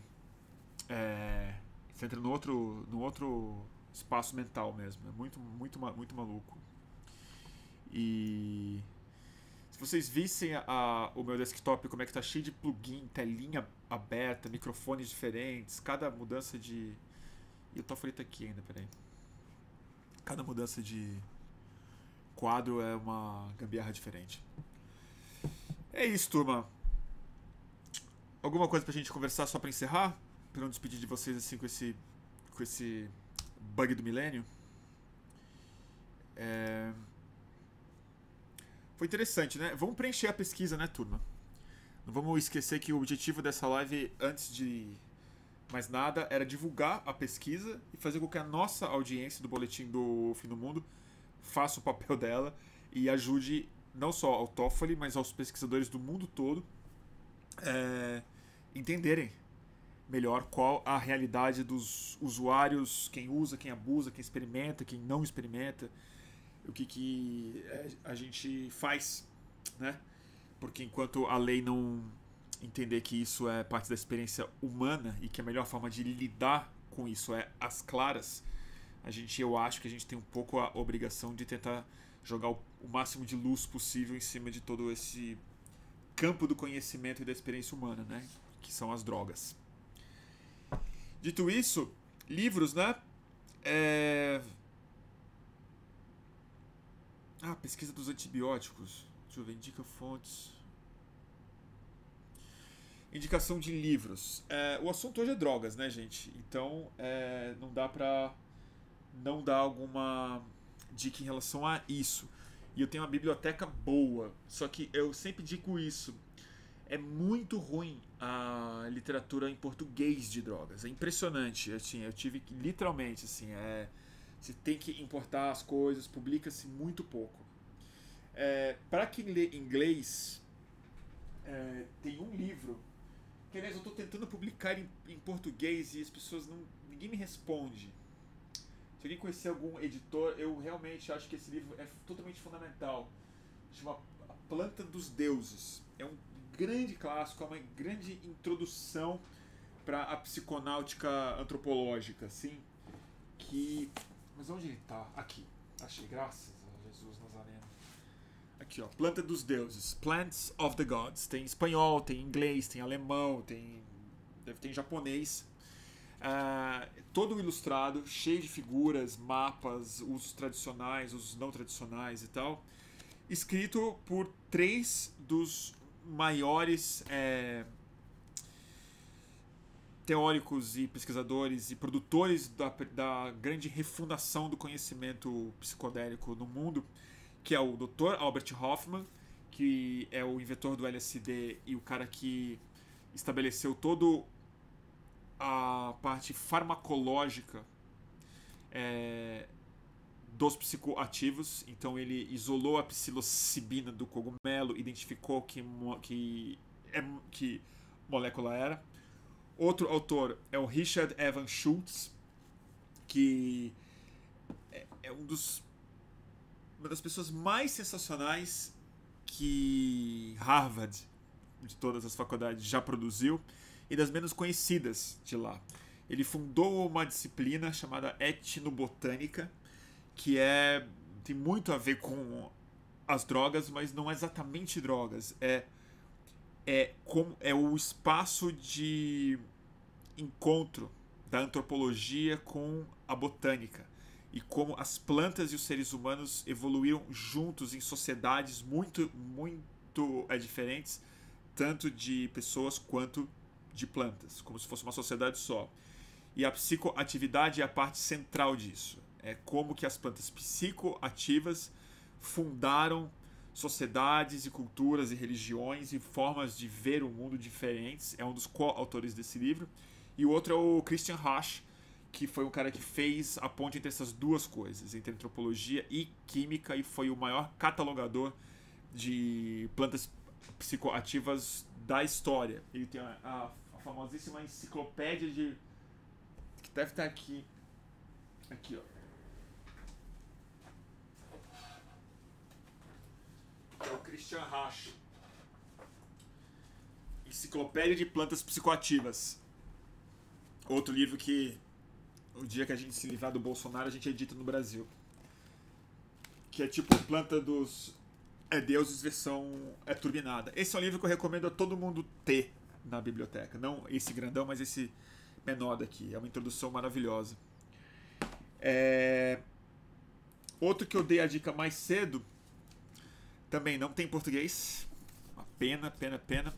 É, você entra no outro, no outro espaço mental mesmo. É muito, muito, muito maluco. E se vocês vissem a, a, o meu desktop, como é que tá cheio de plugin, telinha aberta, microfones diferentes, cada mudança de. E o Toffoli aqui ainda, peraí. Cada mudança de quadro é uma gambiarra diferente. É isso, turma. Alguma coisa pra gente conversar só pra encerrar? Pra não despedir de vocês assim com esse. com esse bug do milênio? É... Foi interessante, né? Vamos preencher a pesquisa, né, turma? Não vamos esquecer que o objetivo dessa live, antes de mais nada, era divulgar a pesquisa e fazer com que a nossa audiência do Boletim do Fim do Mundo faça o papel dela e ajude não só ao Toffoli, mas aos pesquisadores do mundo todo é, entenderem melhor qual a realidade dos usuários, quem usa, quem abusa, quem experimenta, quem não experimenta, o que, que é, a gente faz, né? Porque enquanto a lei não entender que isso é parte da experiência humana e que a melhor forma de lidar com isso é as claras, a gente, eu acho que a gente tem um pouco a obrigação de tentar jogar o, o máximo de luz possível em cima de todo esse campo do conhecimento e da experiência humana, né? Que são as drogas. Dito isso, livros, né? É... Ah, pesquisa dos antibióticos. Deixa eu ver, indica fontes. Indicação de livros. É, o assunto hoje é drogas, né, gente? Então, é, não dá pra não dar alguma dica em relação a isso. E eu tenho uma biblioteca boa, só que eu sempre digo isso. É muito ruim a literatura em português de drogas. É impressionante. Assim, eu tive que, literalmente, assim, é, Você tem que importar as coisas, publica-se muito pouco. É, Para quem lê inglês, é, tem um livro que, aliás, eu estou tentando publicar em, em, português e as pessoas não. ninguém me responde. Se alguém conhecer algum editor, eu realmente acho que esse livro é totalmente fundamental. Chama A Planta dos Deuses. É um grande clássico, é uma grande introdução para a psiconáutica antropológica, assim, que... Mas onde ele está? Aqui. Achei, graças a Jesus Nazareno. Aqui, ó, Planta dos Deuses, Plants of the Gods. Tem espanhol, tem inglês, tem alemão, tem deve ter japonês. Uh, todo ilustrado, cheio de figuras, mapas, usos tradicionais, usos não tradicionais e tal. Escrito por três dos maiores é, teóricos e pesquisadores e produtores da, da grande refundação do conhecimento psicodélico no mundo, que é o Dr. Albert Hoffman, que é o inventor do LSD e o cara que estabeleceu todo a parte farmacológica é, dos psicoativos. Então ele isolou a psilocibina do cogumelo, identificou que, que, é, que molécula era. Outro autor é o Richard Evan Schultz, que é, é um dos uma das pessoas mais sensacionais que Harvard, de todas as faculdades, já produziu e das menos conhecidas de lá. Ele fundou uma disciplina chamada etnobotânica, que é tem muito a ver com as drogas, mas não é exatamente drogas, é é como é o espaço de encontro da antropologia com a botânica e como as plantas e os seres humanos evoluíram juntos em sociedades muito muito é, diferentes, tanto de pessoas quanto de plantas, como se fosse uma sociedade só. E a psicoatividade é a parte central disso é, como que as plantas psicoativas fundaram sociedades e culturas e religiões e formas de ver o mundo diferentes. É um dos co-autores desse livro. E o outro é o Christian Rasch, que foi o cara que fez a ponte entre essas duas coisas, entre antropologia e química, e foi o maior catalogador de plantas psicoativas da história. Ele tem a, a, a famosíssima enciclopédia de. que deve estar aqui. Aqui, ó. É o Christian Rasch. Enciclopédia de Plantas Psicoativas. Outro livro que o dia que a gente se livrar do Bolsonaro a gente edita no Brasil. Que é tipo Planta dos é Deuses versão é turbinada. Esse é um livro que eu recomendo a todo mundo ter na biblioteca. Não esse grandão, mas esse menor daqui. É uma introdução maravilhosa. É... Outro que eu dei a dica mais cedo também não tem português. Uma pena, pena, pena.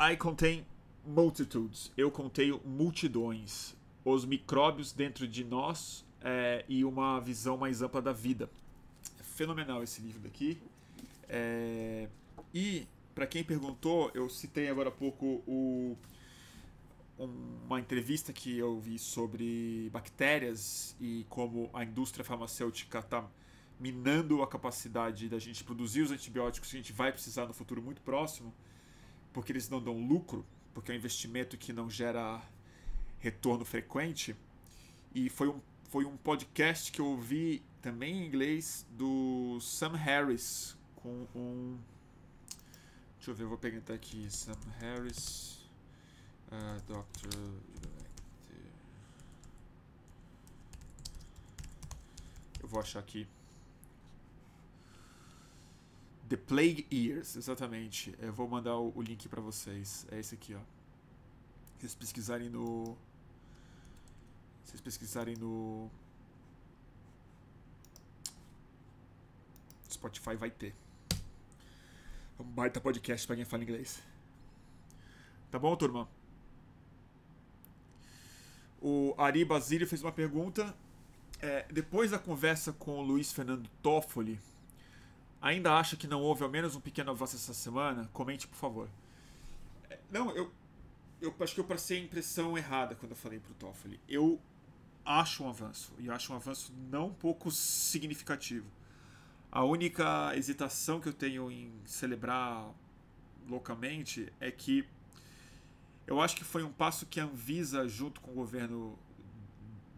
I contém multitudes. Eu contenho multidões. Os micróbios dentro de nós é, e uma visão mais ampla da vida. É fenomenal esse livro daqui. É, e, para quem perguntou, eu citei agora há pouco o, uma entrevista que eu vi sobre bactérias e como a indústria farmacêutica está minando a capacidade da gente produzir os antibióticos que a gente vai precisar no futuro muito próximo, porque eles não dão lucro, porque é um investimento que não gera retorno frequente. E foi um, foi um podcast que eu ouvi também em inglês do Sam Harris com um. Deixa eu ver, eu vou pegar aqui. Sam Harris, uh, Dr. Eu vou achar aqui. The Plague Years, exatamente. Eu vou mandar o, o link para vocês. É esse aqui, ó. Vocês pesquisarem no. Vocês pesquisarem no. Spotify vai ter. É um baita podcast para quem fala inglês. Tá bom, turma? O Ari Basílio fez uma pergunta. É, depois da conversa com o Luiz Fernando Toffoli ainda acha que não houve ao menos um pequeno avanço essa semana, comente por favor. É, não, eu, eu acho que eu passei a impressão errada quando eu falei pro Toffoli. Eu acho um avanço. E acho um avanço não pouco significativo. A única hesitação que eu tenho em celebrar loucamente é que eu acho que foi um passo que a Anvisa, junto com o governo,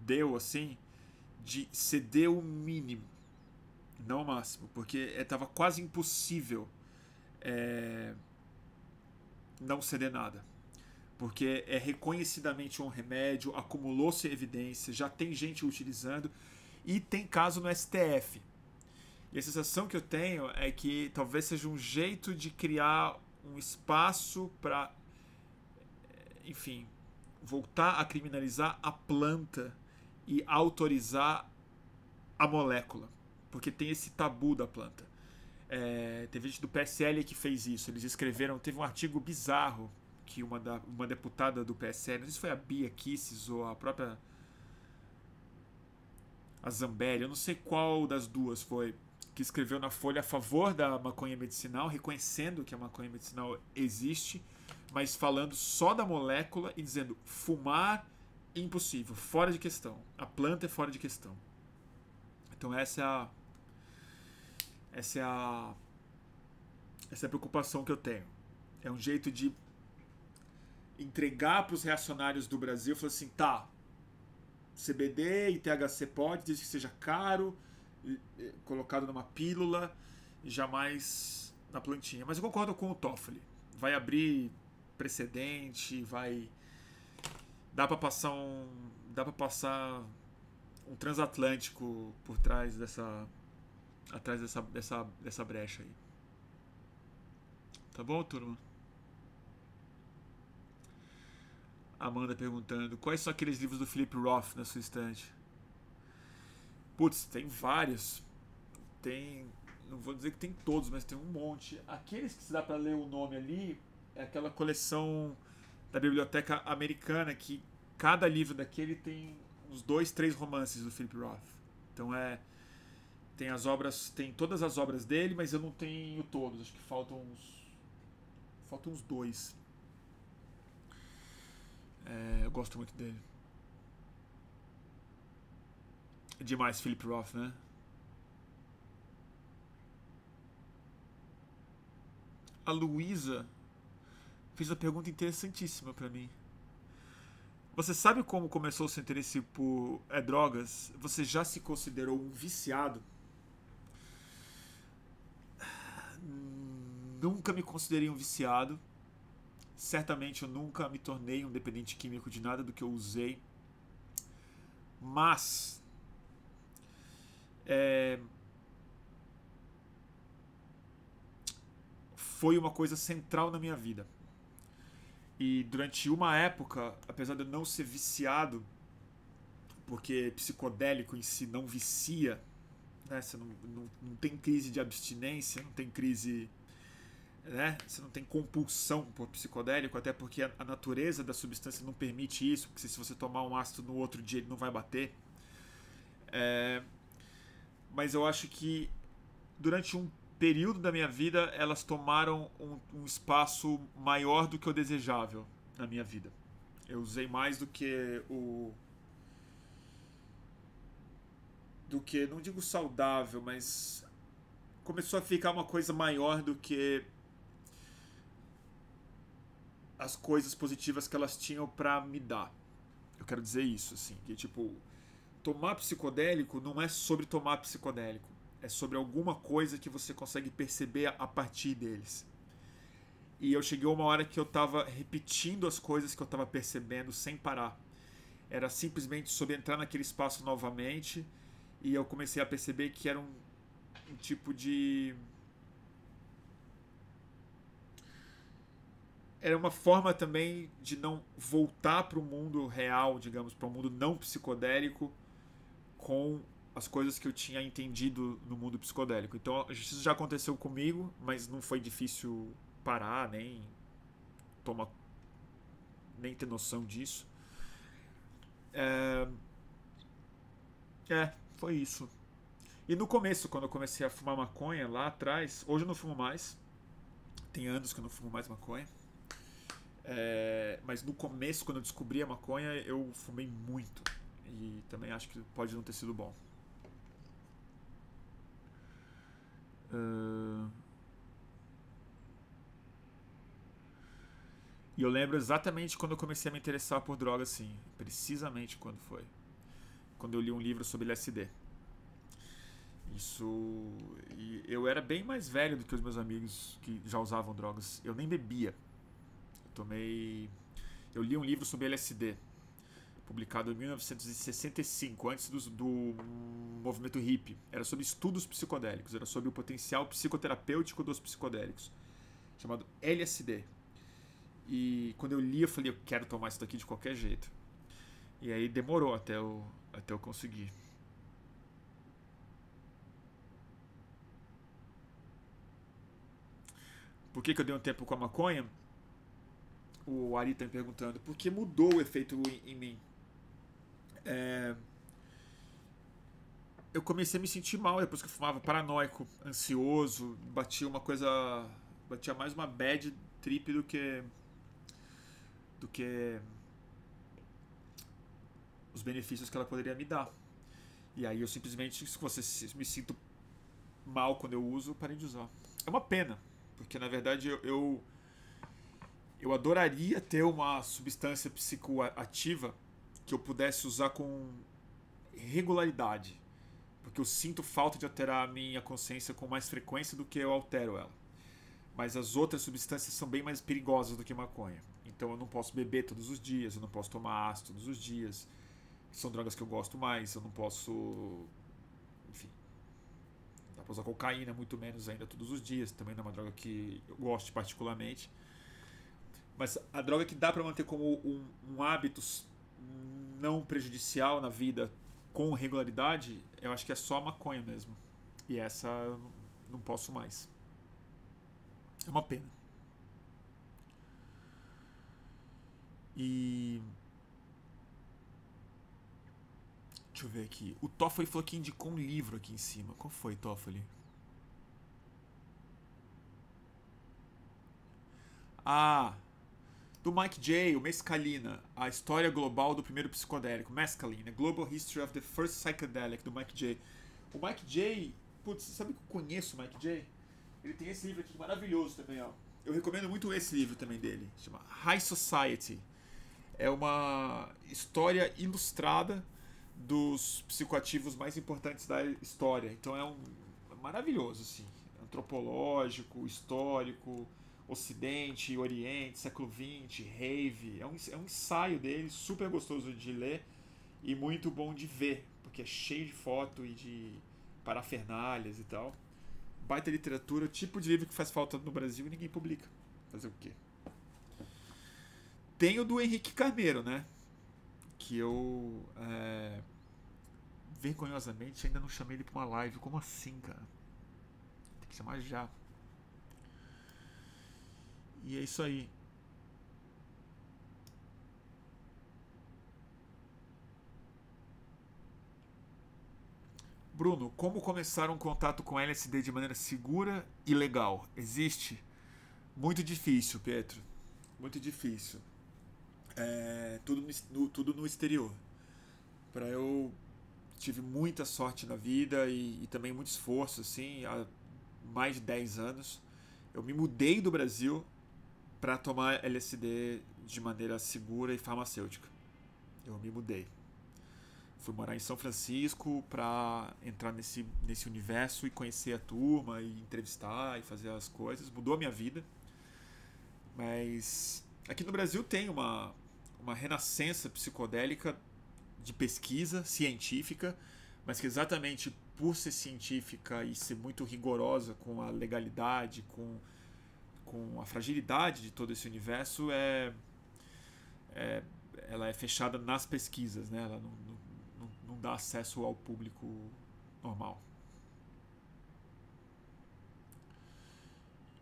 deu assim, de ceder o mínimo, não o máximo, porque estava quase impossível é, não ceder nada. Porque é reconhecidamente um remédio, acumulou-se evidência, já tem gente utilizando e tem caso no STF. E a sensação que eu tenho é que talvez seja um jeito de criar um espaço para enfim, voltar a criminalizar a planta e autorizar a molécula, porque tem esse tabu da planta. É, teve gente do PSL que fez isso. Eles escreveram, teve um artigo bizarro que uma, da, uma deputada do PSL, não sei se foi a Bia Kisses ou a própria a Zambelli, eu não sei qual das duas foi, que escreveu na Folha a favor da maconha medicinal, reconhecendo que a maconha medicinal existe mas falando só da molécula e dizendo fumar impossível, fora de questão. A planta é fora de questão. Então essa é a essa é a essa é a preocupação que eu tenho. É um jeito de entregar para os reacionários do Brasil, falar assim, tá, CBD e THC pode, desde que seja caro, colocado numa pílula e jamais na plantinha. Mas eu concordo com o Toffoli. Vai abrir precedente, vai dá para passar um dá para passar um transatlântico por trás dessa atrás dessa dessa dessa brecha aí. Tá bom, turma? Amanda perguntando: quais são aqueles livros do Philip Roth na sua estante? Putz, tem vários. Tem. Não vou dizer que tem todos, mas tem um monte. Aqueles que se dá para ler o nome ali, é aquela coleção da biblioteca americana que cada livro daquele tem uns dois, três romances do Philip Roth. Então é tem as obras, tem todas as obras dele, mas eu não tenho todos. Acho que faltam uns faltam uns dois. É, eu gosto muito dele. É demais Philip Roth, né? A Luísa fez uma pergunta interessantíssima para mim. Você sabe como começou o seu interesse por é, drogas? Você já se considerou um viciado? Nunca me considerei um viciado. Certamente eu nunca me tornei um dependente químico de nada do que eu usei. Mas. É, foi uma coisa central na minha vida. E durante uma época, apesar de eu não ser viciado, porque psicodélico em si não vicia, né? Você não, não, não tem crise de abstinência, não tem crise. Né? Você não tem compulsão por psicodélico, até porque a, natureza da substância não permite isso, porque se você tomar um ácido no outro dia ele não vai bater. É, mas eu acho que durante um período da minha vida elas tomaram um, um, espaço maior do que o desejável na minha vida. Eu usei mais do que o. do que, não digo saudável, mas começou a ficar uma coisa maior do que as coisas positivas que elas tinham para me dar. Eu quero dizer isso, assim, que tipo, tomar psicodélico não é sobre tomar psicodélico é sobre alguma coisa que você consegue perceber a partir deles. E eu cheguei a uma hora que eu estava repetindo as coisas que eu estava percebendo sem parar. Era simplesmente sobre entrar naquele espaço novamente e eu comecei a perceber que era um, um tipo de. Era uma forma também de não voltar para o mundo real, digamos, para o um mundo não psicodélico com as coisas que eu tinha entendido no mundo psicodélico. Então, isso já aconteceu comigo, mas não foi difícil parar, nem tomar nem ter noção disso. É, é, foi isso. E no começo, quando eu comecei a fumar maconha lá atrás, hoje eu não fumo mais. Tem anos que eu não fumo mais maconha. É, mas no começo, quando eu descobri a maconha, eu fumei muito E também acho que pode não ter sido bom. Uh... E eu lembro exatamente quando eu comecei a me interessar por drogas, sim. Precisamente quando foi. Quando eu li um livro sobre LSD. Isso. E eu era bem mais velho do que os meus amigos que já usavam drogas. Eu nem bebia. Tomei. Eu li um livro sobre LSD, publicado em 1965, antes do, do movimento hippie. Era sobre estudos psicodélicos, era sobre o potencial psicoterapêutico dos psicodélicos, chamado LSD. E quando eu li, eu falei, eu quero tomar isso daqui de qualquer jeito. E aí demorou até eu, até eu conseguir. Por que, que eu dei um tempo com a maconha? O Ari está me perguntando. Porque mudou o efeito em, em mim. É... Eu comecei a me sentir mal depois que eu fumava, paranoico, ansioso, batia uma coisa. batia mais uma bad trip do que do que os benefícios que ela poderia me dar. E aí eu simplesmente, se você me sinto mal quando eu uso, parei de usar. É uma pena, porque na verdade eu, eu, eu adoraria ter uma substância psicoativa que eu pudesse usar com regularidade. Porque eu sinto falta de alterar a minha consciência com mais frequência do que eu altero ela mas as outras substâncias são bem mais perigosas do que maconha. Então eu não posso beber todos os dias, eu não posso tomar ácido todos os dias. São drogas que eu gosto mais, eu não posso. Enfim. Dá pra usar cocaína, muito menos ainda todos os dias. Também não é uma droga que eu gosto particularmente. Mas a droga que dá para manter como um, um hábito não prejudicial na vida com regularidade, eu acho que é só maconha mesmo. E essa não posso mais. É uma pena. E. Deixa eu ver aqui. O Toffoli falou que indicou um livro aqui em cima. Qual foi, Toffoli? Ah! Do Mike J, o Mescalina, a história global do primeiro psicodélico, Mescalina, Global History of the First Psychedelic, do Mike J. O Mike J, putz, sabe que eu conheço o Mike J? Ele tem esse livro aqui maravilhoso também, ó. Eu recomendo muito esse livro também dele. Chama High Society. É uma história ilustrada dos psicoativos mais importantes da história. Então é um é maravilhoso, assim. Antropológico, histórico, Ocidente, Oriente, século XX, rave. É um, é um ensaio dele, super gostoso de ler e muito bom de ver, porque é cheio de foto e de parafernálias e tal baita literatura, tipo de livro que faz falta no Brasil e ninguém publica. Fazer o quê? Tem o do Henrique Carneiro, né? Que eu. É, vergonhosamente ainda não chamei ele pra uma live. Como assim, cara? Tem que chamar já. E é isso aí. Bruno, como começar um contato com LSD de maneira segura e legal? Existe? Muito difícil, Pedro. Muito difícil. É, tudo, no, tudo no exterior. Para eu tive muita sorte na vida e, e, também muito esforço, assim, há mais de 10 anos. Eu me mudei do Brasil para tomar LSD de maneira segura e farmacêutica. Eu me mudei fui morar em São Francisco para entrar nesse, nesse universo e conhecer a turma e entrevistar e fazer as coisas. Mudou a minha vida. Mas aqui no Brasil tem uma, uma renascença psicodélica de pesquisa científica, mas que exatamente por ser científica e ser muito rigorosa com a legalidade, com, com a fragilidade de todo esse universo, é, é ela é fechada nas pesquisas, né? ela não, não não, dá acesso ao público normal.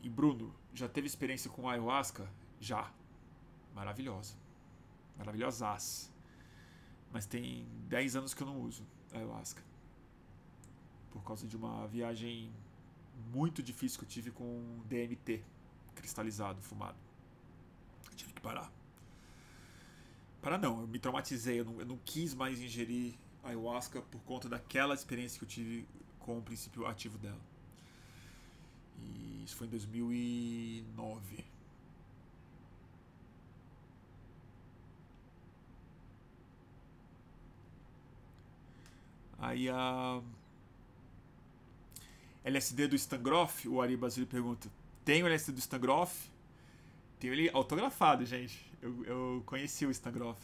E Bruno, já teve experiência com ayahuasca? Já. Maravilhosa. Maravilhosas. Mas tem 10 anos que eu não uso ayahuasca. Por causa de uma viagem muito difícil que eu tive com DMT cristalizado, fumado. Eu tive que parar. Para não, eu me traumatizei, eu não, eu não quis mais ingerir ayahuasca por conta daquela experiência que eu tive com o princípio ativo dela. E isso foi em 2009. Aí a LSD do Stangroff, o Ari Basílio pergunta: tem o LSD do Stangroff? Tem ele autografado, gente. Eu, eu conheci o Stangroff.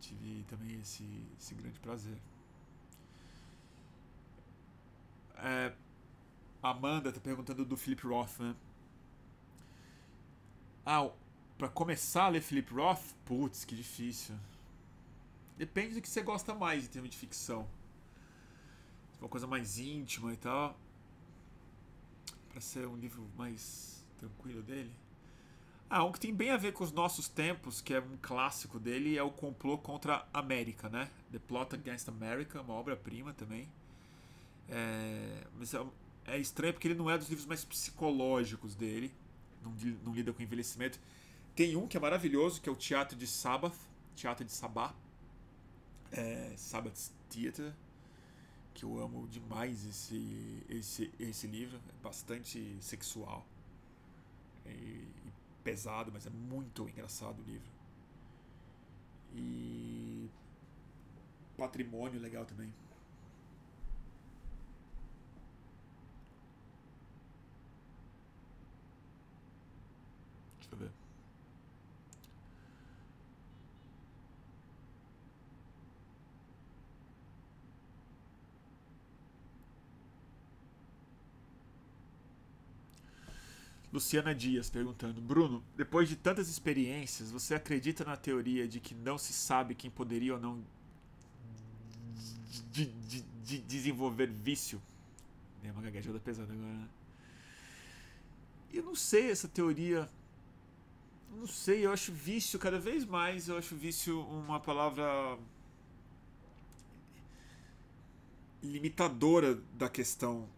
Tive também esse, esse grande prazer. É, Amanda tá perguntando do Philip Roth, né? Ah, pra começar a ler Philip Roth? Putz, que difícil. Depende do que você gosta mais em termos de ficção. Uma coisa mais íntima e tal. Pra ser um livro mais tranquilo dele. Ah, um que tem bem a ver com os nossos tempos, que é um clássico dele, é o Complô contra a América, né? The Plot Against America, uma obra-prima também. É, mas é, é, estranho porque ele não é dos livros mais psicológicos dele, não, não, lida com envelhecimento. Tem um que é maravilhoso, que é o Teatro de Sabbath, Teatro de Sabá, é, Sabbath Theater, que eu amo demais esse, esse, esse livro, é bastante sexual. E, e pesado, mas é muito engraçado o livro. E patrimônio legal também. Deixa eu ver. Luciana Dias perguntando: Bruno, depois de tantas experiências, você acredita na teoria de que não se sabe quem poderia ou não de, de, de desenvolver vício? É uma gaguejada pesada agora, né? Eu não sei essa teoria. Não sei, eu acho vício cada vez mais. Eu acho vício uma palavra limitadora da questão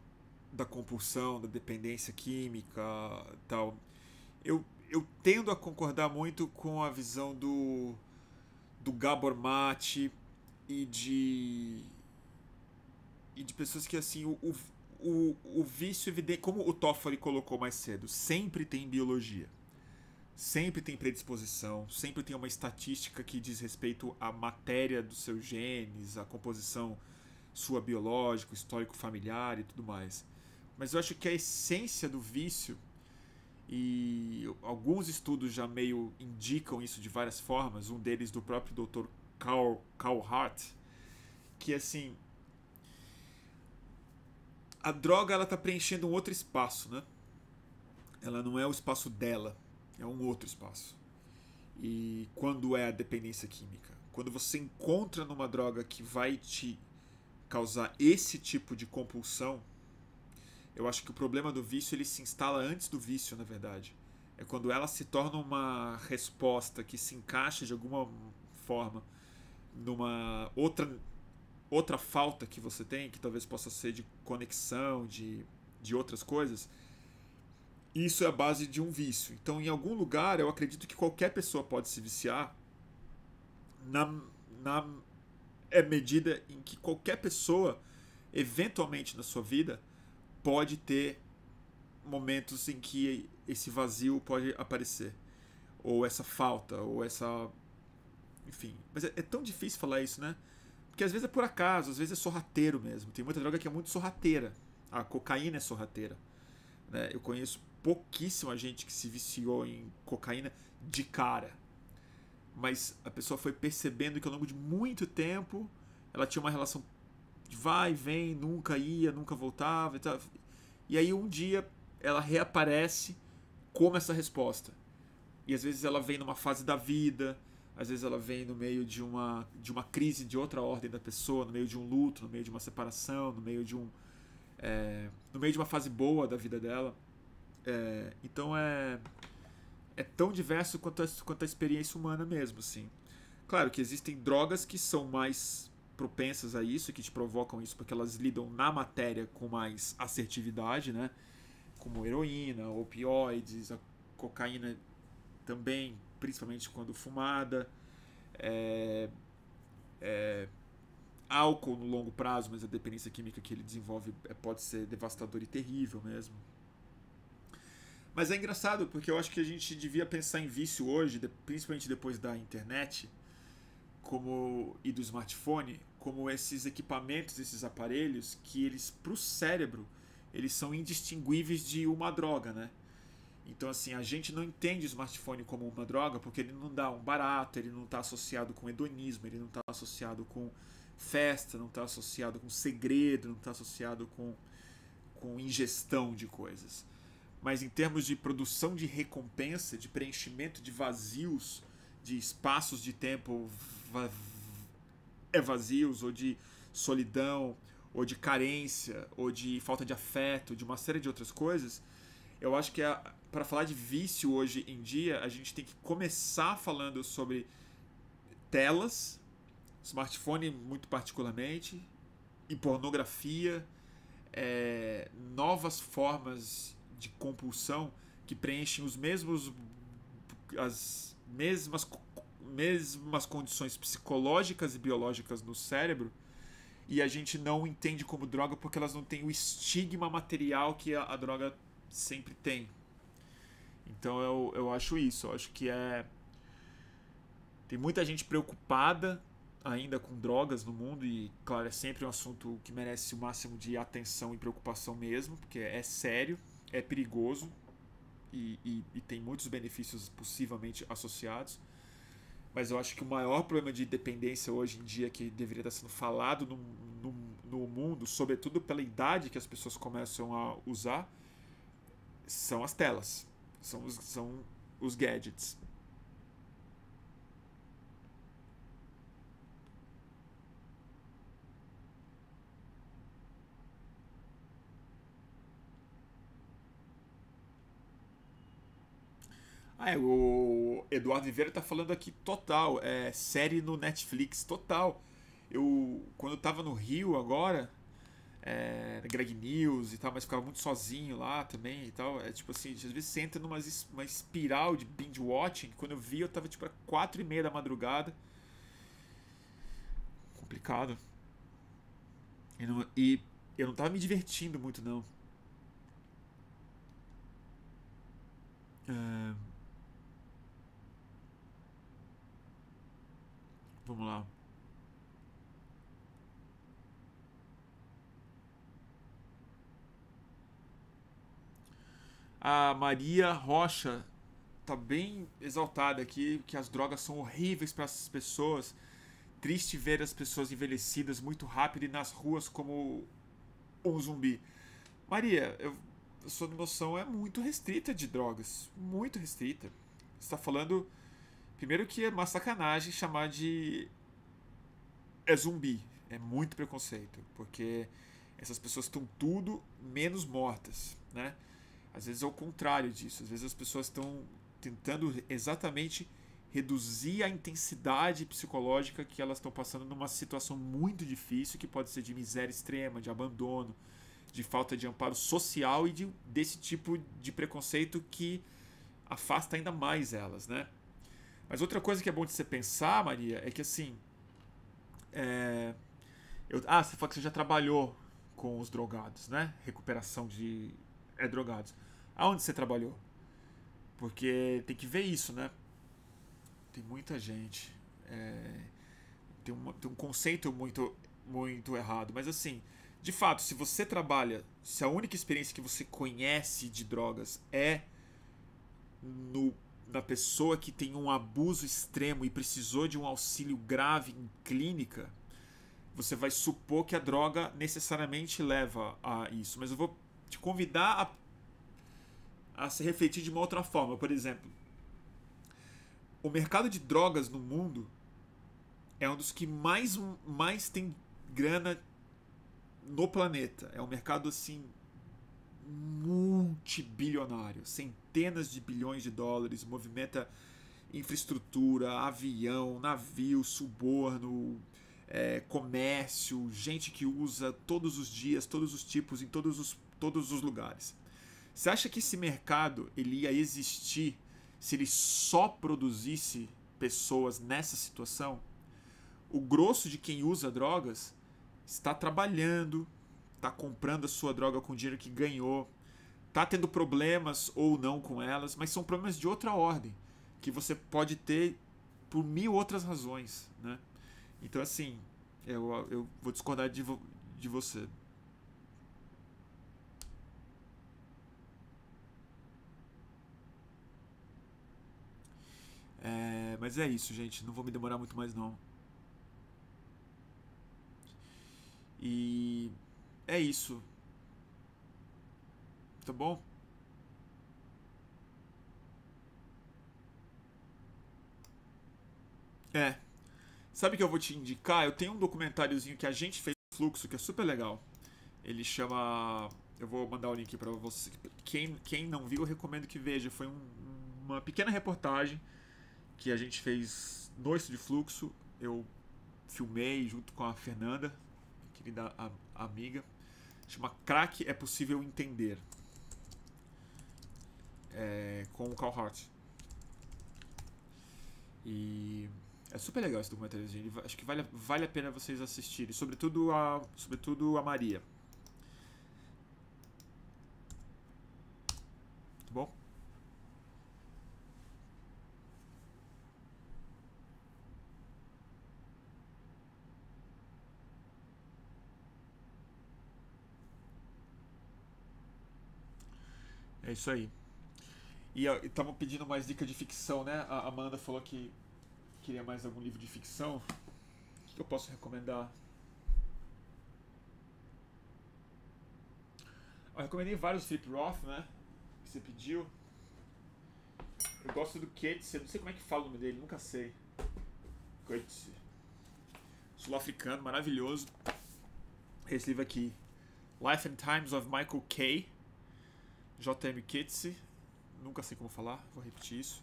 da compulsão, da dependência química tal. Eu, eu tendo a concordar muito com a visão do, do Gabor Mate e de e de pessoas que assim o, o, o vício evidente como o Toffoli colocou mais cedo sempre tem biologia sempre tem predisposição sempre tem uma estatística que diz respeito à matéria dos seus genes a composição sua biológica histórico familiar e tudo mais mas eu acho que a essência do vício, e alguns estudos já meio indicam isso de várias formas, um deles do próprio Dr. Carl, Carl Hart, que assim. A droga ela está preenchendo um outro espaço, né? Ela não é o espaço dela, é um outro espaço. E quando é a dependência química? Quando você encontra numa droga que vai te causar esse tipo de compulsão, eu acho que o problema do vício ele se instala antes do vício, na verdade. É quando ela se torna uma resposta que se encaixa de alguma forma numa outra outra falta que você tem, que talvez possa ser de conexão, de, de outras coisas. Isso é a base de um vício. Então, em algum lugar, eu acredito que qualquer pessoa pode se viciar na, na é medida em que qualquer pessoa, eventualmente na sua vida, pode ter momentos em que esse vazio pode aparecer. Ou essa falta, ou essa. Enfim. Mas é, é, tão difícil falar isso, né? Porque às vezes é por acaso, às vezes é sorrateiro mesmo. Tem muita droga que é muito sorrateira. A cocaína é sorrateira. Né? Eu conheço pouquíssima gente que se viciou em cocaína de cara. Mas a pessoa foi percebendo que ao longo de muito tempo ela tinha uma relação vai, vem, nunca ia, nunca voltava e tal. E aí um dia ela reaparece como essa resposta. E às vezes ela vem numa fase da vida, às vezes ela vem no meio de uma, de uma crise de outra ordem da pessoa, no meio de um luto, no meio de uma separação, no meio de um. É, no meio de uma fase boa da vida dela. É, então é. É tão diverso quanto a, quanto a experiência humana mesmo, assim. Claro que existem drogas que são mais propensas a isso, que te provocam isso, porque elas lidam na matéria com mais assertividade, né? Como heroína, opioides, a cocaína também, principalmente quando fumada. é, é, álcool no longo prazo, mas a dependência química que ele desenvolve é, pode ser devastador e terrível mesmo. Mas é engraçado porque eu acho que a gente devia pensar em vício hoje, principalmente depois da internet, como e do smartphone, como esses equipamentos, esses aparelhos que eles para o cérebro eles são indistinguíveis de uma droga, né? Então assim a gente não entende o smartphone como uma droga porque ele não dá um barato, ele não está associado com hedonismo, ele não está associado com festa, não está associado com segredo, não está associado com com ingestão de coisas mas em termos de produção de recompensa, de preenchimento de vazios, de espaços de tempo é vazios, ou de solidão, ou de carência, ou de falta de afeto, de uma série de outras coisas, eu acho que para falar de vício hoje em dia, a gente tem que começar falando sobre telas, smartphone muito particularmente, e pornografia, é, novas formas de compulsão que preenchem os mesmos as mesmas mesmas condições psicológicas e biológicas no cérebro e a gente não entende como droga porque elas não têm o estigma material que a, a droga sempre tem. Então eu, eu acho isso, eu acho que é tem muita gente preocupada ainda com drogas no mundo e claro é sempre um assunto que merece o máximo de atenção e preocupação mesmo porque é sério é perigoso e, e, e, tem muitos benefícios possivelmente associados. Mas eu acho que o maior problema de dependência hoje em dia que deveria estar sendo falado no, no, no mundo, sobretudo pela idade que as pessoas começam a usar, são as telas, são os, são os gadgets. Ah, é, o Eduardo Viveira tá falando aqui total. É série no Netflix, total. Eu, quando eu tava no Rio agora, é, Greg News e tal, mas ficava muito sozinho lá também e tal. É tipo assim, às vezes você entra numa uma espiral de binge watching. Quando eu vi, eu tava tipo às quatro e meia da madrugada. Complicado. E, não, e eu não tava me divertindo muito, não. É... Vamos lá. A Maria Rocha tá bem exaltada aqui que as drogas são horríveis para essas pessoas. Triste ver as pessoas envelhecidas muito rápido e nas ruas como um zumbi. Maria, eu, sua noção é muito restrita de drogas, muito restrita. Está falando Primeiro que é uma sacanagem chamar de é zumbi. É muito preconceito, porque essas pessoas estão tudo menos mortas, né? Às vezes é o contrário disso. Às vezes as pessoas estão tentando exatamente reduzir a intensidade psicológica que elas estão passando numa situação muito difícil, que pode ser de miséria extrema, de abandono, de falta de amparo social e de, desse tipo de preconceito que afasta ainda mais elas, né? Mas outra coisa que é bom de você pensar, Maria, é que assim. É, eu, ah, você falou que você já trabalhou com os drogados, né? Recuperação de é, drogados. Aonde você trabalhou? Porque tem que ver isso, né? Tem muita gente. É, tem, um, tem um conceito muito, muito errado. Mas assim, de fato, se você trabalha, se a única experiência que você conhece de drogas é no da pessoa que tem um abuso extremo e precisou de um auxílio grave em clínica, você vai supor que a droga necessariamente leva a isso. Mas eu vou te convidar a, a se refletir de uma outra forma. Por exemplo, o mercado de drogas no mundo é um dos que mais, mais tem grana no planeta. É um mercado assim multibilionário, centenas de bilhões de dólares, movimenta infraestrutura, avião, navio, suborno, é, comércio, gente que usa todos os dias, todos os tipos, em todos os, todos os lugares. Você acha que esse mercado ele ia existir se ele só produzisse pessoas nessa situação, o grosso de quem usa drogas está trabalhando, está comprando a sua droga com dinheiro que ganhou, está tendo problemas ou não com elas, mas são problemas de outra ordem, que você pode ter por mil outras razões, né? Então, assim, eu, eu vou discordar de, vo, de você. É, mas é isso, gente. Não vou me demorar muito mais, não. E é isso. Tá bom? É. Sabe que eu vou te indicar? Eu tenho um documentáriozinho que a gente fez Fluxo, que é super legal. Ele chama. Eu vou mandar o link para você. Quem, quem não viu, eu recomendo que veja. Foi um, uma pequena reportagem que a gente fez no de Fluxo. Eu filmei junto com a Fernanda, querida amiga. Chama Crack é Possível Entender. É, com o Carl Hart. E é super legal esse documentário. Acho que vale, vale a pena vocês assistirem. Sobretudo a, sobretudo a Maria. Tá bom? É isso aí. E estavam pedindo mais dica de ficção, né? A Amanda falou que queria mais algum livro de ficção. O que eu posso recomendar? Eu recomendei vários Philip Roth, né? Que você pediu. Eu gosto do Keats, eu não sei como é que fala o nome dele, nunca sei. Keats. Sul-africano, maravilhoso. Esse livro aqui. Life and Times of Michael Kay. J.M. Keats. Nunca sei como falar, vou repetir isso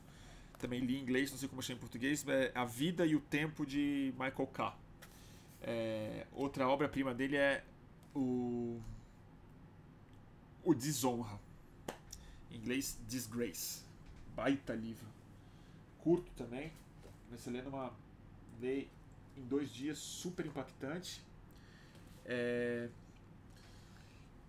também li em inglês, não sei como achei em português, é A Vida e o Tempo de Michael K. É, outra obra-prima dele é o, o Desonra. Em inglês, Disgrace. Baita livro. Curto também. Comecei lendo uma. Lei em dois dias, super impactante. É,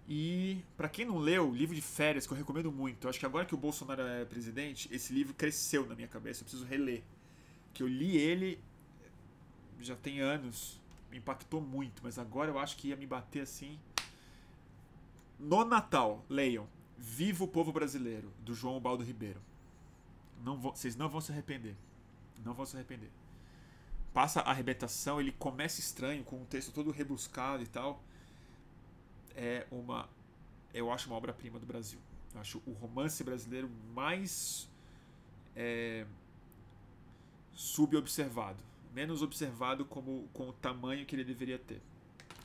e para quem não leu, livro de férias que eu recomendo muito. Eu acho que agora que o Bolsonaro é presidente, esse livro cresceu na minha cabeça. Eu preciso reler. Que eu li ele já tem anos, me impactou muito, mas agora eu acho que ia me bater assim. No Natal, leiam Viva o Povo Brasileiro, do João Baldo Ribeiro. Não vão, vocês não vão se arrepender. Não vão se arrepender. Passa a arrebentação, ele começa estranho, com um texto todo rebuscado e tal é uma, eu acho uma obra-prima do Brasil. Eu acho o romance brasileiro mais é, subobservado, menos observado como com o tamanho que ele deveria ter.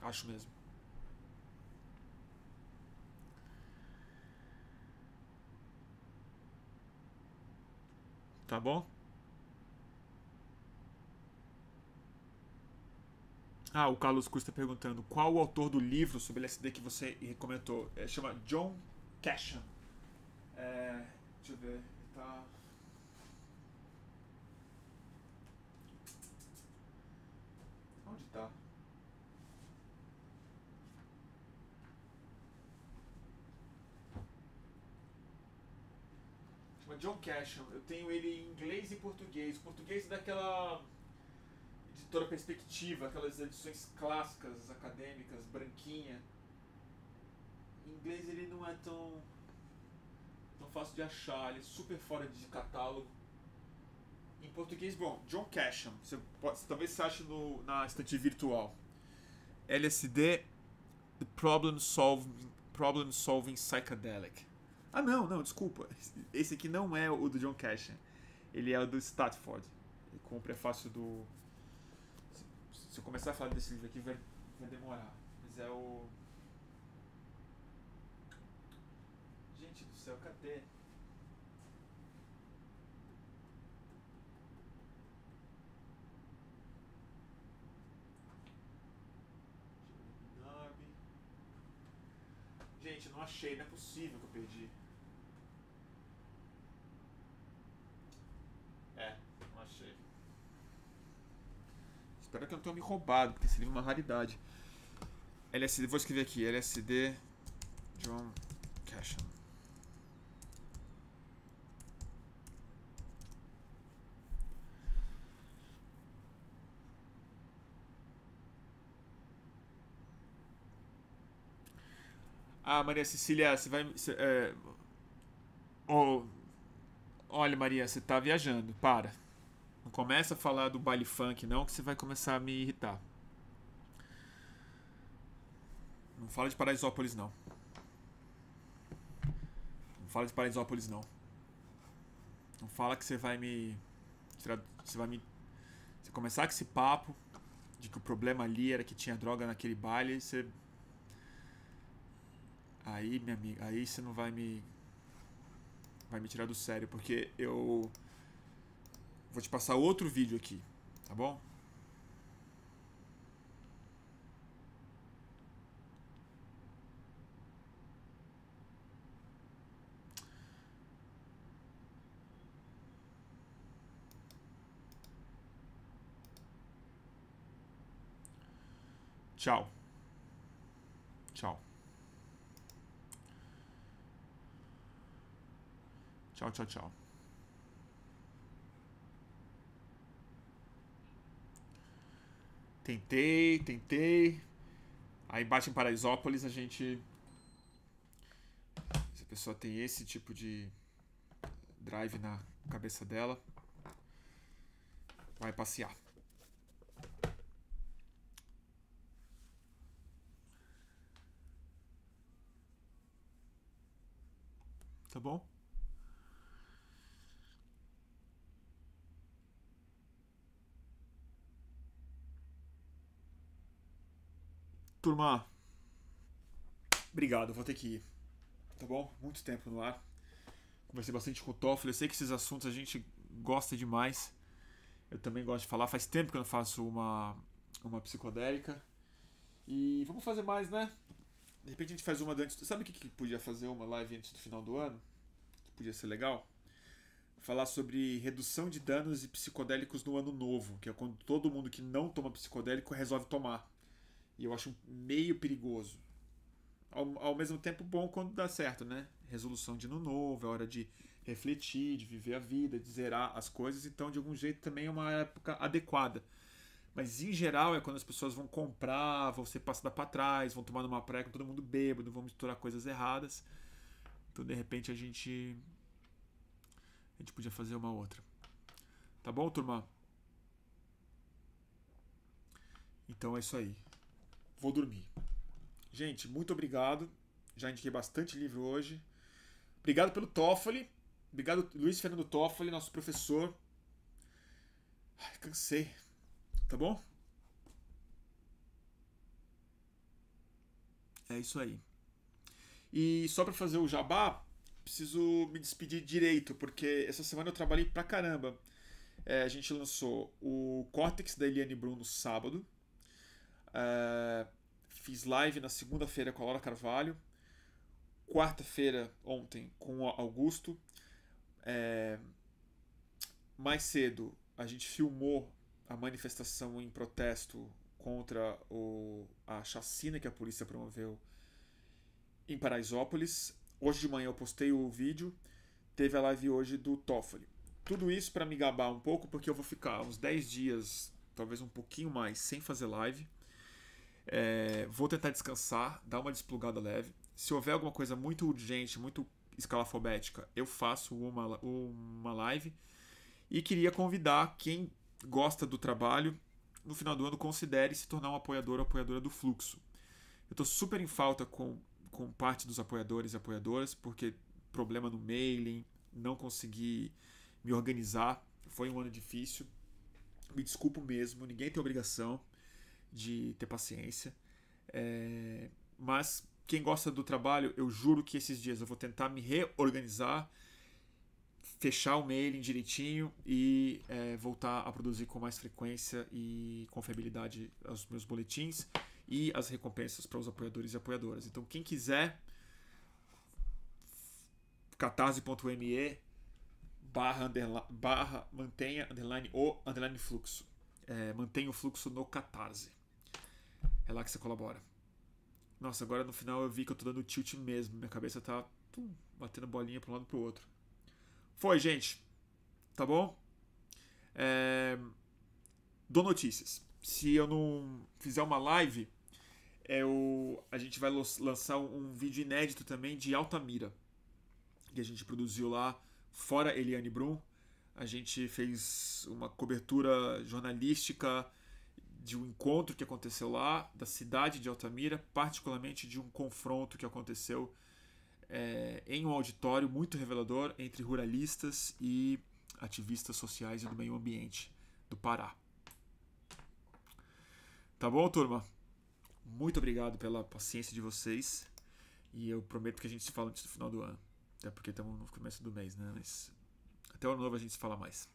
Acho mesmo. Tá bom? Ah, o Carlos Custa perguntando qual o autor do livro sobre LSD que você recomendou. É, chama John Cashan. É, deixa eu ver. Tá. Onde tá? Chama John Cashan. Eu tenho ele em inglês e português. Português é daquela editora Perspectiva, aquelas edições clássicas, acadêmicas, branquinha. Em inglês ele não é tão, tão fácil de achar, ele é super fora de catálogo. Em português, bom, John Casham, você pode, talvez você ache no, na estante virtual. LSD, The Problem Solving, Problem Solving Psychedelic. Ah, não, não, desculpa. Esse aqui não é o do John Casham. Ele é o do Statford, com o prefácio do se eu começar a falar desse livro aqui, vai, vai demorar. Mas é o. Gente do céu, cadê? Gente, não achei, não é possível que eu perdi. É, não achei. Espero que não tenha me roubado, porque esse livro é uma raridade. LSD, vou escrever aqui, LSD John Cashin. Ah, Maria Cecília, você vai. Você, é... oh, olha, Maria, você tá viajando. Para. Não começa a falar do baile funk, não, que você vai começar a me irritar. Não fala de Paraisópolis, não. Não fala de Paraisópolis, não. Não fala que você vai me. Você vai me. Você começar com esse papo de que o problema ali era que tinha droga naquele baile, você. Aí, minha amiga, aí você não vai me. Vai me tirar do sério, porque eu. Vou te passar outro vídeo aqui, tá bom? Tchau. Tchau. Tchau, tchau, tchau. Tentei, tentei. Aí bate em Paraisópolis, a gente. Se a pessoa tem esse tipo de drive na cabeça dela, vai passear. Tá bom? Turma, obrigado, vou ter que ir. Tá bom? Muito tempo no ar. Conversei bastante com o Toffoli. Eu sei que esses assuntos a gente gosta demais. Eu também gosto de falar. Faz tempo que eu não faço uma, uma psicodélica. E vamos fazer mais, né? De repente a gente faz uma antes. Sabe o que, que podia fazer uma live antes do final do ano? Que podia ser legal? Falar sobre redução de danos e psicodélicos no ano novo, que é quando todo mundo que não toma psicodélico resolve tomar. E eu acho meio perigoso. Ao, ao mesmo tempo, bom quando dá certo, né? Resolução de ano novo, é hora de refletir, de viver a vida, de zerar as coisas. Então, de algum jeito, também é uma época adequada. Mas em geral é quando as pessoas vão comprar, vão ser passadas para trás, vão tomar numa praia com todo mundo bêbado, vão misturar coisas erradas. Então de repente a gente. A gente podia fazer uma outra. Tá bom, turma? Então é isso aí vou dormir. Gente, muito obrigado. Já indiquei bastante livro hoje. Obrigado pelo Toffoli. Obrigado, Luiz Fernando Toffoli, nosso professor. Ai, cansei. Tá bom? É isso aí. E só para fazer o jabá, preciso me despedir direito, porque essa semana eu trabalhei pra caramba. É, a gente lançou o Cortex da Eliane Bruno no sábado. Uh, fiz live na segunda-feira com a Laura Carvalho. Quarta-feira, ontem, com o Augusto. É, mais cedo, a gente filmou a manifestação em protesto contra o, a chacina que a polícia promoveu em Paraisópolis. Hoje de manhã eu postei o vídeo. Teve a live hoje do Toffoli. Tudo isso para me gabar um pouco, porque eu vou ficar uns 10 dias, talvez um pouquinho mais, sem fazer live. É, vou tentar descansar, dar uma desplugada leve. Se houver alguma coisa muito urgente, muito escalafobética, eu faço uma, uma live. E queria convidar quem gosta do trabalho, no final do ano, considere se tornar um apoiador ou apoiadora do Fluxo. Eu estou super em falta com, com parte dos apoiadores e apoiadoras, porque problema no mailing, não consegui me organizar. Foi um ano difícil. Me desculpo mesmo, ninguém tem obrigação de ter paciência. É, mas quem gosta do trabalho, eu juro que esses dias eu vou tentar me reorganizar, fechar o mailing direitinho e é, voltar a produzir com mais frequência e confiabilidade os meus boletins e as recompensas para os apoiadores e apoiadoras. Então, quem quiser, catarse.me barra, barra mantenha underline o underline fluxo. é, mantenha o fluxo no Catarse. É que você colabora. Nossa, agora no final eu vi que eu tô dando tilt mesmo. Minha cabeça tá tum, batendo bolinha pra um lado pro outro. Foi, gente. Tá bom? É... Dou notícias. Se eu não fizer uma live, eu... a gente vai lançar um vídeo inédito também de Altamira. Que a gente produziu lá, fora Eliane Brum. A gente fez uma cobertura jornalística de um encontro que aconteceu lá, da cidade de Altamira, particularmente de um confronto que aconteceu é, em um auditório muito revelador entre ruralistas e ativistas sociais e do meio ambiente do Pará. Tá bom, turma? Muito obrigado pela paciência de vocês e eu prometo que a gente se fala antes do final do ano. Até porque estamos no começo do mês, né? Mas até o ano novo a gente se fala mais.